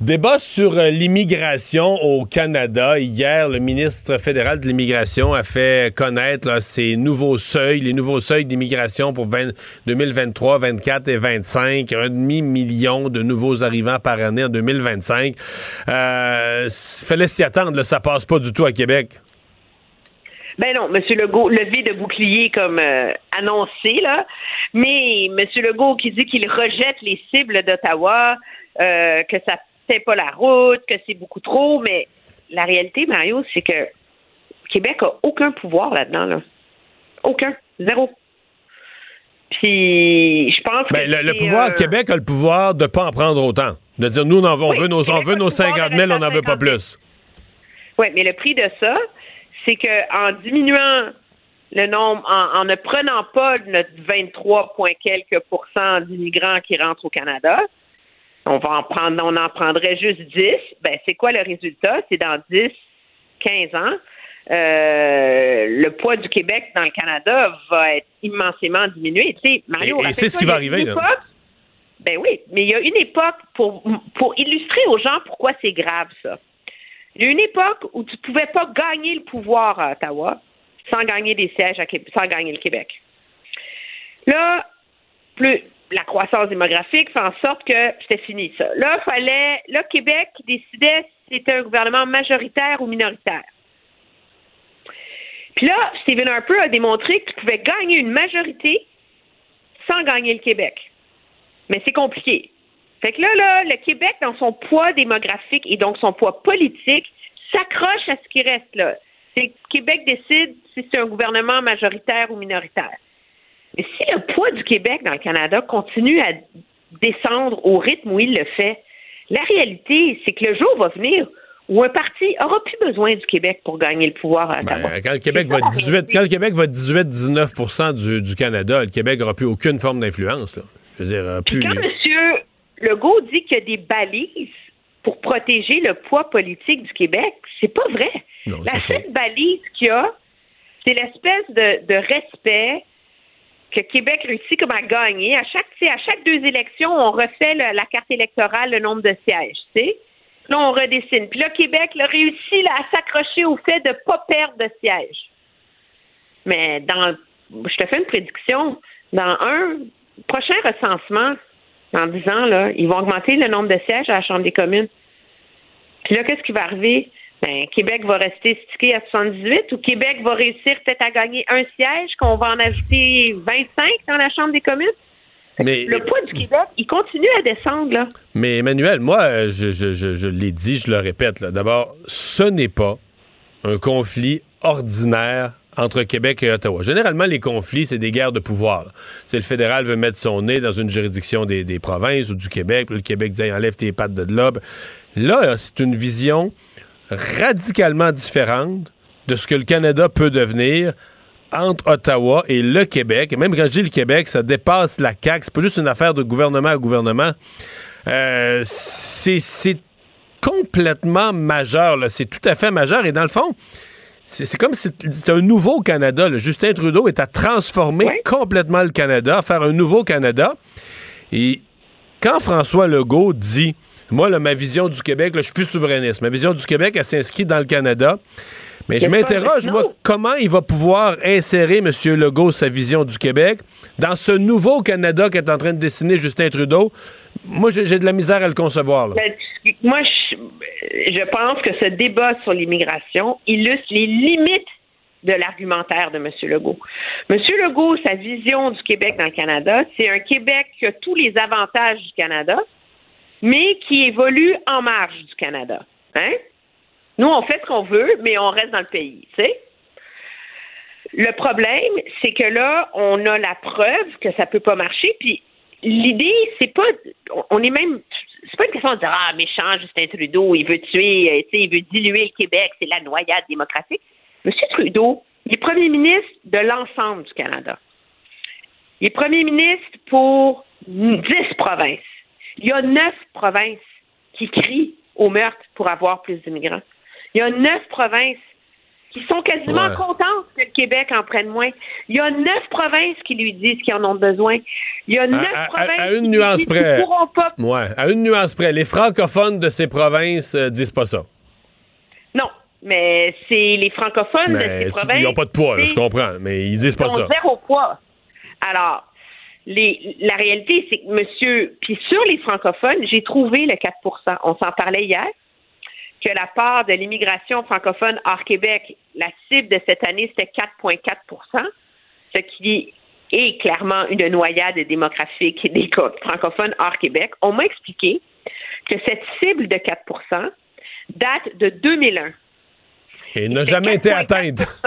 Débat sur euh, l'immigration au Canada. Hier, le ministre fédéral de l'immigration a fait connaître ses nouveaux seuils, les nouveaux seuils d'immigration pour 20, 2023, 24 et 25. Un demi-million de nouveaux arrivants par année en 2025. Euh, fallait s'y attendre. Là, ça passe pas du tout à Québec. Ben non, M. Legault, levé de bouclier comme euh, annoncé, là. Mais M. Legault qui dit qu'il rejette les cibles d'Ottawa, euh, que ça c'est pas la route, que c'est beaucoup trop, mais la réalité, Mario, c'est que Québec a aucun pouvoir là-dedans, là. Aucun. Zéro. Puis, je pense ben, que. Le, le pouvoir, euh, Québec a le pouvoir de pas en prendre autant. De dire, nous, on, en, on Oui, veut nos, on veut nos pouvoir 50 de 000, on n'en veut pas 50 000. plus. Oui, mais le prix de ça, c'est qu'en diminuant le nombre, en, en ne prenant pas notre 23 point quelques pourcents d'immigrants qui rentrent au Canada, on va en prendre, on en prendrait juste 10. Ben, c'est quoi le résultat? C'est dans 10, 15 ans, euh, le poids du Québec dans le Canada va être immensément diminué. Tu sais, Mario, Et- et c'est ce qui va arriver, là. ben oui, mais il y a une époque pour, pour illustrer aux gens pourquoi c'est grave, ça. Il y a une époque où tu pouvais pas gagner le pouvoir à Ottawa sans gagner des sièges, à sans gagner le Québec. Là, plus la croissance démographique fait en sorte que c'était fini ça. Là, fallait, là, Québec décidait si c'était un gouvernement majoritaire ou minoritaire. Puis là, Stephen Harper a démontré qu'il pouvait gagner une majorité sans gagner le Québec. Mais c'est compliqué. Fait que là, là, le Québec, dans son poids démographique et donc son poids politique, s'accroche à ce qui reste là. C'est Québec décide si c'est un gouvernement majoritaire ou minoritaire. Mais si le poids du Québec dans le Canada continue à descendre au rythme où il le fait, la réalité, c'est que le jour va venir où un parti aura plus besoin du Québec pour gagner le pouvoir à Ottawa. Ben, quand le Québec va être 18, quand le Québec va être 18-19 du, du Canada, le Québec n'aura plus aucune forme d'influence. là. Je veux dire, euh, Puis quand M. Legault dit qu'il y a des balises pour protéger le poids politique du Québec, c'est pas vrai. Non, La seule balise qu'il y a, c'est l'espèce de, de respect que Québec réussit comme à gagner. À chaque, deux élections, on refait la carte électorale, le nombre de sièges, tu. Là, on redessine. Puis là, Québec réussit à s'accrocher au fait de ne pas perdre de sièges. Mais dans, je te fais une prédiction. Dans un prochain recensement, dans 10 ans, ils vont augmenter le nombre de sièges à la Chambre des communes. Puis là, qu'est-ce qui va arriver? Ben, Québec va rester stické à 78 ou Québec va réussir peut-être à gagner un siège, qu'on va en ajouter 25 dans la Chambre des communes? Mais, Le poids du Québec, il continue à descendre, là. mais Emmanuel, moi, je, je, je, je l'ai dit, je le répète. là. D'abord, ce n'est pas un conflit ordinaire entre Québec et Ottawa. Généralement, les conflits, c'est des guerres de pouvoir. C'est le fédéral veut mettre son nez dans une juridiction des, des provinces ou du Québec, puis le Québec dit enlève tes pattes de là. Là, c'est une vision radicalement différente de ce que le Canada peut devenir entre Ottawa et le Québec. Et même quand je dis le Québec, ça dépasse la CAQ. C'est pas juste une affaire de gouvernement à gouvernement. Euh, c'est c'est complètement majeur. C'est tout à fait majeur. Et dans le fond, c'est c'est comme si c'était un nouveau Canada. là. Justin Trudeau est à transformer complètement le Canada, à faire un nouveau Canada. Et quand François Legault dit, moi, là, ma vision du Québec, là, je suis plus souverainiste. Ma vision du Québec, elle s'inscrit dans le Canada. Mais je m'interroge, moi, comment il va pouvoir insérer, M. Legault, sa vision du Québec dans ce nouveau Canada qu'est en train de dessiner Justin Trudeau? Moi, j'ai de la misère à le concevoir. là. Ben, moi, je, je pense que ce débat sur l'immigration illustre les limites de l'argumentaire de M. Legault. M. Legault, sa vision du Québec dans le Canada, c'est un Québec qui a tous les avantages du Canada, mais qui évolue en marge du Canada. Hein? Nous, on fait ce qu'on veut, mais on reste dans le pays, tu? Le problème, c'est que là, on a la preuve que ça peut pas marcher. Puis l'idée, c'est pas, on- est même, c'est pas une question de dire ah méchant Justin Trudeau, il veut tuer, euh, il veut diluer le Québec, c'est la noyade démocratique. Monsieur Trudeau, il est premier ministre de l'ensemble du Canada. Il est premier ministre pour dix provinces. Il y a neuf provinces qui crient au meurtre pour avoir plus d'immigrants. Il y a neuf provinces qui sont quasiment contentes que le Québec en prenne moins. Il y a neuf provinces qui lui disent qu'ils en ont besoin. Il y a neuf provinces à, une qui nuance près. pourront pas. Ouais, à une nuance près. Les francophones de ces provinces euh, disent pas ça. Non, mais c'est les francophones de ces provinces. ils n'ont pas de poids, là, je comprends, mais ils disent pas Ils ont ça. zéro poids. Alors, les, la réalité, c'est que monsieur, puis sur les francophones, j'ai trouvé le 4% On s'en parlait hier, que la part de l'immigration francophone hors Québec, la cible de cette année, c'était 4,4% ce qui est clairement une noyade démographique des co- francophones hors Québec. On m'a expliqué que cette cible de 4% date de 2001. Et il n'a jamais été atteinte.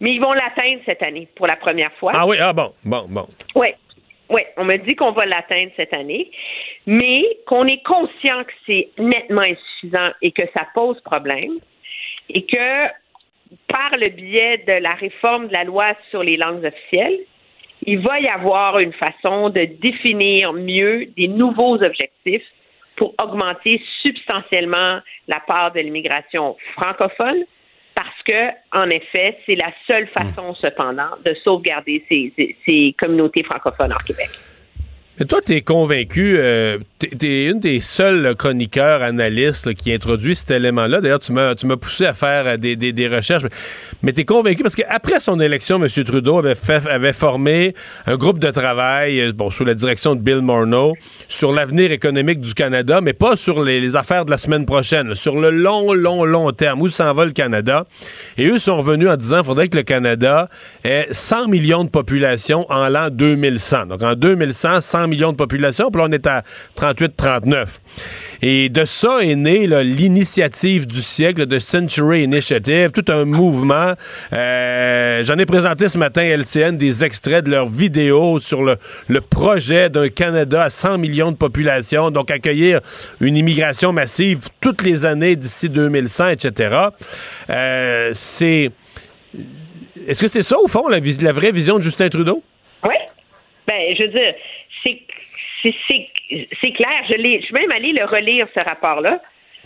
Mais ils vont l'atteindre cette année pour la première fois. Ah oui, ah bon, bon, bon. Oui. Oui, on me dit qu'on va l'atteindre cette année, mais qu'on est conscient que c'est nettement insuffisant et que ça pose problème et que par le biais de la réforme de la loi sur les langues officielles, il va y avoir une façon de définir mieux des nouveaux objectifs pour augmenter substantiellement la part de l'immigration francophone parce que, en effet, c'est la seule façon, cependant, de sauvegarder ces, ces- ces communautés francophones hors Québec. Mais toi, t'es convaincu, euh, t'es, t'es une des seuls chroniqueurs, analystes qui introduit cet élément-là. D'ailleurs, tu m'as, poussé à faire euh, des, des, des recherches. Mais t'es convaincu parce qu'après son élection, M. Trudeau avait, formé un groupe de travail, euh, bon, sous la direction de Bill Morneau, sur l'avenir économique du Canada, mais pas sur les, affaires de la semaine prochaine, sur le long, long, long terme, où s'en va le Canada? Et eux sont revenus en disant faudrait que le Canada ait 100 millions de population en l'an 2100. Donc en 2100, 100 millions de population, puis là on est à 38-39. Et de ça est née l'initiative du siècle de Century Initiative, tout un mouvement. Euh, J'en ai présenté ce matin à LCN des extraits de leurs vidéos sur le, projet d'un Canada à 100 millions de population, donc accueillir une immigration massive toutes les années d'ici 2100, etc. Euh, c'est... Est-ce que c'est ça, au fond, la vraie vision de Justin Trudeau? Oui. Ben, je veux dire, c'est clair. Je je suis même allée le relire, ce rapport-là.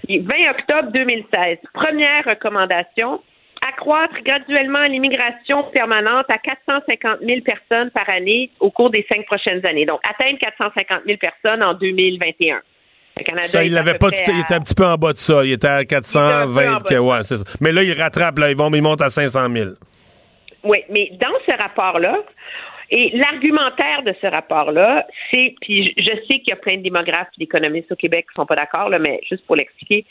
Il- 20 octobre 2016. Première recommandation accroître graduellement l'immigration permanente à 450 000 personnes par année au cours des cinq prochaines années. Donc, atteindre 450 000 personnes en 2021. Le Canada Ça, il l'avait pas il à- était un petit peu en bas de ça. Il était à Il était un 420. peu en bas que- de ouais, ça. Mais là, il rattrape, là. Ils, vont, ils montent à 500 000. Oui, mais dans ce rapport-là, et l'argumentaire de ce rapport-là, c'est, puis je sais qu'il y a plein de démographes et d'économistes au Québec qui sont pas d'accord, mais juste pour l'expliquer,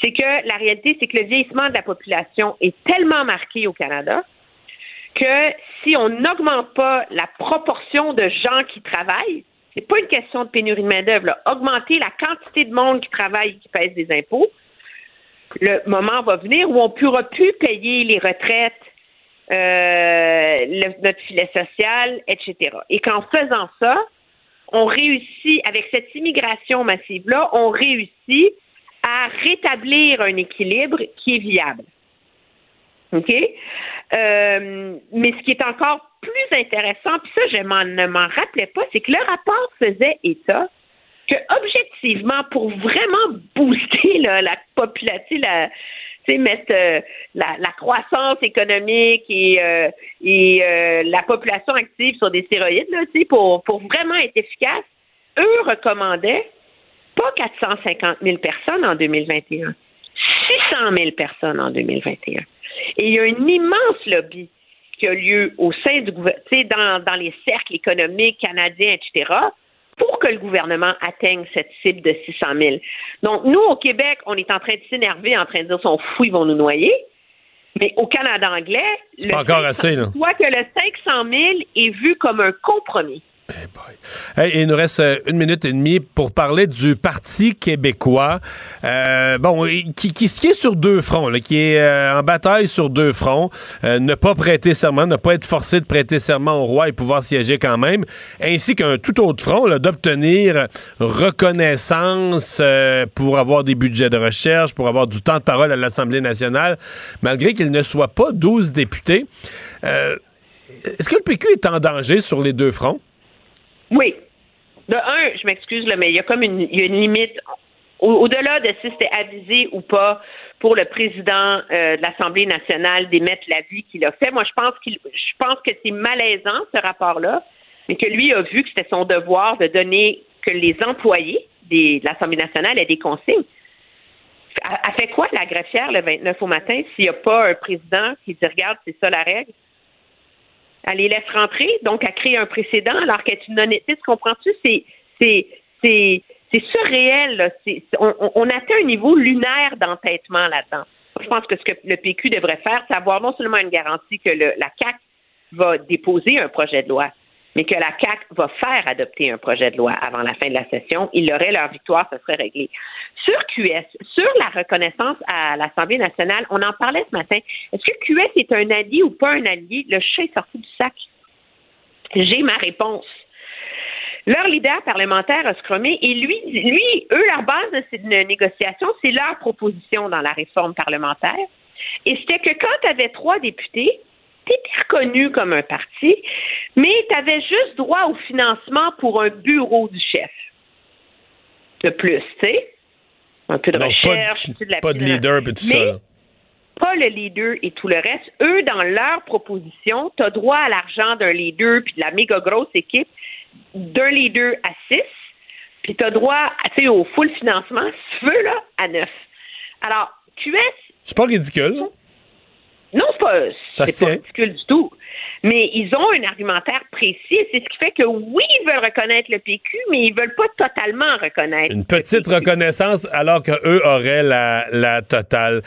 c'est que la réalité, c'est que le vieillissement de la population est tellement marqué au Canada que si on n'augmente pas la proportion de gens qui travaillent, c'est pas une question de pénurie de main-d'œuvre, augmenter la quantité de monde qui travaille et qui pèse des impôts, le moment va venir où on pourra plus payer les retraites, le- notre filet social, etc. Et qu'en faisant ça, on réussit, avec cette immigration massive-là, on réussit à rétablir un équilibre qui est viable. OK? Euh, mais ce qui est encore plus intéressant, puis ça, je ne m'en rappelais pas, c'est que le rapport faisait état que, objectivement, pour vraiment booster la population, la, mettre euh, la, croissance économique et, euh, euh, la population active sur des stéroïdes, là, pour, vraiment être efficace, eux recommandaient pas 450 000 personnes en 2021, 600 000 personnes en 2021. Et il y a un immense lobby qui a lieu au sein du gouvernement, dans les cercles économiques canadiens, etc., pour que le gouvernement atteigne cette cible de 600 000. Donc, nous, au Québec, on est en train de s'énerver, en train de dire, sont fous, ils vont nous noyer. Mais au Canada anglais, C'est pas encore assez, là. soit que le 500 000 est vu comme un compromis. Hey, il nous reste euh, une minute et demie pour parler du Parti québécois. Euh, bon, qui, qui, est sur deux fronts, qui est euh, en bataille sur deux fronts. Ne pas prêter serment, ne pas être forcé de prêter serment au roi et pouvoir siéger quand même, ainsi qu'un tout autre front d'obtenir reconnaissance pour avoir des budgets de recherche, pour avoir du temps de parole à l'Assemblée nationale, malgré qu'il ne soit pas 12 députés. Est-ce que le PQ est en danger sur les deux fronts? Oui. De un, je m'excuse, mais il y a comme une, y a une limite. Au-delà de si c'était avisé ou pas pour le président euh, de l'Assemblée nationale d'émettre l'avis qu'il a fait, moi je pense je pense que c'est malaisant ce rapport-là, mais que lui a vu que c'était son devoir de donner que les employés de l'Assemblée nationale aient des consignes. Elle fait quoi la greffière le 29 au matin s'il n'y a pas un président qui dit regarde, c'est ça la règle? Elle les laisse rentrer, donc elle crée un précédent alors qu'elle une honnêteté. Comprends-tu? C'est, c'est, c'est, c'est surréel. on, on, atteint un niveau lunaire d'entêtement là-dedans. Je pense que ce que le PQ devrait faire, c'est avoir non seulement une garantie que le, la CAC va déposer un projet de loi, mais que la CAC va faire adopter un projet de loi avant la fin de la session. Ils auraient leur victoire, ce serait réglé. Sur QS, sur la reconnaissance à l'Assemblée nationale, on en parlait ce matin. Est-ce que QS est un allié ou pas un allié? Le chat est sorti du sac. J'ai ma réponse. Leur leader parlementaire a et lui, lui, eux, leur base de cette négociation, c'est leur proposition dans la réforme parlementaire. Et c'était que quand tu avais trois députés, tu étais reconnu comme un parti, mais tu avais juste droit au financement pour un bureau du chef. De plus, tu sais. Un peu de recherche, pas de, pas de leader et tout ça. Pas le leader et tout le reste. Eux, dans leur proposition, tu as droit à l'argent d'un leader puis de la méga grosse équipe, d'un leader à six, puis tu as droit au full financement, si tu veux, là, à neuf. Alors, QS. C'est pas ridicule. Non, c'est pas, c'est pas ridicule du tout. Mais ils ont un argumentaire précis. C'est ce qui fait que oui, ils veulent reconnaître le PQ, mais ils veulent pas totalement reconnaître. Une petite reconnaissance alors qu'eux auraient la, la totale.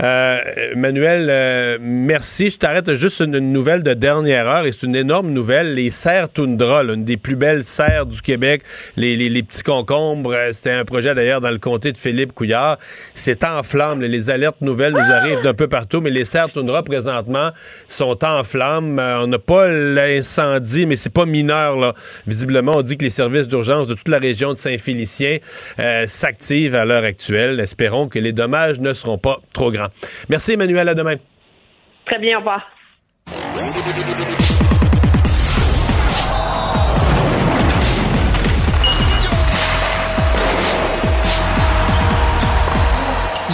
Euh, Manuel, euh, merci. Je t'arrête juste une, nouvelle de dernière heure et c'est une énorme nouvelle. Les serres Toundra, l'une des plus belles serres du Québec, les, les, les petits concombres, euh, c'était un projet d'ailleurs dans le comté de Philippe Couillard. C'est en flammes. Les alertes nouvelles nous arrivent d'un peu partout, mais les serres Toundra présentement sont en flammes. On n'a pas l'incendie, mais c'est pas mineur. Là. Visiblement, on dit que les services d'urgence de toute la région de Saint-Félicien euh, s'activent à l'heure actuelle. Espérons que les dommages ne seront pas trop grands. Merci Emmanuel, à demain. Très bien, au revoir.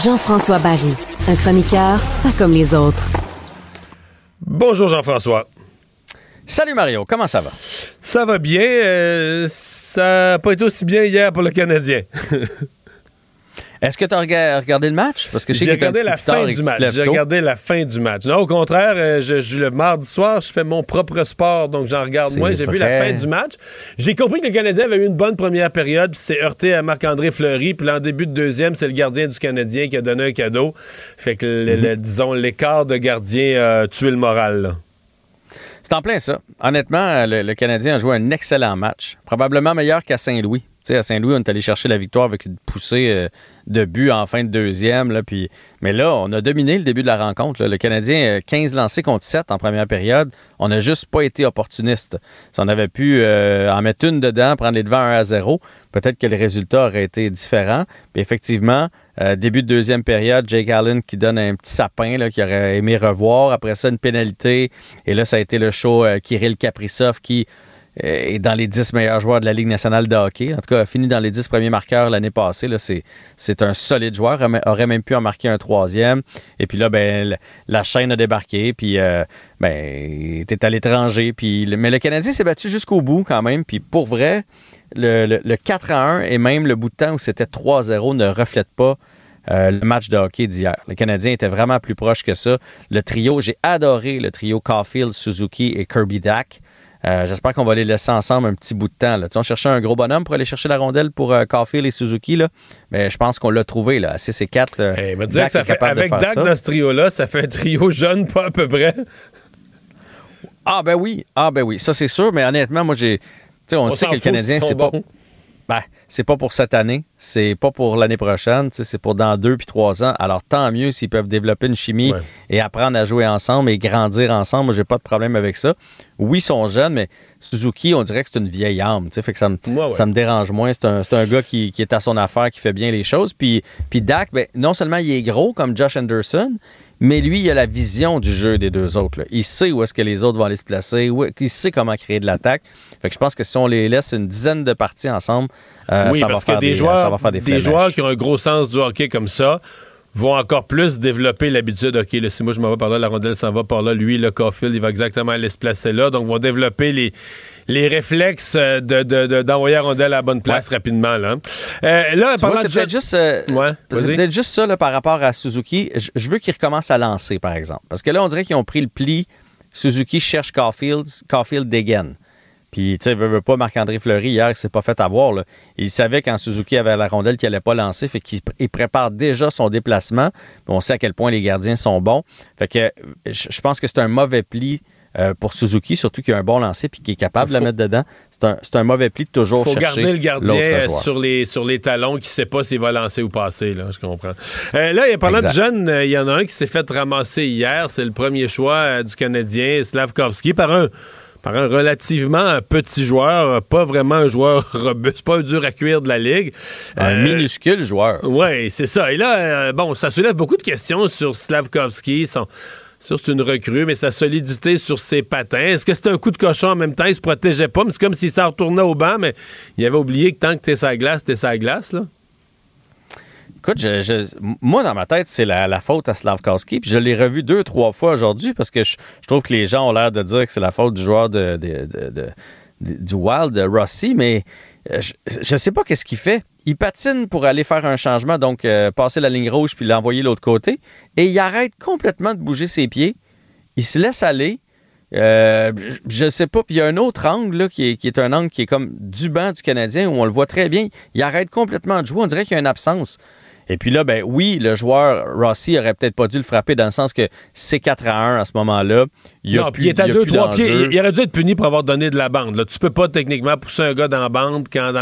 Jean-François Barry, un chroniqueur pas comme les autres. Bonjour Jean-François. Salut Mario, comment ça va? Ça va bien. Euh, ça n'a pas été aussi bien hier pour le Canadien. Est-ce que tu as regardé le match? Parce que j'ai regardé la fin du match. J'ai regardé la fin du match. Non, au contraire, euh, je, le mardi soir, je fais mon propre sport, donc j'en regarde moins. J'ai vu la fin du match. J'ai compris que le Canadien avait eu une bonne première période, puis s'est heurté à Marc-André Fleury, puis en début de deuxième, c'est le gardien du Canadien qui a donné un cadeau. Fait que, mhm. disons, l'écart de gardien a tué le moral. C'est en plein ça. Honnêtement, le, Canadien a joué un excellent match, probablement meilleur qu'à Saint-Louis à Saint-Louis, on est allé chercher la victoire avec une poussée euh, de but en fin de deuxième. Là, mais là, on a dominé le début de la rencontre. Le Canadien, 15 euh, lancés contre 7 en première période. On n'a juste pas été opportuniste. Si on avait pu euh, en mettre une dedans, prendre les devants 1 à 0, peut-être que le résultat aurait été différent. Puis effectivement, début de deuxième période, Jake Allen qui donne un petit sapin là, qui aurait aimé revoir. Après ça, une pénalité. Et là, ça a été le show Kirill Kaprizov qui est dans les 10 meilleurs joueurs de la Ligue nationale de hockey. En tout cas, a fini dans les 10 premiers marqueurs l'année passée. C'est un solide joueur. Aurait même pu en marquer un troisième. Et puis là, ben, la chaîne a débarqué. Puis, euh, ben, était à l'étranger. Puis, mais le Canadien s'est battu jusqu'au bout quand même. Puis pour vrai, le, 4 à 1 et même le bout de temps où c'était 3-0 ne reflète pas euh, le match de hockey d'hier. Le Canadien était vraiment plus proche que ça. Le trio, j'ai adoré le trio Caulfield, Suzuki et Kirby Dack. Euh, j'espère qu'on va les laisser ensemble un petit bout de temps. Là. on cherchait un gros bonhomme pour aller chercher la rondelle pour euh, et Suzuki, là. mais je pense qu'on l'a trouvé. Là. 6 et 4. Euh, avec Dak dans ce trio-là, ça fait un trio jeune, pas à peu près. Ah ben oui, ah ben oui, ça c'est sûr, mais honnêtement, moi j'ai. On, on sait que le Canadien, c'est pas. Ben, c'est pas pour cette année, c'est pas pour l'année prochaine, c'est pour dans deux puis trois ans. Alors tant mieux s'ils peuvent développer une chimie et apprendre à jouer ensemble et grandir ensemble. Moi, j'ai pas de problème avec ça. Oui, ils sont jeunes, mais Suzuki, on dirait que c'est une vieille âme. Fait que ça me, ça me dérange moins. C'est un, un, gars qui, est à son affaire, qui fait bien les choses. Puis, puis Dak, ben, non seulement il est gros comme Josh Anderson, mais lui, il a la vision du jeu des deux autres. Il sait où est-ce que les autres vont aller se placer, il sait comment créer de l'attaque. Fait que je pense que si on les laisse une dizaine de parties ensemble, euh, ça, va faire des, joueurs, ça va faire des, des joueurs qui ont un gros sens du hockey comme ça vont encore plus développer l'habitude. OK, là, si moi je m'en vais par là, la rondelle s'en va par là. Lui, le Caulfield, il va exactement aller se placer là. Donc, vont développer les, les réflexes euh, de, d'envoyer la rondelle à la bonne place rapidement. Là, euh, là c'est peut-être juste, euh, peut juste ça là, par rapport à Suzuki. Je, veux qu'il recommence à lancer, par exemple. Parce que là, on dirait qu'ils ont pris le pli. Suzuki cherche Caulfield, Caulfield dégaine. Puis, tu sais, veut, veut pas, Marc-André Fleury, hier, il s'est pas fait avoir. Là. Il savait quand Suzuki avait la rondelle qu'il allait pas lancer, fait qu'il prépare déjà son déplacement. on sait à quel point les gardiens sont bons. Fait que je pense que c'est un mauvais pli euh, pour Suzuki, surtout qu'il a un bon lancer puis qu'il est capable de la mettre dedans. C'est un, un, mauvais pli de toujours faut chercher garder le gardien sur les, sur les talons qui ne sait pas s'il va lancer ou passer, là, je comprends. Euh, là, parlant de jeunes, euh, il y en a un qui s'est fait ramasser hier. C'est le premier choix du Canadien, Slavkovski, par un par un relativement petit joueur, pas vraiment un joueur robuste, pas un dur à cuire de la Ligue. Un euh, minuscule joueur. Oui, c'est ça. Et là, euh, bon, ça soulève beaucoup de questions sur Slavkovski, son, sur c'est une recrue, mais sa solidité sur ses patins. Est-ce que c'était un coup de cochon en même temps? Il se protégeait pas, mais c'est comme s'il s'en retournait au banc, mais il avait oublié que tant que t'es sa glace, t'es sa glace, là. Écoute, moi, dans ma tête, c'est la, faute à Slavkowski. Puis je l'ai revu deux, trois fois aujourd'hui parce que je, trouve que les gens ont l'air de dire que c'est la faute du joueur de, du Wild, de Rossi, mais je ne sais pas qu'est-ce qu'il fait. Il patine pour aller faire un changement, donc euh, passer la ligne rouge puis l'envoyer de l'autre côté, et il arrête complètement de bouger ses pieds. Il se laisse aller. Euh, je ne sais pas. Puis il y a un autre angle qui, est, qui, est, un angle qui est comme du banc du Canadien où on le voit très bien. Il arrête complètement de jouer. On dirait qu'il y a une absence. Et puis là, ben oui, le joueur Rossi aurait peut-être pas dû le frapper dans le sens que c'est 4 à 1 à ce moment-là. Il non, puis il est à 2-3 pieds. Il, aurait dû être puni pour avoir donné de la bande. Là. Tu peux pas techniquement pousser un gars dans la bande quand,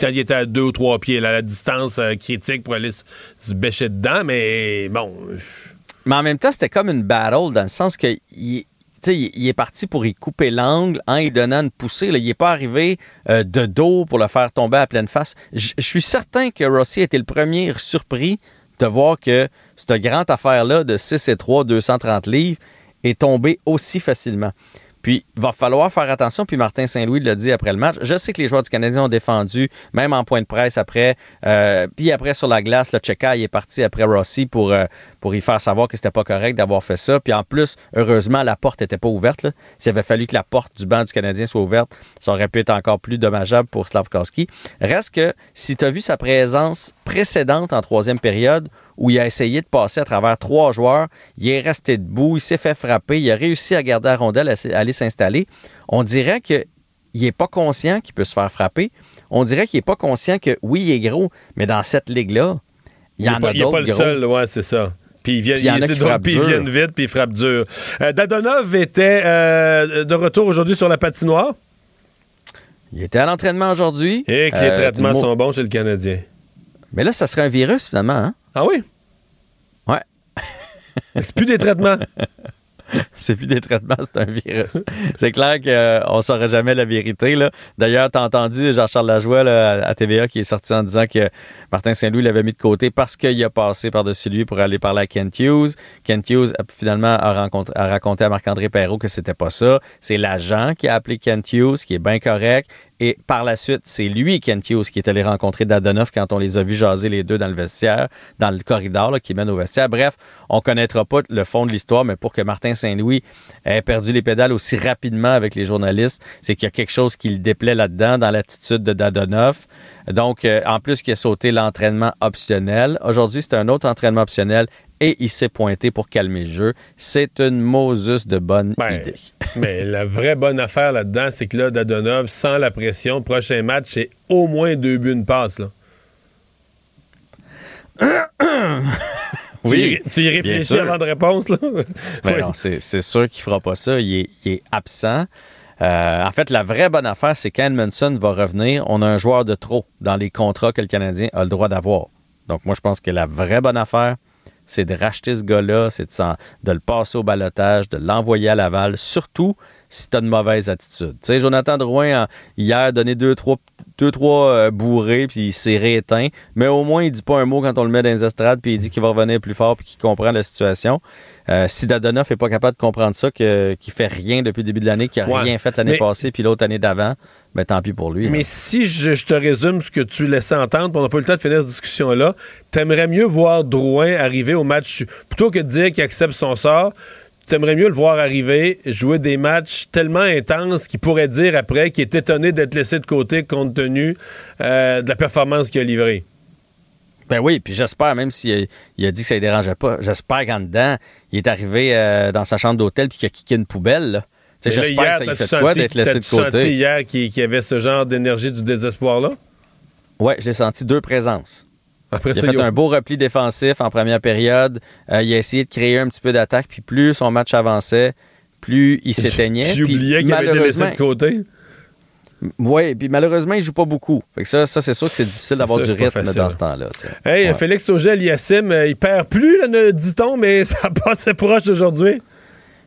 quand il était à 2 ou 3 pieds, là, la distance euh, critique pour aller se, bêcher dedans, mais bon. Mais en même temps, c'était comme une battle dans le sens que il, est parti pour y couper l'angle en y donnant une poussée. il n'est pas arrivé euh, de dos pour le faire tomber à pleine face. Je suis certain que Rossi était le premier surpris de voir que cette grande affaire-là de 6 et 3, 230 livres est tombée aussi facilement. Puis, il va falloir faire attention. Puis, Martin Saint-Louis l'a dit après le match. Je sais que les joueurs du Canadien ont défendu, même en point de presse après. Euh, puis, après, sur la glace, le Cheka, il est parti après Rossi pour, euh, pour y faire savoir que c'était pas correct d'avoir fait ça. Puis, en plus, heureusement, la porte n'était pas ouverte. S'il avait fallu que la porte du banc du Canadien soit ouverte, ça aurait pu être encore plus dommageable pour Slavkowski. Reste que, si tu as vu sa présence précédente en troisième période, où il a essayé de passer à travers trois joueurs. Il est resté debout, il s'est fait frapper, il a réussi à garder la rondelle, à aller s'installer. On dirait qu'il n'est pas conscient qu'il peut se faire frapper. On dirait qu'il n'est pas conscient que, oui, il est gros, mais dans cette ligue-là, il y en a d'autres. Il n'est pas le seul, ouais, c'est ça. Puis ils viennent, viennent vite, puis ils frappent dur. Euh, Dadonov était euh, de retour aujourd'hui sur la patinoire. Il était à l'entraînement aujourd'hui. Et que les euh, traitements sont bons chez le Canadien. Mais là, ça serait un virus, finalement. Hein? Ah oui? Ouais. c'est plus des traitements. c'est plus des traitements, c'est un virus. c'est clair qu'on euh, ne saurait jamais la vérité. D'ailleurs, tu as entendu Jean-Charles Lajoie à TVA qui est sorti en disant que Martin Saint-Louis l'avait mis de côté parce qu'il a passé par-dessus lui pour aller parler à Kent Hughes. Kent Hughes, finalement, a, raconté à Marc-André Perrault que c'était pas ça. C'est l'agent qui a appelé Kent Hughes, qui est bien correct. Et par la suite, c'est lui, Kent Hughes, qui est allé rencontrer Dadonoff quand on les a vus jaser les deux dans le vestiaire, dans le corridor qui mène au vestiaire. Bref, on connaîtra pas le fond de l'histoire, mais pour que Martin Saint-Louis ait perdu les pédales aussi rapidement avec les journalistes, c'est qu'il y a quelque chose qui le déplaît là-dedans, dans l'attitude de Dadonoff. Donc, euh, en plus qu'il a sauté l'entraînement optionnel, aujourd'hui, c'est un autre entraînement optionnel et il s'est pointé pour calmer le jeu. C'est une Moses de bonne idée. mais la vraie bonne affaire là-dedans, c'est que là, Dadonov, sans la pression, prochain match, c'est au moins deux buts, une passe. Là. oui, tu y, réfléchis avant de répondre. Là? Ben c'est sûr qu'il ne fera pas ça. Il est, absent. Euh, en fait, la vraie bonne affaire, c'est qu'Edmondson va revenir. On a un joueur de trop dans les contrats que le Canadien a le droit d'avoir. Donc, moi, je pense que la vraie bonne affaire, c'est de racheter ce gars-là, c'est de, le passer au balotage, de l'envoyer à Laval, surtout si tu as une mauvaise attitude. Tu sais, Jonathan Drouin, hier, a donné deux, trois, deux, trois euh, bourrés, puis il s'est rééteint. Mais au moins, il dit pas un mot quand on le met dans les estrades, puis il dit qu'il va revenir plus fort, puis qu'il comprend la situation. Euh, si Dadonoff n'est pas capable de comprendre ça, qu'il ne fait rien depuis le début de l'année, qu'il n'a rien fait l'année passée, puis l'autre année d'avant, ben tant pis pour lui. Mais si je, te résume ce que tu laissais entendre, on n'a pas eu le temps de finir cette discussion-là, t'aimerais mieux voir Drouin arriver au match, plutôt que de dire qu'il accepte son sort, t'aimerais mieux le voir arriver, jouer des matchs tellement intenses qu'il pourrait dire après qu'il est étonné d'être laissé de côté compte tenu euh, de la performance qu'il a livrée. Ben oui, puis j'espère, même s'il a, dit que ça ne dérangeait pas, j'espère qu'en dedans, il est arrivé euh, dans sa chambre d'hôtel puis qu'il a kické une poubelle. J'espère que ça lui fait quoi d'être laissé de côté. senti hier qu'il y avait ce genre d'énergie du désespoir-là? Oui, j'ai senti deux présences. Après il a fait un beau repli défensif en première période. Euh, il a essayé de créer un petit peu d'attaque, puis plus son match avançait, plus il s'éteignait. J'ai oublié qu'il avait été laissé de côté. Oui, puis malheureusement, il joue pas beaucoup. Fait que ça, ça c'est sûr que c'est difficile d'avoir du rythme dans ce temps-là. Hey, Félix Auger Yassim, euh, il perd plus, dit-on, mais ça passe proche aujourd'hui.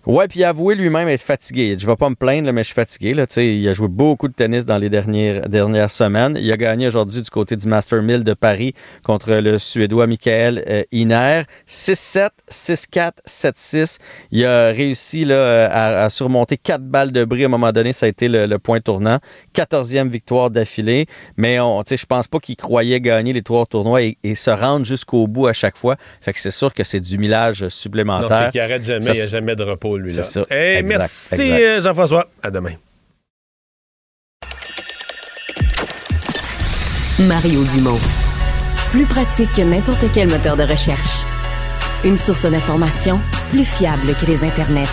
Ouais, puis avoué lui-même être fatigué. Je vais pas me plaindre, mais je suis fatigué. Là, il a joué beaucoup de tennis dans les dernières, dernières semaines. Il a gagné aujourd'hui du côté du Master 1000 de Paris contre le Suédois Michael euh, Iner. 6-7, 6-4, 7-6. Il a réussi là, à, surmonter quatre balles de bris à un moment donné. Ça a été le, point tournant. 14e victoire d'affilée. Mais on, je pense pas qu'il croyait gagner les trois tournois et, se rendre jusqu'au bout à chaque fois. Fait que c'est sûr que c'est du millage supplémentaire. Non, c'est qu'il arrête jamais. il n'y a jamais de repos lui. Ça. merci euh, Jean-François. À demain. Mario Dumont. Plus pratique que n'importe quel moteur de recherche. Une source d'information plus fiable que les internets.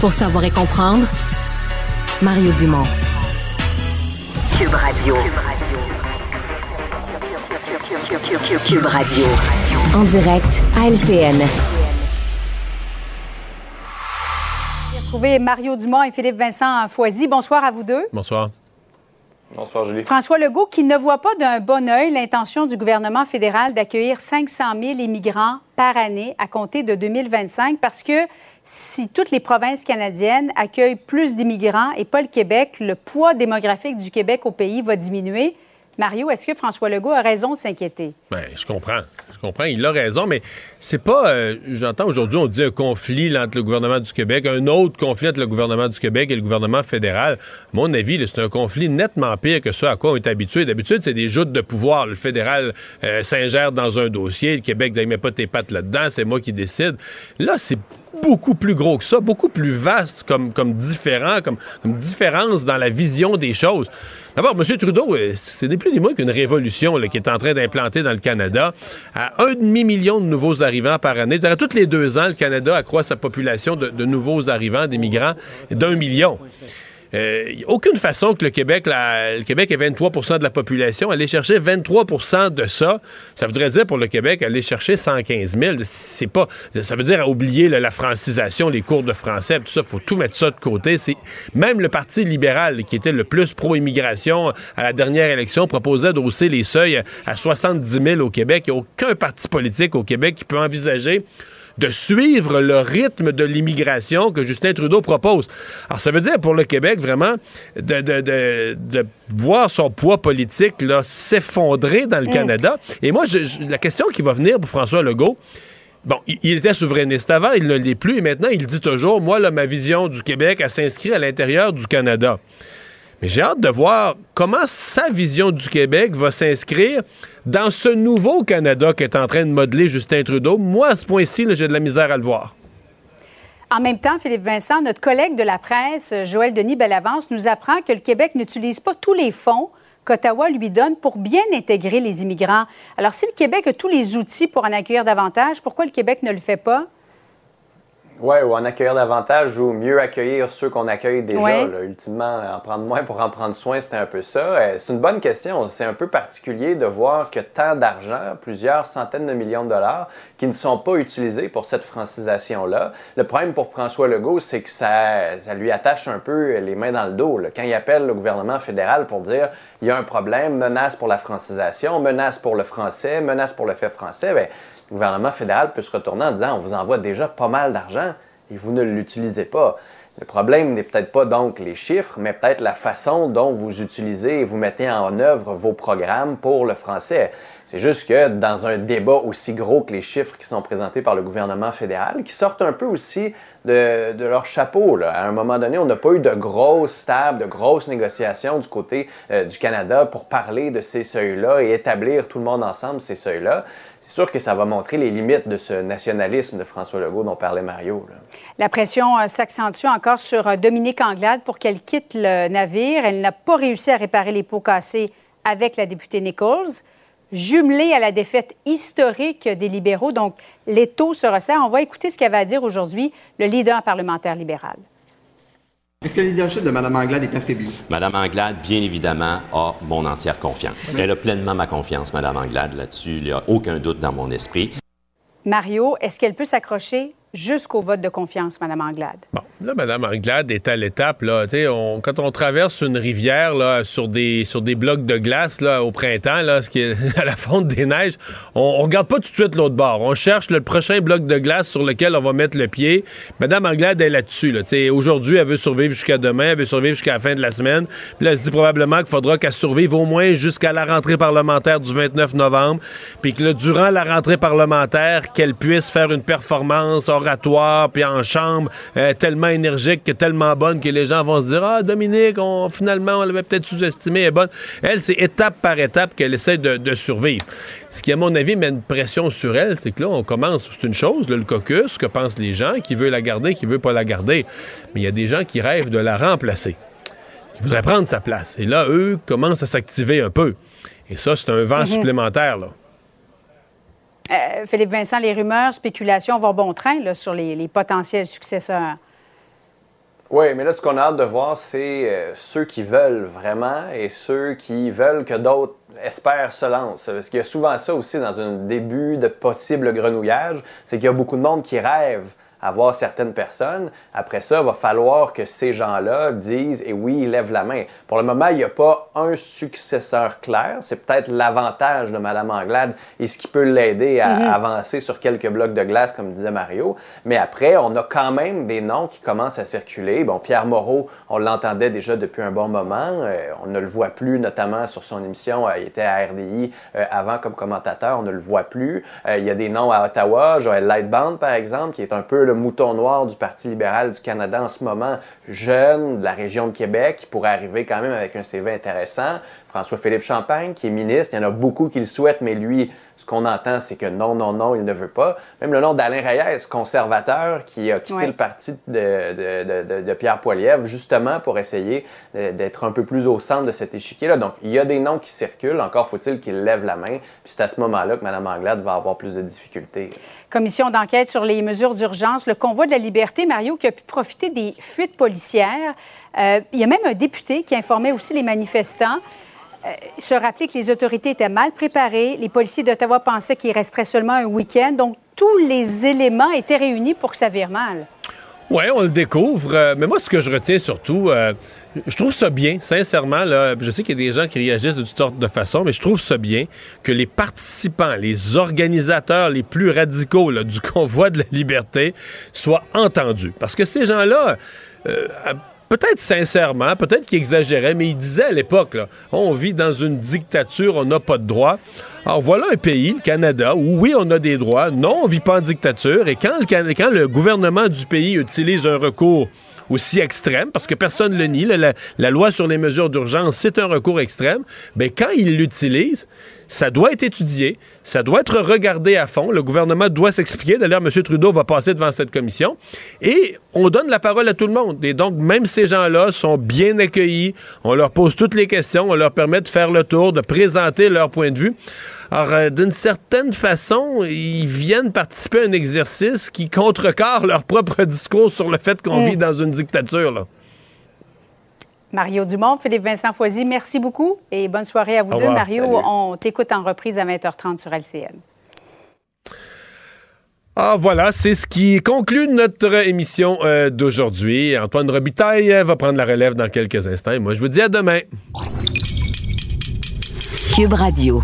Pour savoir et comprendre, Mario Dumont. Cube Radio. Cube Radio. En direct à LCN. Mario Dumont et Philippe Vincent Foisy. Bonsoir à vous deux. Bonsoir. Bonsoir, Julie. François Legault, qui ne voit pas d'un bon oeil l'intention du gouvernement fédéral d'accueillir 500 000 immigrants par année à compter de 2025 parce que si toutes les provinces canadiennes accueillent plus d'immigrants et pas le Québec, le poids démographique du Québec au pays va diminuer. Mario, est-ce que François Legault a raison de s'inquiéter? Bien, je comprends. Je comprends. Il a raison, mais c'est pas. Euh, j'entends aujourd'hui, on dit un conflit entre le gouvernement du Québec, un autre conflit entre le gouvernement du Québec et le gouvernement fédéral. À mon avis, c'est un conflit nettement pire que ce à quoi on est habitué. D'habitude, c'est des joutes de pouvoir. Le fédéral euh, s'ingère dans un dossier, le Québec ne met pas tes pattes là-dedans, c'est moi qui décide. Là, c'est beaucoup plus gros que ça, beaucoup plus vaste comme, comme différent, comme, différence dans la vision des choses. D'abord, M. Trudeau, euh, c'est ni plus ni moins qu'une révolution qui est en train d'implanter dans le Canada. À un demi-million de nouveaux arrivants par année. Toutes les deux ans, le Canada accroît sa population de, de nouveaux arrivants, d'immigrants, d'un million. Euh, aucune façon que le Québec, le Québec est 23% de la population, aller chercher 23% de ça, ça voudrait dire pour le Québec aller chercher 115 000. C'est pas, ça veut dire oublier la francisation, les cours de français, tout ça. Faut tout mettre ça de côté. Même le Parti libéral qui était le plus pro-immigration à la dernière élection proposait d'hausser les seuils à 70 000 au Québec. Il n'y a aucun parti politique au Québec qui peut envisager de suivre le rythme de l'immigration que Justin Trudeau propose. Alors, ça veut dire pour le Québec, vraiment, de, de, voir son poids politique s'effondrer dans le mm. Canada. Et moi, la question qui va venir pour François Legault, Bon, il était souverainiste avant, il ne l'est plus, et maintenant il dit toujours, moi, là, ma vision du Québec, elle s'inscrit à l'intérieur du Canada. J'ai hâte de voir comment sa vision du Québec va s'inscrire dans ce nouveau Canada qu'est en train de modeler Justin Trudeau. Moi, à ce point-ci, j'ai de la misère à le voir. En même temps, Philippe Vincent, notre collègue de la presse, Joël Denis Bellavance, nous apprend que le Québec n'utilise pas tous les fonds qu'Ottawa lui donne pour bien intégrer les immigrants. Alors, si le Québec a tous les outils pour en accueillir davantage, pourquoi le Québec ne le fait pas? Oui, ou en accueillir davantage ou mieux accueillir ceux qu'on accueille déjà. ultimement, en prendre moins pour en prendre soin, c'était un peu ça. Euh, c'est une bonne question. C'est un peu particulier de voir que tant d'argent, plusieurs centaines de millions de dollars, qui ne sont pas utilisés pour cette francisation-là. Le problème pour François Legault, c'est que ça, ça lui attache un peu les mains dans le dos. Quand il appelle le gouvernement fédéral pour dire il y a un problème, menace pour la francisation, menace pour le français, menace pour le fait français, bien, le gouvernement fédéral peut se retourner en disant on vous envoie déjà pas mal d'argent et vous ne l'utilisez pas. Le problème n'est peut-être pas donc les chiffres, mais peut-être la façon dont vous utilisez et vous mettez en œuvre vos programmes pour le français. C'est juste que dans un débat aussi gros que les chiffres qui sont présentés par le gouvernement fédéral, qui sortent un peu aussi de, leur chapeau, à un moment donné, on n'a pas eu de grosses tables, de grosses négociations du côté euh, du Canada pour parler de ces seuils-là et établir tout le monde ensemble ces seuils-là c'est sûr que ça va montrer les limites de ce nationalisme de François Legault dont parlait Mario. La pression euh, s'accentue encore sur euh, Dominique Anglade pour qu'elle quitte le navire. Elle n'a pas réussi à réparer les pots cassés avec la députée Nichols, jumelée à la défaite historique des libéraux. Donc, les taux se resserrent. On va écouter ce qu'avait à dire aujourd'hui le leader parlementaire libéral. Est-ce que le leadership de Mme Anglade est affaibli? Mme Anglade, bien évidemment, a mon entière confiance. Elle a pleinement ma confiance, Mme Anglade, là-dessus. Il n'y a aucun doute dans mon esprit. Mario, est-ce qu'elle peut s'accrocher jusqu'au vote de confiance, Mme Anglade. Bon, là, Mme Anglade est à l'étape, là, on, quand on traverse une rivière, là, sur des, sur des blocs de glace, là, au printemps, là, à la fonte des neiges, on, regarde pas tout de suite l'autre bord. On cherche le prochain bloc de glace sur lequel on va mettre le pied. Mme Anglade est là-dessus, là. Aujourd'hui, elle veut survivre jusqu'à demain, elle veut survivre jusqu'à la fin de la semaine. Puis là, elle se dit probablement qu'il faudra qu'elle survive au moins jusqu'à la rentrée parlementaire du 29 novembre. Puis que durant la rentrée parlementaire, qu'elle puisse faire une performance oratoire, puis en chambre, euh, tellement énergique, que tellement bonne que les gens vont se dire Ah, Dominique, on, finalement, on l'avait peut-être sous-estimé, elle est bonne. Elle, c'est étape par étape qu'elle essaie de, survivre. Ce qui, à mon avis, met une pression sur elle, c'est que là, on commence, c'est une chose, le caucus, ce que pensent les gens, qui veut la garder, qui veut pas la garder. Mais il y a des gens qui rêvent de la remplacer, qui voudraient prendre sa place. Et là, eux commencent à s'activer un peu. Et ça, c'est un vent mhm. supplémentaire, là. Euh, Philippe Vincent, les rumeurs, spéculations vont bon train sur les, potentiels successeurs. Oui, mais là, ce qu'on a hâte de voir, c'est euh, ceux qui veulent vraiment et ceux qui veulent que d'autres espèrent se lancent. Parce qu'il y a souvent ça aussi dans un début de possible grenouillage, c'est qu'il y a beaucoup de monde qui rêve avoir certaines personnes. Après ça, il va falloir que ces gens-là disent et oui, ils lèvent la main. Pour le moment, il n'y a pas un successeur clair. C'est peut-être l'avantage de Mme Anglade et ce qui peut l'aider à mhm. avancer sur quelques blocs de glace, comme disait Mario. Mais après, on a quand même des noms qui commencent à circuler. Bon, Pierre Moreau, on l'entendait déjà depuis un bon moment. Euh, on ne le voit plus, notamment sur son émission. Euh, il était à RDI euh, avant comme commentateur. On ne le voit plus. il y a des noms à Ottawa. Joël Lightband, par exemple, qui est un peu le mouton noir du Parti libéral du Canada en ce moment, jeune de la région de Québec, qui pourrait arriver quand même avec un CV intéressant. François-Philippe Champagne, qui est ministre, il y en a beaucoup qui le souhaitent, mais lui, ce qu'on entend, c'est que non, non, non, il ne veut pas. Même le nom d'Alain Reyes, conservateur, qui a quitté le parti de, Pierre Poilievre, justement pour essayer d'être un peu plus au centre de cet échiquier-là. Donc, il y a des noms qui circulent. Encore faut-il qu'il lève la main. Puis c'est à ce moment-là que Mme Anglade va avoir plus de difficultés. Commission d'enquête sur les mesures d'urgence. Le convoi de la liberté, Mario, qui a pu profiter des fuites policières. Euh, il y a même un député qui informait aussi les manifestants se rappeler que les autorités étaient mal préparées. Les policiers d'Ottawa pensaient qu'il resterait seulement un week-end. Donc, tous les éléments étaient réunis pour que ça vire mal. Oui, on le découvre. Euh, mais moi, ce que je retiens surtout, euh, je trouve ça bien, sincèrement. Là, je sais qu'il y a des gens qui réagissent de toutes sortes de façons, mais je trouve ça bien que les participants, les organisateurs les plus radicaux du convoi de la liberté soient entendus. Parce que ces gens-là, peut-être sincèrement, peut-être qu'il exagérait, mais il disait à l'époque, on vit dans une dictature, on n'a pas de droits. Alors voilà un pays, le Canada, où oui, on a des droits, non, on vit pas en dictature, et quand le, quand le gouvernement du pays utilise un recours aussi extrême, parce que personne ne le nie, la, loi sur les mesures d'urgence, c'est un recours extrême, mais quand il l'utilise, ça doit être étudié, ça doit être regardé à fond. Le gouvernement doit s'expliquer. D'ailleurs, M. Trudeau va passer devant cette commission. Et on donne la parole à tout le monde. Et donc, même ces gens-là sont bien accueillis. On leur pose toutes les questions. On leur permet de faire le tour, de présenter leur point de vue. Alors, euh, d'une certaine façon, ils viennent participer à un exercice qui contrecarre leur propre discours sur le fait qu'on mm. vit dans une dictature. Là. Mario Dumont, Philippe Vincent Foisy, merci beaucoup et bonne soirée à vous deux. Mario, on t'écoute en reprise à 20h30 sur LCN. Ah voilà, c'est ce qui conclut notre émission euh, d'aujourd'hui. Antoine Robitaille euh, va prendre la relève dans quelques instants. moi, je vous dis à demain. Cube Radio.